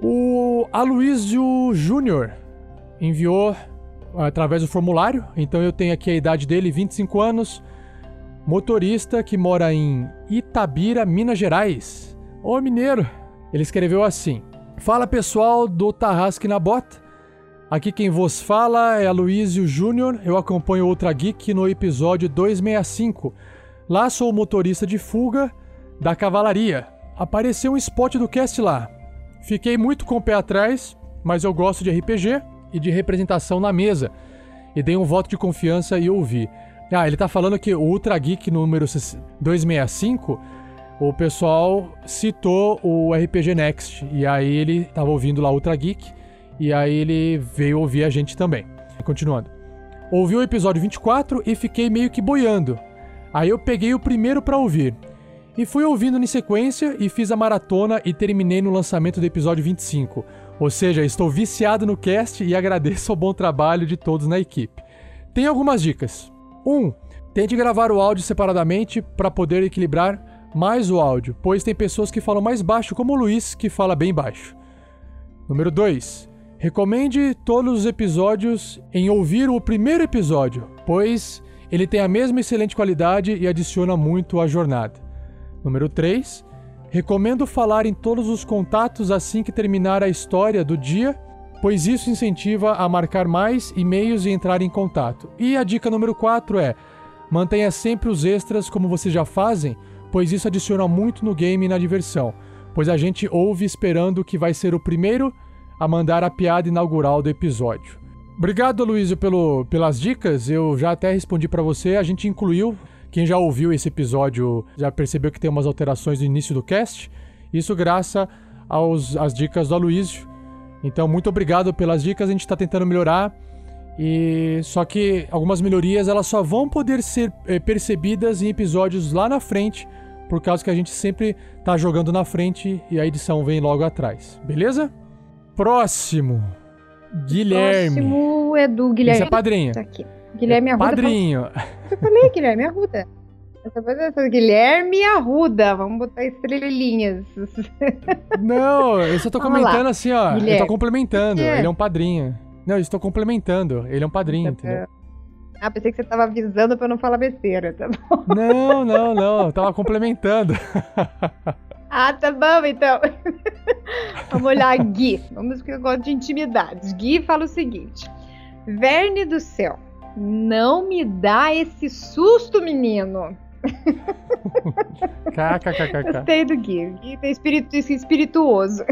O Aloysio Júnior enviou através do formulário, então eu tenho aqui a idade dele, 25 anos, motorista que mora em Itabira, Minas Gerais. Ô mineiro! Ele escreveu assim: Fala pessoal do Tarrasque na Bota. Aqui quem vos fala é Aloysio Júnior. Eu acompanho Outra Geek no episódio 265. Lá sou o motorista de fuga da cavalaria. Apareceu um spot do cast lá. Fiquei muito com o pé atrás, mas eu gosto de RPG e de representação na mesa. E dei um voto de confiança e ouvi. Ah, ele tá falando que o Ultra Geek número 265, o pessoal citou o RPG Next. E aí ele tava ouvindo lá Ultra Geek. E aí ele veio ouvir a gente também. Continuando. Ouvi o episódio 24 e fiquei meio que boiando. Aí eu peguei o primeiro pra ouvir. E fui ouvindo em sequência e fiz a maratona e terminei no lançamento do episódio 25. Ou seja, estou viciado no cast e agradeço [LAUGHS] ao bom trabalho de todos na equipe. Tem algumas dicas. 1. Um, tente gravar o áudio separadamente para poder equilibrar mais o áudio, pois tem pessoas que falam mais baixo, como o Luiz, que fala bem baixo. Número 2. Recomende todos os episódios em ouvir o primeiro episódio, pois ele tem a mesma excelente qualidade e adiciona muito à jornada. Número 3. Recomendo falar em todos os contatos assim que terminar a história do dia, pois isso incentiva a marcar mais e-mails e entrar em contato. E a dica número 4 é: mantenha sempre os extras como vocês já fazem, pois isso adiciona muito no game e na diversão. pois a gente ouve esperando que vai ser o primeiro a mandar a piada inaugural do episódio. Obrigado, Luísio, pelo, pelas dicas. Eu já até respondi para você. A gente incluiu. Quem já ouviu esse episódio já percebeu que tem umas alterações no início do cast. Isso graças aos, às dicas do Aloysio. Então, muito obrigado pelas dicas. A gente está tentando melhorar. E só que algumas melhorias elas só vão poder ser é, percebidas em episódios lá na frente, por causa que a gente sempre tá jogando na frente e a edição vem logo atrás. Beleza? Próximo. Guilherme. Próximo é do Guilherme. Esse é padrinho. Tá aqui. Guilherme é Arruda. Padrinho. Eu falei Guilherme Arruda. Guilherme Arruda. Vamos botar estrelinhas. Não, eu só tô Vamos comentando lá. assim, ó. Eu Guilherme. tô complementando. É. Ele é um padrinho. Não, eu estou complementando. Ele é um padrinho, entendeu? Ah, pensei que você tava avisando pra eu não falar besteira, tá bom? Não, não, não. Eu tava complementando. [LAUGHS] Ah, tá bom, então. [LAUGHS] Vamos olhar, Gui. Vamos que eu gosto de intimidades. Gui fala o seguinte: Verne do céu, não me dá esse susto, menino. KKKKK. Gostei do Gui. Gui tem espírito espirituoso.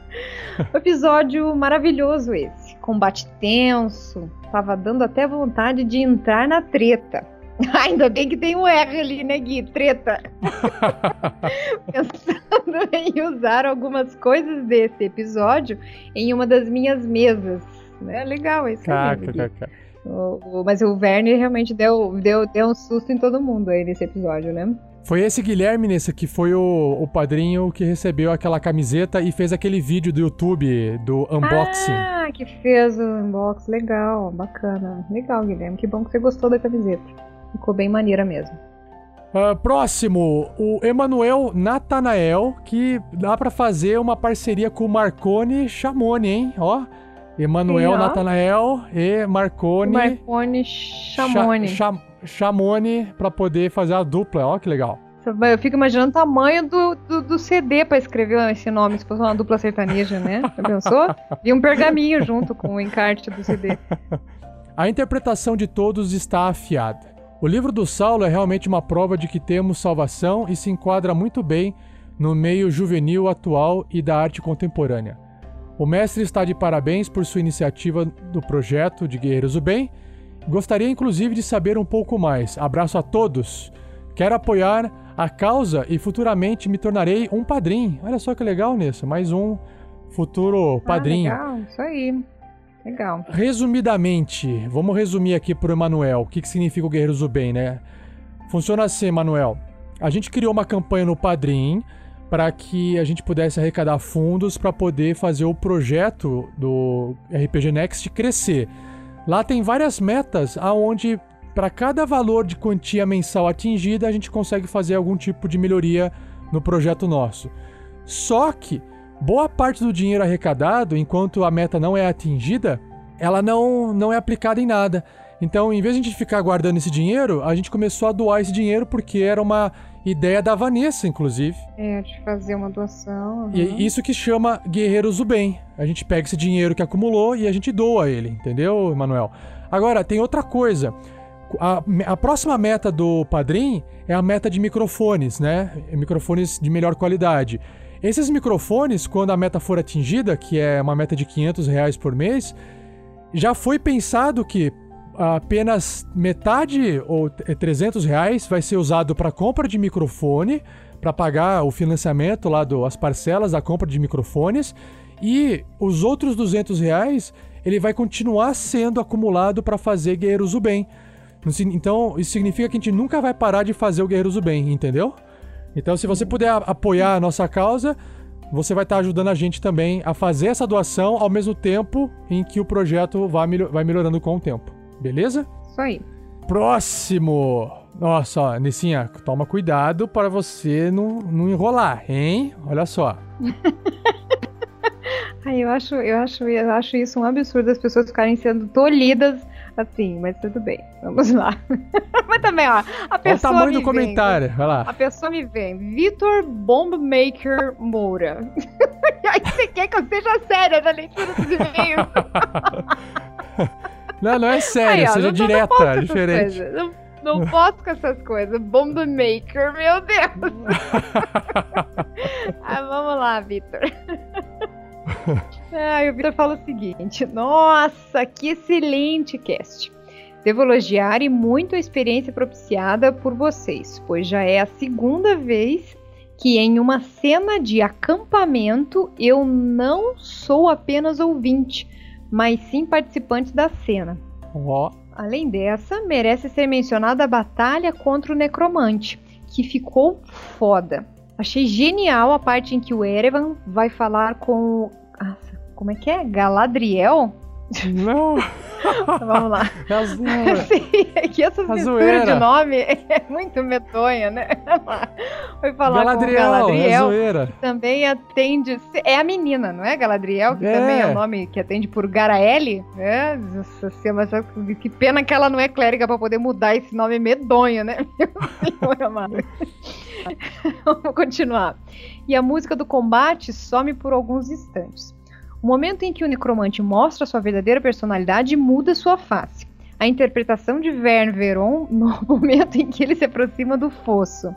[LAUGHS] Episódio maravilhoso esse. Combate tenso. Tava dando até vontade de entrar na treta. [LAUGHS] Ainda bem que tem um R ali, né, Gui? Treta. [LAUGHS] Pensando [LAUGHS] em usar algumas coisas desse episódio em uma das minhas mesas. É legal isso aí, Gui. KKKK. O- o- Mas o Verne realmente deu, deu, deu um susto em todo mundo aí nesse episódio, né? Foi esse Guilherme nesse que foi o, o padrinho que recebeu aquela camiseta e fez aquele vídeo do YouTube do unboxing. Ah, que fez o unboxing. Legal, bacana. Legal, Guilherme. Que bom que você gostou da camiseta. Ficou bem maneira mesmo. Ah, próximo, o Emanuel Natanael, que dá pra fazer uma parceria com o Marconi Chamoni, hein? Ó, Emanuel. Natanael e Marconi Marconi Chamoni. Cha- Cha- Chamoni pra poder fazer a dupla. Ó, que legal. Eu fico imaginando o tamanho do, do, do CD pra escrever esse nome, se fosse uma dupla sertaneja, né? Já pensou? [LAUGHS] E um pergaminho junto com o encarte do CD. A interpretação de todos está afiada. O livro do Saulo é realmente uma prova de que temos salvação e se enquadra muito bem no meio juvenil atual e da arte contemporânea. O mestre está de parabéns por sua iniciativa do projeto de Guerreiros do Bem. Gostaria inclusive de saber um pouco mais. Abraço a todos. Quero apoiar a causa e futuramente me tornarei um padrinho. Olha só que legal nisso, mais um futuro padrinho. Ah, legal, isso aí. Legal. Resumidamente, vamos resumir aqui pro Emanuel o que, que significa o Guerreiros do Bem, né? Funciona assim, Emanuel. A gente criou uma campanha no Padrim para que a gente pudesse arrecadar fundos para poder fazer o projeto do RPG Next crescer. Lá tem várias metas aonde para cada valor de quantia mensal atingida a gente consegue fazer algum tipo de melhoria no projeto nosso. Só que boa parte do dinheiro arrecadado, enquanto a meta não é atingida, ela não, não é aplicada em nada. Então, em vez de a gente ficar guardando esse dinheiro, a gente começou a doar esse dinheiro porque era uma ideia da Vanessa, inclusive. É, de fazer uma doação. aham. E isso que chama Guerreiros do Bem. A gente pega esse dinheiro que acumulou e a gente doa ele, entendeu, Emanuel? Agora, tem outra coisa. A, a próxima meta do Padrim é a meta de microfones, né? Microfones de melhor qualidade. Esses microfones, quando a meta for atingida, que é uma meta de 500 reais por mês, já foi pensado que apenas metade ou t- 300 reais vai ser usado para compra de microfone, para pagar o financiamento lá do as parcelas da compra de microfones e os outros 200 reais ele vai continuar sendo acumulado para fazer Guerreiros do Bem. Então isso significa que a gente nunca vai parar de fazer o Guerreiros do Bem, entendeu? Então se você puder apoiar a nossa causa, você vai estar ajudando a gente também a fazer essa doação ao mesmo tempo em que o projeto vai, melho- vai melhorando com o tempo. Beleza? Isso aí. Próximo! Nossa, ó, Nissinha, toma cuidado para você não, não enrolar, hein? Olha só. [LAUGHS] Ai, eu acho, eu acho, eu acho isso um absurdo as pessoas ficarem sendo tolhidas assim, mas tudo bem. Vamos lá. [LAUGHS] mas também, ó, a Olha o pessoa tamanho do vem- comentário. Vai lá. A pessoa me vem, Vitor Bombmaker Moura. [LAUGHS] e aí você quer que eu seja séria na leitura dos e-mails? Não, não é sério, Aí, ó, seja não- não direta, essas diferente. Não, Não posso com essas coisas. Bomb Maker, meu Deus. [LAUGHS] ah, vamos lá, Vitor. [LAUGHS] ah, o Vitor fala o seguinte: Nossa, que excelente cast. Devo elogiar e muito a experiência propiciada por vocês, pois já é a segunda vez que em uma cena de acampamento eu não sou apenas ouvinte, mas sim participante da cena. Além dessa, merece ser mencionada a batalha contra o necromante, que ficou foda. Achei genial a parte em que o Erevan vai falar com. como é que é? Galadriel? Não! Vamos lá. [LAUGHS] É a zoeira. [LAUGHS] Sim, é que essa A mistura zoeira. de nome é muito medonha, né? [LAUGHS] Foi falar Galadriel, é Galadriel. zoeira. que também atende. É a menina, não é? Galadriel, que É. também é o nome que atende por Garaele. É, Nossa mas que pena que ela não é clériga pra poder mudar esse nome medonho, né? Meu senhor amado. Vamos continuar. E a música do combate some por alguns instantes. O momento em que o necromante mostra sua verdadeira personalidade muda sua face. A interpretação de Vern Veron no [LAUGHS] momento em que ele se aproxima do fosso.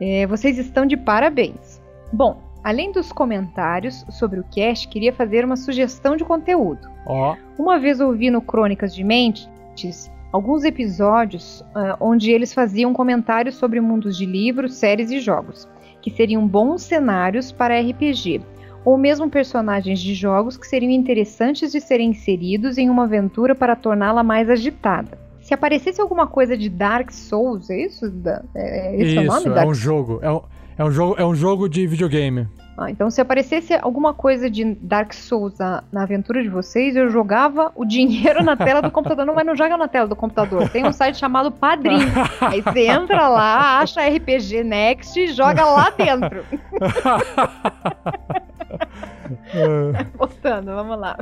É, vocês estão de parabéns. Bom, além dos comentários sobre o cast, queria fazer uma sugestão de conteúdo. Ó. Uma vez ouvi no Crônicas de Mentes alguns episódios ah, onde eles faziam comentários sobre mundos de livros, séries e jogos, que seriam bons cenários para RPG, ou mesmo personagens de jogos que seriam interessantes de serem inseridos em uma aventura para torná-la mais agitada. Se aparecesse alguma coisa de Dark Souls, é isso? Da- É, esse é o nome? Isso, é um jogo. É um, é um jogo. É um jogo de videogame. Ah, então, se aparecesse alguma coisa de Dark Souls na, na aventura de vocês, eu jogava o dinheiro na tela do computador. Não, mas não joga na tela do computador. Tem um site chamado Padrim. Aí você entra lá, acha RPG Next e joga lá dentro. [LAUGHS] Voltando, vamos lá.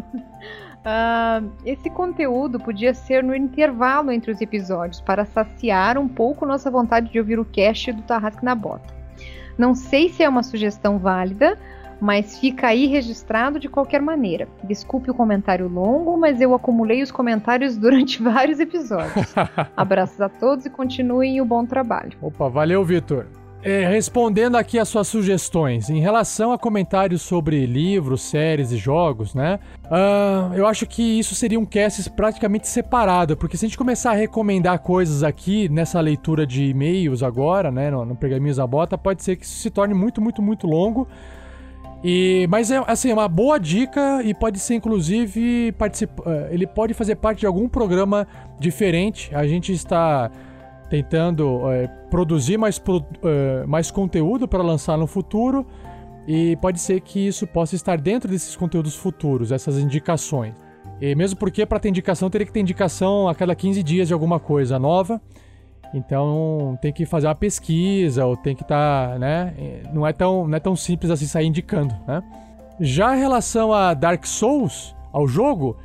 Ah, esse conteúdo podia ser no intervalo entre os episódios para saciar um pouco nossa vontade de ouvir o cast do Tarrasque na Bota. Não sei se é uma sugestão válida, mas fica aí registrado de qualquer maneira. Desculpe o comentário longo, mas eu acumulei os comentários [LAUGHS] durante vários episódios. [LAUGHS] Abraços a todos e continuem o bom trabalho. Opa, valeu, Vitor. É, respondendo aqui as suas sugestões, em relação a comentários sobre livros, séries e jogos, né? ah, eu acho que isso seria um cast praticamente separado, porque se a gente começar a recomendar coisas aqui nessa leitura de e-mails agora, né, no, no Pergaminhos da Bota, pode ser que isso se torne muito, muito, muito longo. E, mas é assim, é uma boa dica e pode ser inclusive participa- eh, ele pode fazer parte de algum programa diferente. A gente está tentando eh, produzir mais, pro- eh, mais conteúdo para lançar no futuro e pode ser que isso possa estar dentro desses conteúdos futuros, essas indicações. E mesmo porque para ter indicação teria que ter indicação a cada 15 dias de alguma coisa nova. Então tem que fazer uma pesquisa ou tem que estar, né? eh, Não é tão, não é tão simples assim sair indicando, né? Já em relação a Dark Souls, ao jogo,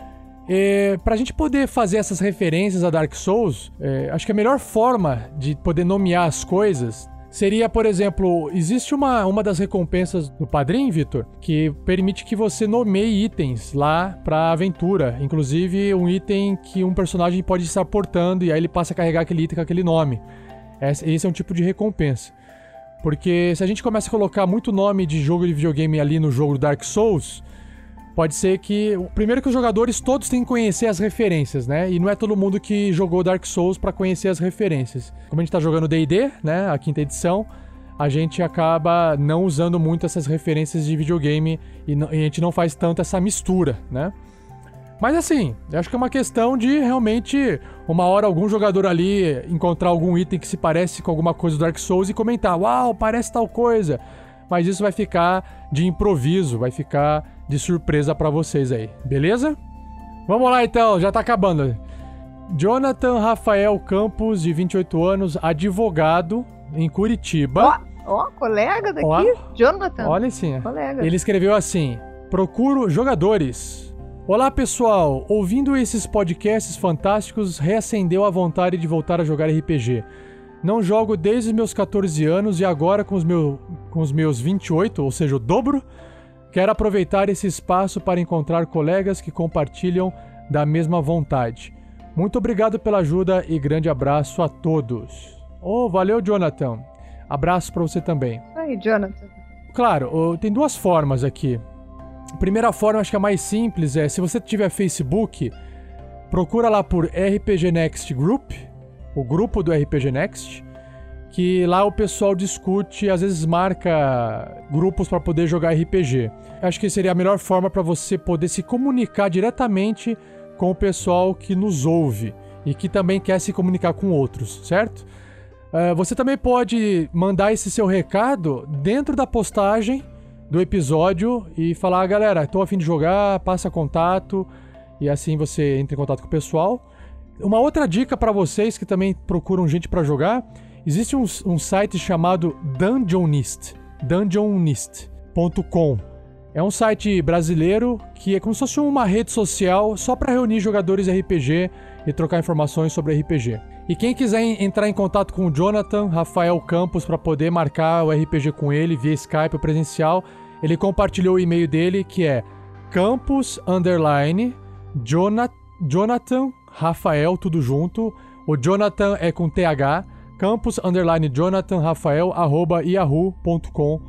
é, para a gente poder fazer essas referências a Dark Souls, é, acho que a melhor forma de poder nomear as coisas seria, por exemplo, existe uma, uma das recompensas do Padrim, Vitor, que permite que você nomeie itens lá pra aventura. Inclusive, um item que um personagem pode estar portando e aí ele passa a carregar aquele item com aquele nome. Esse é um tipo de recompensa. Porque se a gente começa a colocar muito nome de jogo de videogame ali no jogo Dark Souls, pode ser que. Primeiro que os jogadores todos têm que conhecer as referências, né? E não é todo mundo que jogou Dark Souls pra conhecer as referências. Como a gente tá jogando DD, né? A quinta edição, a gente acaba não usando muito essas referências de videogame e, não- e a gente não faz tanto essa mistura, né? Mas assim, acho que é uma questão de realmente, uma hora algum jogador ali encontrar algum item que se parece com alguma coisa do Dark Souls e comentar: Uau, parece tal coisa. Mas isso vai ficar de improviso, vai ficar de surpresa pra vocês aí, beleza? Vamos lá então, já tá acabando. Jonathan Rafael Campos, de 28 anos, advogado em Curitiba. Ó, colega daqui, Ó. Jonathan. Olha sim. Colega. Ele escreveu assim: Procuro jogadores. Olá pessoal, ouvindo esses podcasts fantásticos, reacendeu a vontade de voltar a jogar RPG. Não jogo desde meus 14 anos e agora com os, meu, com os meus 28, ou seja, o dobro, quero aproveitar esse espaço para encontrar colegas que compartilham da mesma vontade. Muito obrigado pela ajuda e grande abraço a todos. Oh, valeu, Jonathan. Abraço para você também. Aí, Jonathan. Claro, tem duas formas aqui. A primeira forma, acho que a mais simples é, se você tiver Facebook, procura lá por RPG Next Group, o grupo do RPG Next, que lá o pessoal discute, às vezes marca grupos para poder jogar RPG. Acho que seria a melhor forma para você poder se comunicar diretamente com o pessoal que nos ouve e que também quer se comunicar com outros, certo? Uh, você também pode mandar esse seu recado dentro da postagem do episódio e falar, ah, galera, tô afim de jogar, passa contato e assim você entra em contato com o pessoal. Uma outra dica para vocês que também procuram gente para jogar Existe um, um site chamado Dungeonist, dungeonist.com. É um site brasileiro que é como se fosse uma rede social só para reunir jogadores RPG e trocar informações sobre RPG. E quem quiser entrar em contato com o Jonathan Rafael Campos para poder marcar o RPG com ele via Skype ou presencial, ele compartilhou o e-mail dele que é campus underline Jonathan Rafael tudo junto. O Jonathan é com TH campus underline Jonathan Rafael arroba yahoo.com.br.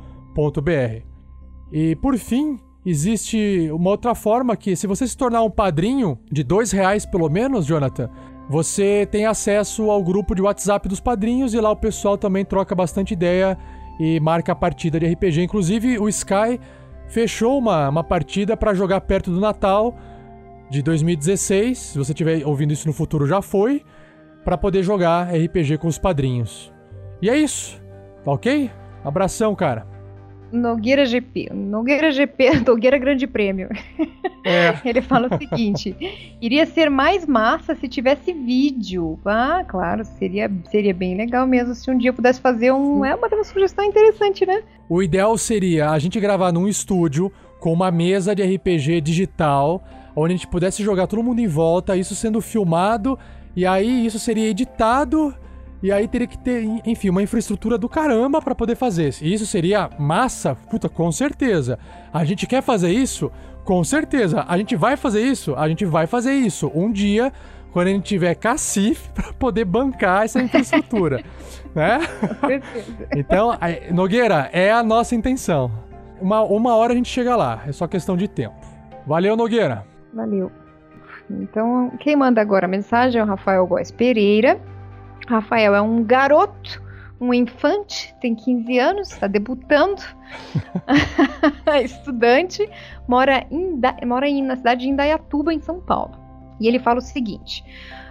E por fim, existe uma outra forma que, se você se tornar um padrinho de dois reais pelo menos, Jonathan, você tem acesso ao grupo de WhatsApp dos padrinhos e lá o pessoal também troca bastante ideia e marca a partida de RPG. Inclusive, o Sky fechou uma, uma partida para jogar perto do Natal de 2016. Se você estiver ouvindo isso no futuro, já foi para poder jogar RPG com os padrinhos. E é isso, tá ok? Abração, cara. Nogueira GP. Nogueira GP, [LAUGHS] Nogueira Grande Prêmio. É. [LAUGHS] Ele fala o seguinte: iria ser mais massa se tivesse vídeo. Ah, claro, seria, seria bem legal mesmo se um dia pudesse fazer um. É uma, uma sugestão interessante, né? O ideal seria a gente gravar num estúdio com uma mesa de RPG digital, onde a gente pudesse jogar todo mundo em volta, isso sendo filmado e aí isso seria editado e aí teria que ter, enfim, uma infraestrutura do caramba para poder fazer. E isso seria massa? Puta, com certeza. A gente quer fazer isso? Com certeza. A gente vai fazer isso? A gente vai fazer isso. Um dia, quando a gente tiver cacif [LAUGHS] para poder bancar essa infraestrutura, [LAUGHS] né? Então, Nogueira, é a nossa intenção. Uma, uma hora a gente chega lá, é só questão de tempo. Valeu, Nogueira. Valeu. Então, quem manda agora a mensagem é o Rafael Góes Pereira. Rafael é um garoto, um infante, tem 15 anos, está debutando, [LAUGHS] estudante, mora, em, mora em, na cidade de Indaiatuba, em São Paulo. E ele fala o seguinte: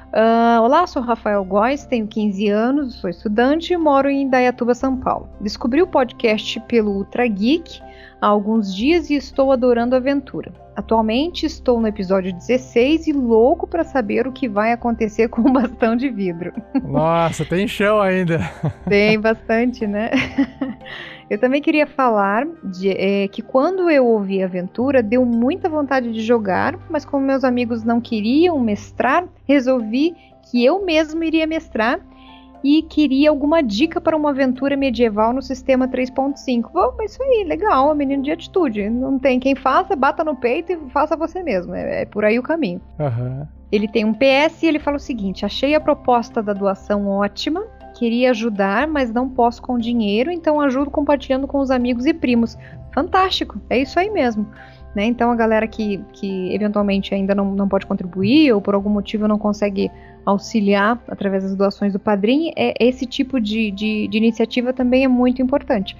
uh, Olá, sou Rafael Góes, tenho 15 anos, sou estudante e moro em Indaiatuba, São Paulo. Descobri o podcast pelo Ultra Geek há alguns dias e estou adorando a aventura. Atualmente estou no episódio 16 e louco para saber o que vai acontecer [LAUGHS] com o bastão de vidro. Nossa, tem chão ainda. Tem bastante, né? Eu também queria falar de, é, que quando eu ouvi a aventura, deu muita vontade de jogar, mas como meus amigos não queriam mestrar, resolvi que eu mesmo iria mestrar e queria alguma dica para uma aventura medieval no sistema 3.5. Oh, isso aí, legal, menino de atitude. Não tem quem faça, bata no peito e faça você mesmo. É, é por aí o caminho. Uhum. Ele tem um PS e ele fala o seguinte: achei a proposta da doação ótima. Queria ajudar, mas não posso com dinheiro, então ajudo compartilhando com os amigos e primos. Fantástico, é isso aí mesmo. Né? Então a galera que, que eventualmente ainda não, não pode contribuir ou por algum motivo não consegue auxiliar através das doações do padrinho, é, esse tipo de, de, de iniciativa também é muito importante.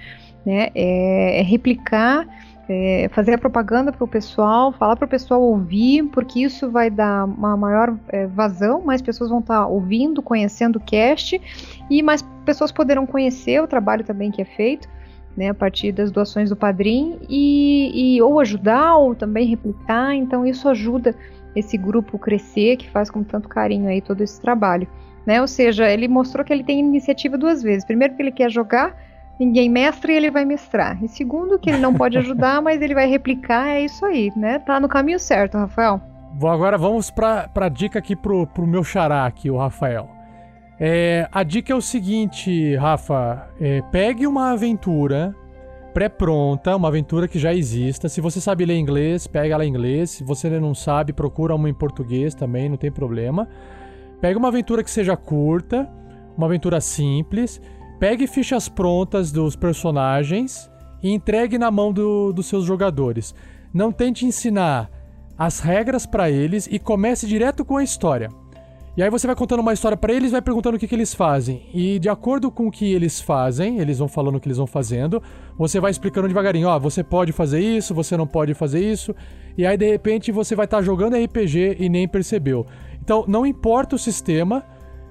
Né? É, é replicar, é fazer a propaganda para o pessoal, falar para o pessoal ouvir, porque isso vai dar uma maior é, vazão, mais pessoas vão estar tá ouvindo, conhecendo o cast e mais pessoas poderão conhecer o trabalho também que é feito. Né, a partir das doações do padrinho e, e ou ajudar ou também replicar, então isso ajuda esse grupo crescer, que faz com tanto carinho aí todo esse trabalho. Né? Ou seja, ele mostrou que ele tem iniciativa duas vezes. Primeiro, que ele quer jogar, ninguém mestra e ele vai mestrar. E segundo, que ele não pode ajudar, [LAUGHS] mas ele vai replicar. É isso aí, né? Tá no caminho certo, Rafael. Bom, agora vamos para a dica aqui pro, pro meu xará aqui, o Rafael. É, a dica é o seguinte, Rafa. É, pegue uma aventura pré-pronta, uma aventura que já exista. Se você sabe ler inglês, pega ela em inglês. Se você não sabe, procura uma em português também, não tem problema. Pega uma aventura que seja curta, uma aventura simples, pegue fichas prontas dos personagens e entregue na mão do- dos seus jogadores. Não tente ensinar as regras pra eles e comece direto com a história. E aí você vai contando uma história pra eles, vai perguntando o que, que eles fazem. E de acordo com o que eles fazem, eles vão falando o que eles vão fazendo, você vai explicando devagarinho, ó, você pode fazer isso, você não pode fazer isso. E aí de repente você vai estar jogando RPG e nem percebeu. Então não importa o sistema,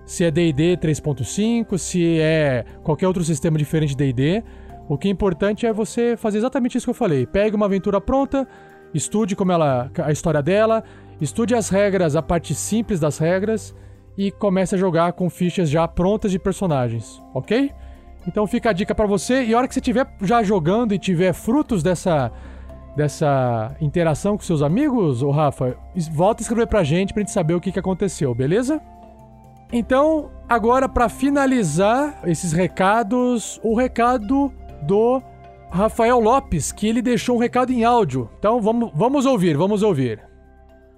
se é D&D 3.5, se é qualquer outro sistema diferente de D&D, o que é importante é você fazer exatamente isso que eu falei. Pegue uma aventura pronta, estude como ela a história dela, estude as regras, a parte simples das regras e comece a jogar com fichas já prontas de personagens, ok? Então fica a dica pra você e a hora que você estiver já jogando e tiver frutos dessa dessa interação com seus amigos, ô Rafa, volta a escrever pra gente pra gente saber o que, que aconteceu, beleza? Então, agora pra finalizar esses recados, o recado do Rafael Lopes, que ele deixou um recado em áudio. Então vamos, vamos ouvir, vamos ouvir.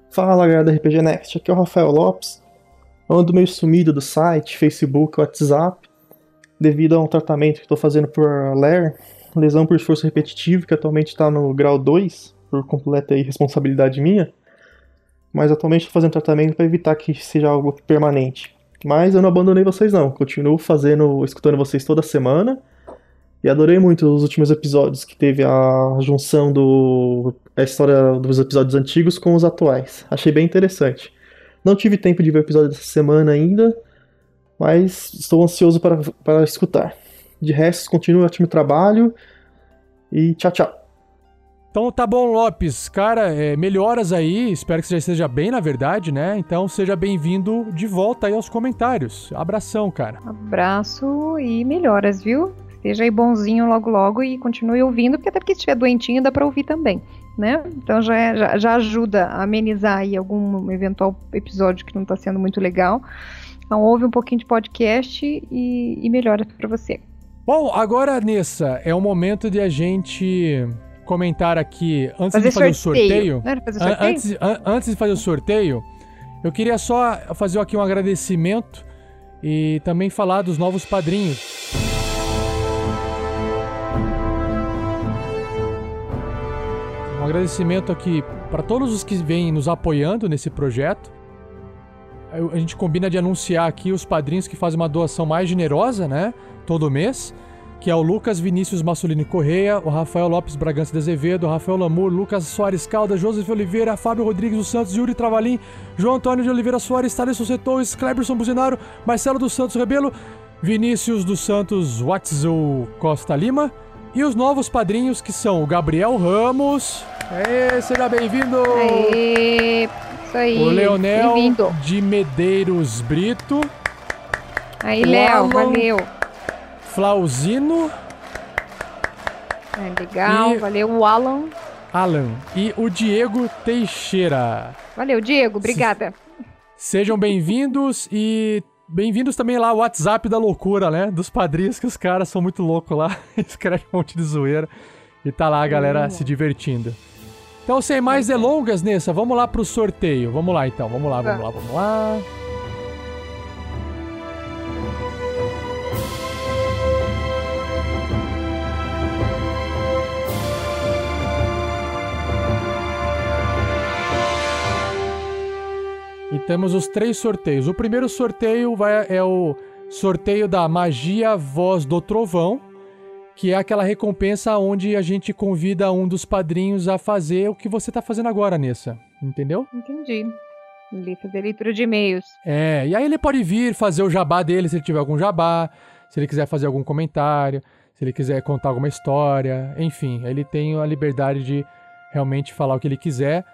Fala galera da RPG Next, aqui é o Rafael Lopes. Eu ando meio sumido do site, Facebook, WhatsApp, devido a um tratamento que estou fazendo por LER, lesão por esforço repetitivo, que atualmente está no grau 2, por completa irresponsabilidade minha. Mas atualmente estou fazendo tratamento para evitar que seja algo permanente. Mas eu não abandonei vocês não, continuo fazendo, escutando vocês toda semana. E adorei muito os últimos episódios, que teve a junção do a história dos episódios antigos com os atuais. Achei bem interessante. Não tive tempo de ver o episódio dessa semana ainda, mas estou ansioso para, para escutar. De resto, continue o ótimo trabalho e tchau, tchau. Então tá bom, Lopes. Cara, é, melhoras aí. Espero que você já esteja bem, na verdade, né? Então seja bem-vindo de volta aí aos comentários. Abração, cara. Abraço e melhoras, viu? Esteja aí bonzinho logo logo e continue ouvindo, porque até porque se estiver doentinho dá pra ouvir também, né? Então já, é- já, já ajuda a amenizar aí algum eventual episódio que não tá sendo muito legal. Então ouve um pouquinho de podcast e, e melhoras pra você. Bom, agora, Nessa, é o momento de a gente comentar aqui, antes Fazer de fazer sorteio. o sorteio. Fazer sorteio? Antes, an- antes de fazer o sorteio, eu queria só fazer aqui um agradecimento e também falar dos novos padrinhos. Agradecimento aqui para todos os que vêm nos apoiando nesse projeto. A gente combina de anunciar aqui os padrinhos que fazem uma doação mais generosa, né? Todo mês. Que é o Lucas Vinícius Massolini Correia, o Rafael Lopes Bragança de Azevedo, o Rafael Lamour, Lucas Soares Caldas, Joseph Oliveira, Fábio Rodrigues dos Santos, Yuri Travalim, João Antônio de Oliveira Soares, Thales Socetos, Cleberson Buzinaro, Marcelo dos Santos Rebelo, Vinícius dos Santos Watzel Costa Lima e os novos padrinhos que são o Gabriel Ramos. Aê, seja bem-vindo! Aê, isso aí. O Leonel de Medeiros Aí, O Léo, valeu. Flauzino, É, legal, E- valeu. O Alan. Alan e o Diego Teixeira. Valeu, Diego, obrigada. Sejam bem-vindos e bem-vindos também lá ao WhatsApp da loucura, né? Dos padrinhos, que os caras são muito loucos lá. [LAUGHS] Escreve um monte de zoeira. E tá lá a galera se divertindo. Então, sem mais delongas, Nessa, vamos lá pro sorteio. Vamos lá então, vamos lá, vamos lá, vamos lá. E temos os três sorteios. O primeiro sorteio vai, é o sorteio da Magia Voz do Trovão, que é aquela recompensa onde a gente convida um dos padrinhos a fazer o que você tá fazendo agora, Nessa. Entendeu? Entendi. Ele fazer leitura de e-mails. É, e aí ele pode vir fazer o jabá dele se ele tiver algum jabá, se ele quiser fazer algum comentário, se ele quiser contar alguma história, enfim, ele tem a liberdade de realmente falar o que ele quiser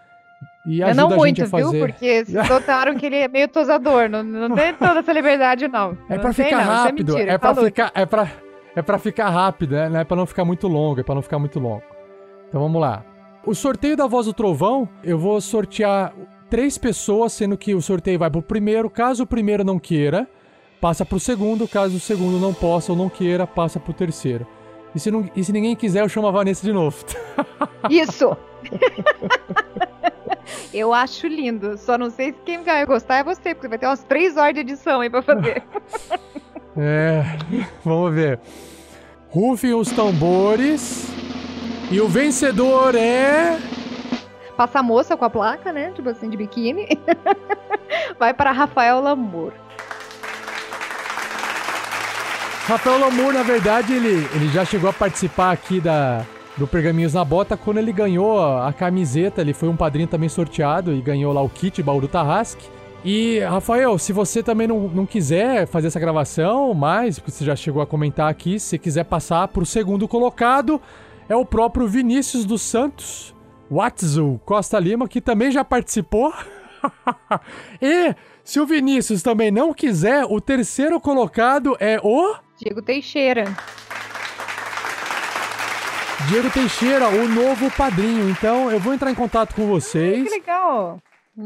e É ajuda não a gente muito, a fazer. viu? Porque vocês notaram que ele é meio tosador. Não, não tem toda essa liberdade, não. [LAUGHS] É pra ficar isso rápido, mentira, é pra ficar, é pra, é pra ficar rápido, né? Não é pra não ficar muito longo, é pra não ficar muito longo. Então vamos lá. O sorteio da Voz do Trovão, eu vou sortear três pessoas, sendo que o sorteio vai pro primeiro. Caso o primeiro não queira, passa pro segundo. Caso o segundo não possa ou não queira, passa pro terceiro. E se, não, e se ninguém quiser, eu chamo a Vanessa de novo. [LAUGHS] Isso! [LAUGHS] Eu acho lindo. Só não sei se quem vai gostar é você, porque vai ter umas três horas de edição aí pra fazer. [LAUGHS] É, vamos ver. Rufem os tambores. E o vencedor é. Passa a moça com a placa, né? Tipo assim, de biquíni. [LAUGHS] Vai para Rafael Lamour. Rafael Lamour, na verdade, ele, ele já chegou a participar aqui da, do Pergaminhos na Bota quando ele ganhou a, camiseta. Ele foi um padrinho também sorteado e ganhou lá o kit do Tarrasque. E, Rafael, se você também não, não quiser fazer essa gravação mais, porque você já chegou a comentar aqui, se quiser passar pro segundo colocado, é o próprio Vinícius dos Santos, Watsu Costa Lima, que também já participou. [LAUGHS] e, se o Vinícius também não quiser, o terceiro colocado é o. Diego Teixeira. Diego Teixeira, o novo padrinho. Então, eu vou entrar em contato com vocês. Que legal.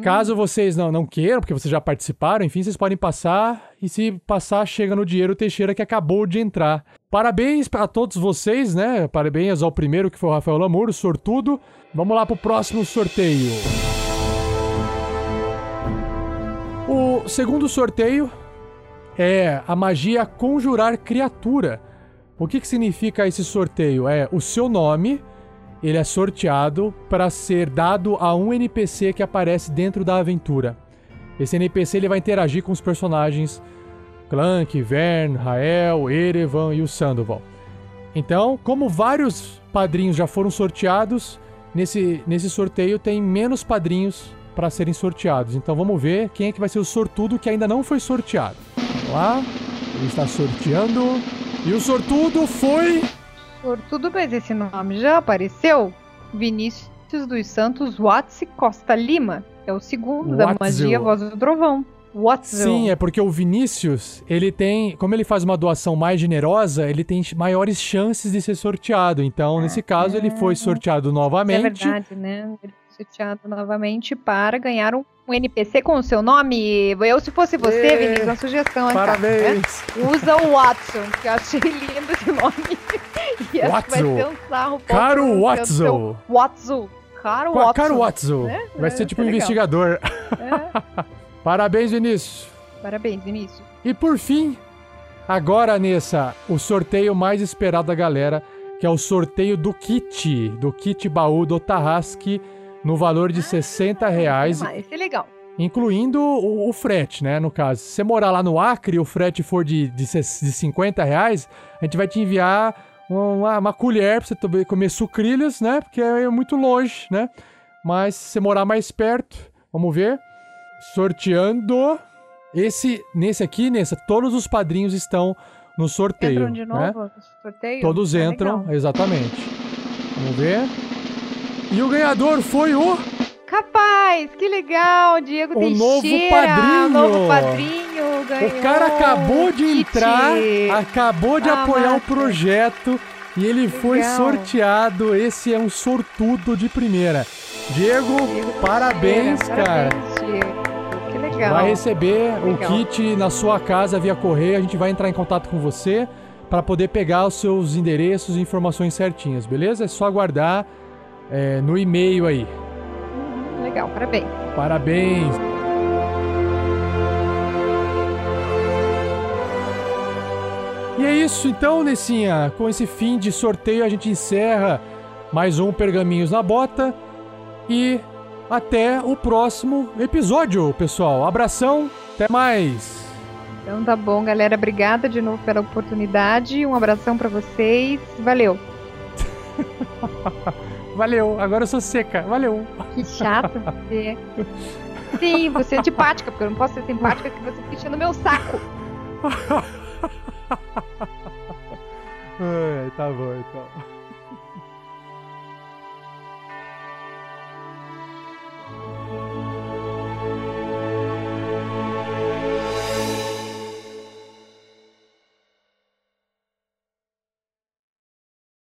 Caso vocês não, não queiram, porque vocês já participaram, enfim, vocês podem passar. E se passar, chega no Dinheiro Teixeira que acabou de entrar. Parabéns a todos vocês, né? Parabéns ao primeiro que foi o Rafael Lamour, sortudo. Vamos lá pro próximo sorteio. O segundo sorteio é a magia Conjurar Criatura. O que, que significa esse sorteio? É o seu nome, ele é sorteado para ser dado a um NPC que aparece dentro da aventura. Esse NPC ele vai interagir com os personagens Clank, Vern, Rael, Erevan e o Sandoval. Então, como vários padrinhos já foram sorteados, nesse, nesse sorteio tem menos padrinhos para serem sorteados. Então vamos ver quem é que vai ser o sortudo que ainda não foi sorteado. Vamos lá, ele está sorteando. E o sortudo foi. Sortudo, mas esse nome já apareceu? Vinícius dos Santos Watts Costa Lima. É o segundo da Watzel. magia Voz do Trovão. Watzel. Sim, é porque o Vinícius, ele tem. Como ele faz uma doação mais generosa, ele tem maiores chances de ser sorteado. Então, nesse caso, ele foi sorteado É novamente. verdade, né? Ele sorteado novamente para ganhar um, um NPC com o seu nome. Eu, se fosse você, Ê, Vinícius, uma sugestão aqui. ó, Parabéns! né? Usa o Watson, que eu achei lindo esse nome. [LAUGHS] E acho que vai Watson. ser um sarro. Caro Watson. Watson. Caro Watson. Caro Watson. né? Vai É, ser tipo um legal. investigador. É. [LAUGHS] Parabéns, Vinícius. Parabéns, Vinícius. E por fim, agora nessa, o sorteio mais esperado da galera, que é o sorteio do kit, do kit baú do Tarrasque, no valor de 60 reais, Ah, esse é legal. incluindo o, o frete, né? No caso, se você morar lá no Acre e o frete for de, de, de 50 reais, a gente vai te enviar uma, uma colher pra você comer sucrilhos, né? Porque é muito longe, né? Mas se você morar mais perto, vamos ver. Sorteando. Esse, nesse aqui, nessa, todos os padrinhos estão no sorteio. Entram de né? novo no sorteio? Todos Ah, entram, exatamente. Vamos ver. E o ganhador foi o. Capaz, que legal, Diego O Teixeira. novo padrinho. novo padrinho, ganhou O cara acabou de kit. entrar, acabou de Ah, apoiar o massa. projeto e ele foi Legal. sorteado. Esse é um sortudo de primeira. Diego, parabéns, Teixeira, cara. Parabéns, Diego. Que legal. Vai receber o Legal. kit na sua casa via correio. A gente vai entrar em contato com você para poder pegar os seus endereços e informações certinhas, beleza? É só aguardar é, no e-mail aí. Legal, parabéns. Parabéns. E é isso então, Nessinha. Com esse fim de sorteio, a gente encerra mais um Pergaminhos na Bota. E até o próximo episódio, pessoal. Abração, até mais. Então tá bom, galera. Obrigada de novo pela oportunidade. Um abração pra vocês. Valeu. [LAUGHS] Valeu, agora eu sou seca. Valeu. Que chato você. Sim, você é antipática, porque eu não posso ser simpática que você fica enchendo meu saco. [LAUGHS] Ai, tá bom então.